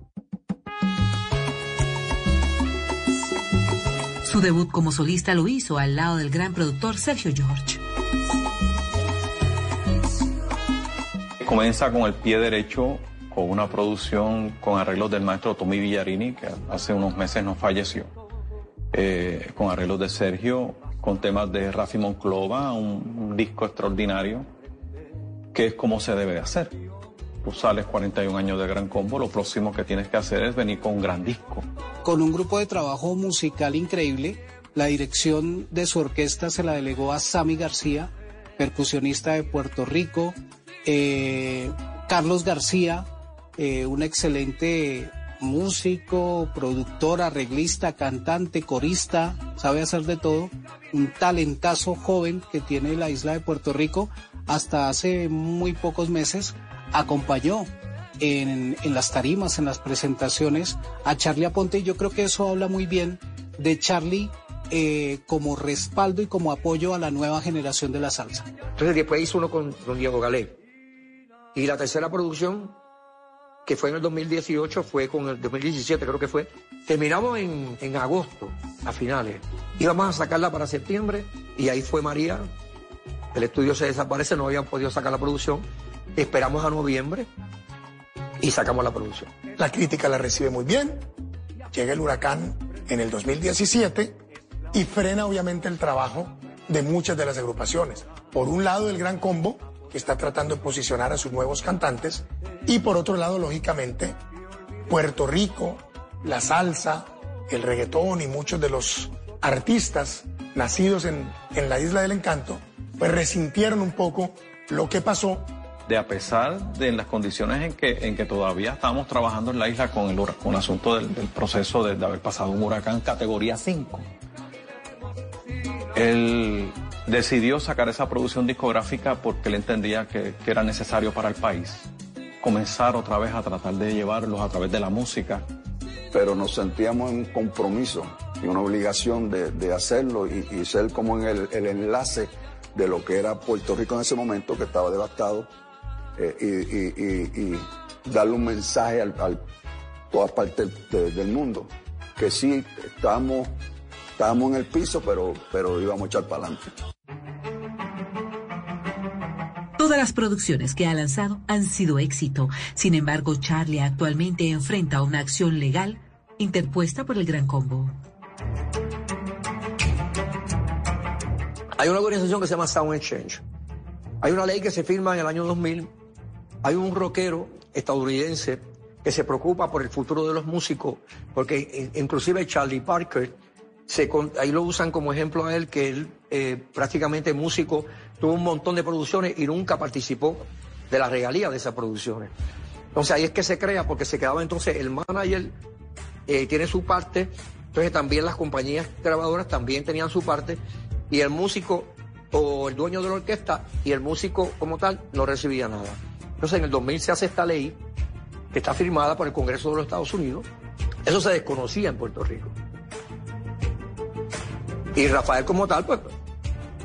Su debut como solista lo hizo al lado del gran productor Sergio George. Comienza con el pie derecho, con una producción con arreglos del maestro Tommy Villarini, que hace unos meses nos falleció, eh, con arreglos de Sergio, con temas de Rafi Monclova, un, un disco extraordinario, que es como se debe de hacer. Sales 41 años de Gran Combo, lo próximo que tienes que hacer es venir con un gran disco. Con un grupo de trabajo musical increíble, la dirección de su orquesta se la delegó a Sammy García, percusionista de Puerto Rico, eh, Carlos García, eh, un excelente músico, productor, arreglista, cantante, corista, sabe hacer de todo, un talentazo joven que tiene la isla de Puerto Rico, hasta hace muy pocos meses acompañó en, en, las tarimas, en las presentaciones a Charlie Aponte y yo creo que eso habla muy bien de Charlie eh, como respaldo y como apoyo a la nueva generación de la salsa. Entonces después hizo uno con, Diego Galé. Y la tercera producción, que fue en el 2018, fue con el 2017 creo que fue, terminamos en, en agosto, a finales. Íbamos a sacarla para septiembre y ahí fue María. El estudio se desaparece, no habían podido sacar la producción. Esperamos a noviembre y sacamos la producción. La crítica la recibe muy bien. Llega el huracán en el 2017 y frena obviamente el trabajo de muchas de las agrupaciones. Por un lado, el Gran Combo, que está tratando de posicionar a sus nuevos cantantes, y por otro lado, lógicamente, Puerto Rico, la salsa, el reggaetón y muchos de los artistas nacidos en, en la Isla del Encanto, pues resintieron un poco lo que pasó de a pesar de las condiciones en que, en que todavía estábamos trabajando en la isla con el, con el asunto del, proceso de, haber pasado un huracán categoría 5, él decidió sacar esa producción discográfica porque él entendía que, que, era necesario para el país. Comenzar otra vez a tratar de llevarlos a través de la música. Pero nos sentíamos en un compromiso y una obligación de, de hacerlo y, y, ser como en el, el enlace de lo que era Puerto Rico en ese momento, que estaba devastado eh, y, darle un mensaje a todas partes del mundo, que sí, estábamos, estábamos en el piso, pero, pero íbamos a echar para adelante. Todas las producciones que ha lanzado han sido éxito. Sin embargo, Charlie actualmente enfrenta una acción legal interpuesta por el Gran Combo. Hay una organización que se llama Sound Exchange. Hay una ley que se firma en el año 2000 hay un rockero estadounidense que se preocupa por el futuro de los músicos, porque inclusive Charlie Parker, se, ahí lo usan como ejemplo a él, que él eh, prácticamente músico, tuvo un montón de producciones y nunca participó de la regalía de esas producciones. Entonces ahí es que se crea, porque se quedaba entonces el manager, eh, tiene su parte, entonces también las compañías grabadoras también tenían su parte, y el músico o el dueño de la orquesta y el músico como tal no recibía nada. Entonces en el 2000 se hace esta ley que está firmada por el Congreso de los Estados Unidos. Eso se desconocía en Puerto Rico. Y Rafael como tal, pues,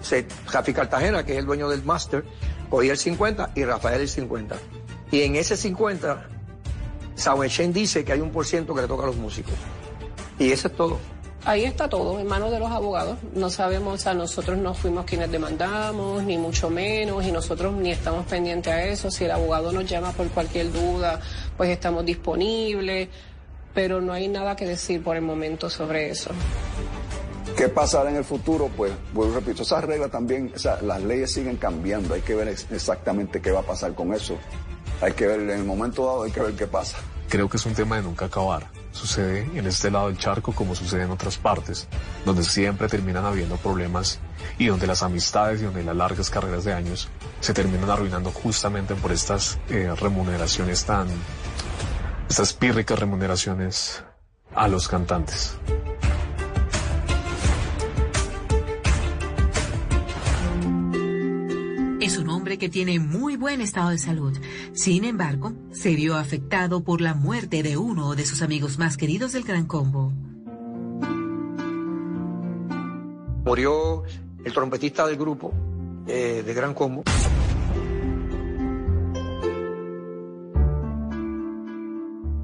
se, Cartagena, que es el dueño del máster, cogía el 50 y Rafael el 50. Y en ese 50, Samuel dice que hay un por ciento que le toca a los músicos. Y eso es todo. Ahí está todo, en manos de los abogados. No sabemos, o sea, nosotros no fuimos quienes demandamos, ni mucho menos, y nosotros ni estamos pendientes a eso. Si el abogado nos llama por cualquier duda, pues estamos disponibles, pero no hay nada que decir por el momento sobre eso. ¿Qué pasará en el futuro? Pues, vuelvo repito, esas reglas también, o sea, las leyes siguen cambiando, hay que ver exactamente qué va a pasar con eso. Hay que ver, en el momento dado hay que ver qué pasa. Creo que es un tema de nunca acabar Sucede en este lado del charco como sucede en otras partes, donde siempre terminan habiendo problemas y donde las amistades y donde las largas carreras de años se terminan arruinando justamente por estas eh, remuneraciones tan, estas pírricas remuneraciones a los cantantes. Que tiene muy buen estado de salud. Sin embargo, se vio afectado por la muerte de uno de sus amigos más queridos del Gran Combo. Murió el trompetista del grupo eh, de Gran Combo.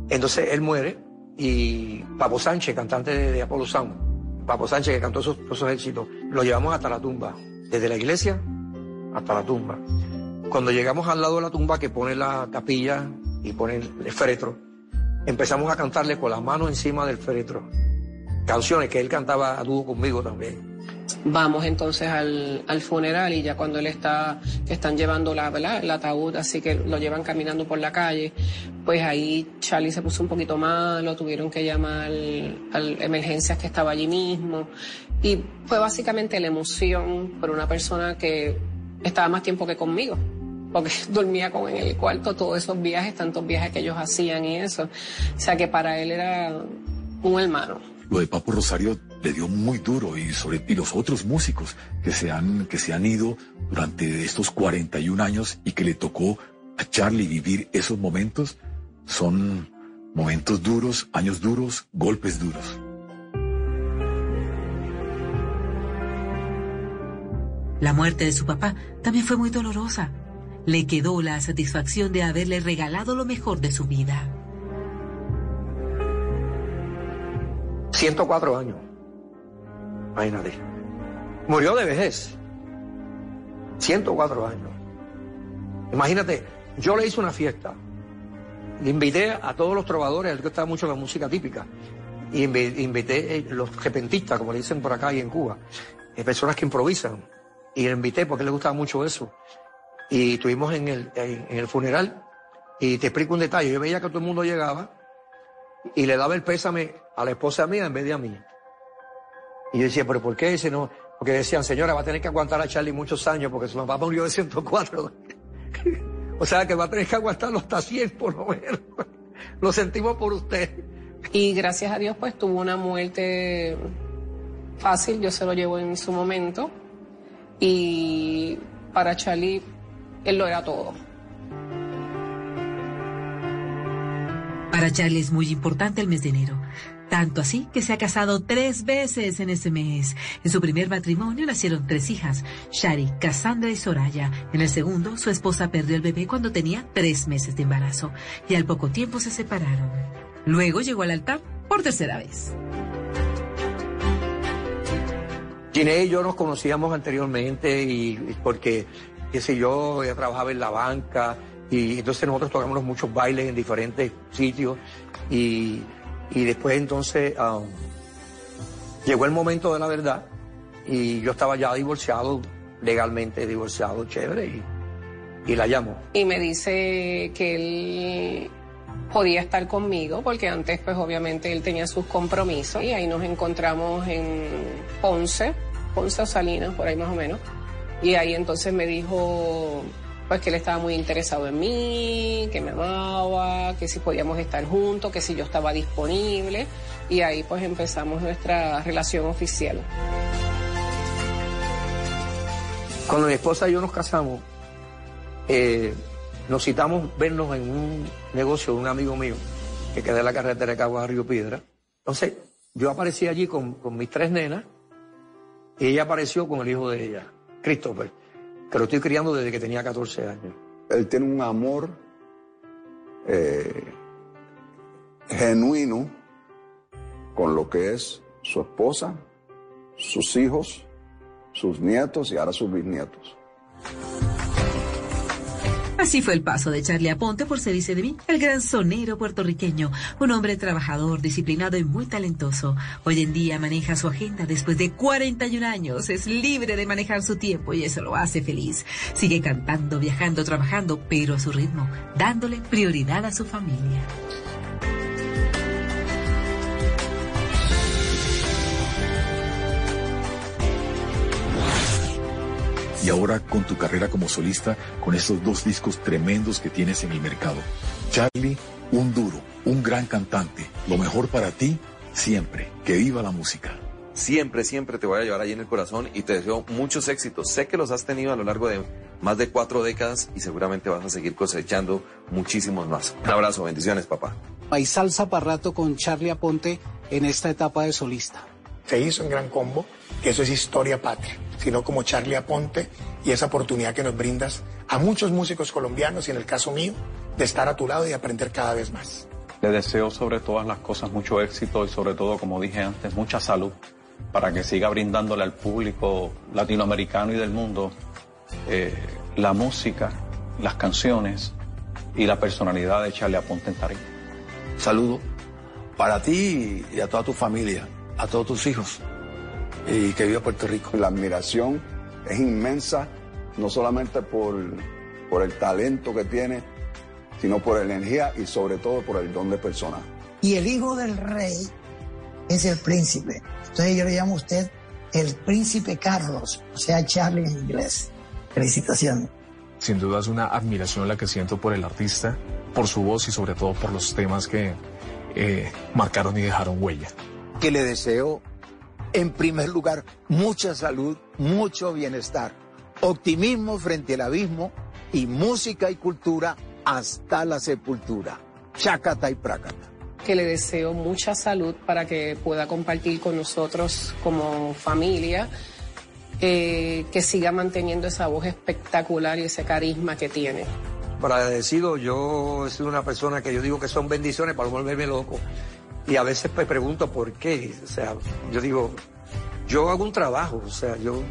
Entonces él muere y Papo Sánchez, cantante de, Apolo Sound, Papo Sánchez que cantó esos, esos éxitos, lo llevamos hasta la tumba, desde la iglesia hasta la tumba. Cuando llegamos al lado de la tumba que pone la capilla y pone el féretro, empezamos a cantarle con las manos encima del féretro. Canciones que él cantaba a dúo conmigo también. Vamos entonces al, al, funeral y ya cuando él está, están llevando la, el ataúd, así que lo llevan caminando por la calle, pues ahí Charlie se puso un poquito malo, tuvieron que llamar a emergencias que estaba allí mismo. Y fue básicamente la emoción por una persona que estaba más tiempo que conmigo, porque dormía con en el cuarto todos esos viajes, tantos viajes que ellos hacían y eso. O sea que para él era un hermano. Lo de Papo Rosario le dio muy duro y sobre y los otros músicos que se han que se han ido durante estos 41 años y que le tocó a Charlie vivir esos momentos son momentos duros, años duros, golpes duros. La muerte de su papá también fue muy dolorosa. Le quedó la satisfacción de haberle regalado lo mejor de su vida. 104 años. Imagínate. Murió de vejez. 104 años. Imagínate, yo le hice una fiesta. Le invité a todos los trovadores, al que estaba mucho la música típica. Y invité a eh, los repentistas, como le dicen por acá y en Cuba eh, personas que improvisan. Y le invité porque le gustaba mucho eso. Y estuvimos en el, en, el funeral. Y te explico un detalle. Yo veía que todo el mundo llegaba y le daba el pésame a la esposa mía en vez de a mí. Y yo decía, ¿pero por qué? Dice, no, porque decían, señora, va a tener que aguantar a Charlie muchos años porque su mamá murió de 104. o sea, que va a tener que aguantarlo hasta 100 por lo menos. lo sentimos por usted. Y gracias a Dios, pues tuvo una muerte fácil, yo se lo llevo en su momento. Y para Charlie, él lo era todo. Para Charlie es muy importante el mes de enero. Tanto así que se ha casado tres veces en ese mes. En su primer matrimonio nacieron tres hijas, Shari, Cassandra y Soraya. En el segundo, su esposa perdió el bebé cuando tenía tres meses de embarazo y al poco tiempo se separaron. Luego llegó al altar por tercera vez. Ginée y yo nos conocíamos anteriormente y porque, qué sé yo, ella trabajaba en la banca y entonces nosotros tocamos muchos bailes en diferentes sitios y y después entonces um, llegó el momento de la verdad y yo estaba ya divorciado, legalmente divorciado, chévere, y, y la llamo. Y me dice que él podía estar conmigo porque antes pues obviamente él tenía sus compromisos y ahí nos encontramos en Ponce, Ponce o Salinas, por ahí más o menos. Y ahí entonces me dijo pues que él estaba muy interesado en mí, que me amaba, que si podíamos estar juntos, que si yo estaba disponible y ahí pues empezamos nuestra relación oficial. Cuando mi esposa y yo nos casamos, eh, nos citamos vernos en un negocio de un amigo mío que queda en la carretera de Caguas a Río Piedra. Entonces, yo aparecí allí con, con mis tres nenas y ella apareció con el hijo de ella, Christopher que lo estoy criando desde que tenía 14 años. Él tiene un amor eh, genuino con lo que es su esposa, sus hijos, sus nietos y ahora sus bisnietos. Así fue el paso de Charlie Aponte por Se dice de mí, el gran sonero puertorriqueño, un hombre trabajador, disciplinado y muy talentoso. Hoy en día maneja su agenda después de 41 años, es libre de manejar su tiempo y eso lo hace feliz. Sigue cantando, viajando, trabajando, pero a su ritmo, dándole prioridad a su familia. Y ahora con tu carrera como solista, con estos dos discos tremendos que tienes en el mercado. Charlie, un duro, un gran cantante, lo mejor para ti siempre, que viva la música. Siempre, siempre te voy a llevar ahí en el corazón y te deseo muchos éxitos. Sé que los has tenido a lo largo de más de cuatro décadas y seguramente vas a seguir cosechando muchísimos más. Un abrazo, bendiciones, papá. Hay salsa para rato con Charlie Aponte en esta etapa de solista. Se hizo en Gran Combo, que eso es historia patria sino como Charlie Aponte y esa oportunidad que nos brindas a muchos músicos colombianos y en el caso mío, de estar a tu lado y aprender cada vez más. Le deseo sobre todas las cosas mucho éxito y sobre todo, como dije antes, mucha salud para que siga brindándole al público latinoamericano y del mundo eh, la música, las canciones y la personalidad de Charlie Aponte en Tarima. Saludo para ti y a toda tu familia, a todos tus hijos y que viva Puerto Rico. La admiración es inmensa, no solamente por, por el talento que tiene, sino por la energía y sobre todo por el don de persona. Y el hijo del rey es el príncipe. Entonces yo le llamo a usted el príncipe Carlos, o sea, Charlie en inglés. Felicitaciones. Sin duda es una admiración la que siento por el artista, por su voz y sobre todo por los temas que eh, marcaron y dejaron huella. Que le deseo en primer lugar, mucha salud, mucho bienestar, optimismo frente al abismo y música y cultura hasta la sepultura. Chacata y prácata. Que le deseo mucha salud para que pueda compartir con nosotros como familia, eh, que siga manteniendo esa voz espectacular y ese carisma que tiene. Para agradecido, yo sido una persona que yo digo que son bendiciones para volverme loco. Y a veces me pregunto por qué. O sea, yo digo, yo hago un trabajo, o sea, yo,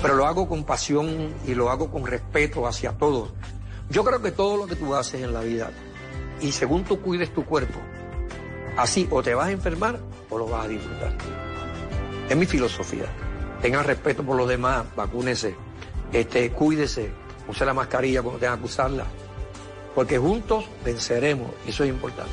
pero lo hago con pasión y lo hago con respeto hacia todos. Yo creo que todo lo que tú haces en la vida, y según tú cuides tu cuerpo, así o te vas a enfermar o lo vas a disfrutar. Es mi filosofía. tenga respeto por los demás, vacúnese, este, cuídese, use la mascarilla cuando tenga que usarla, porque juntos venceremos, y eso es importante.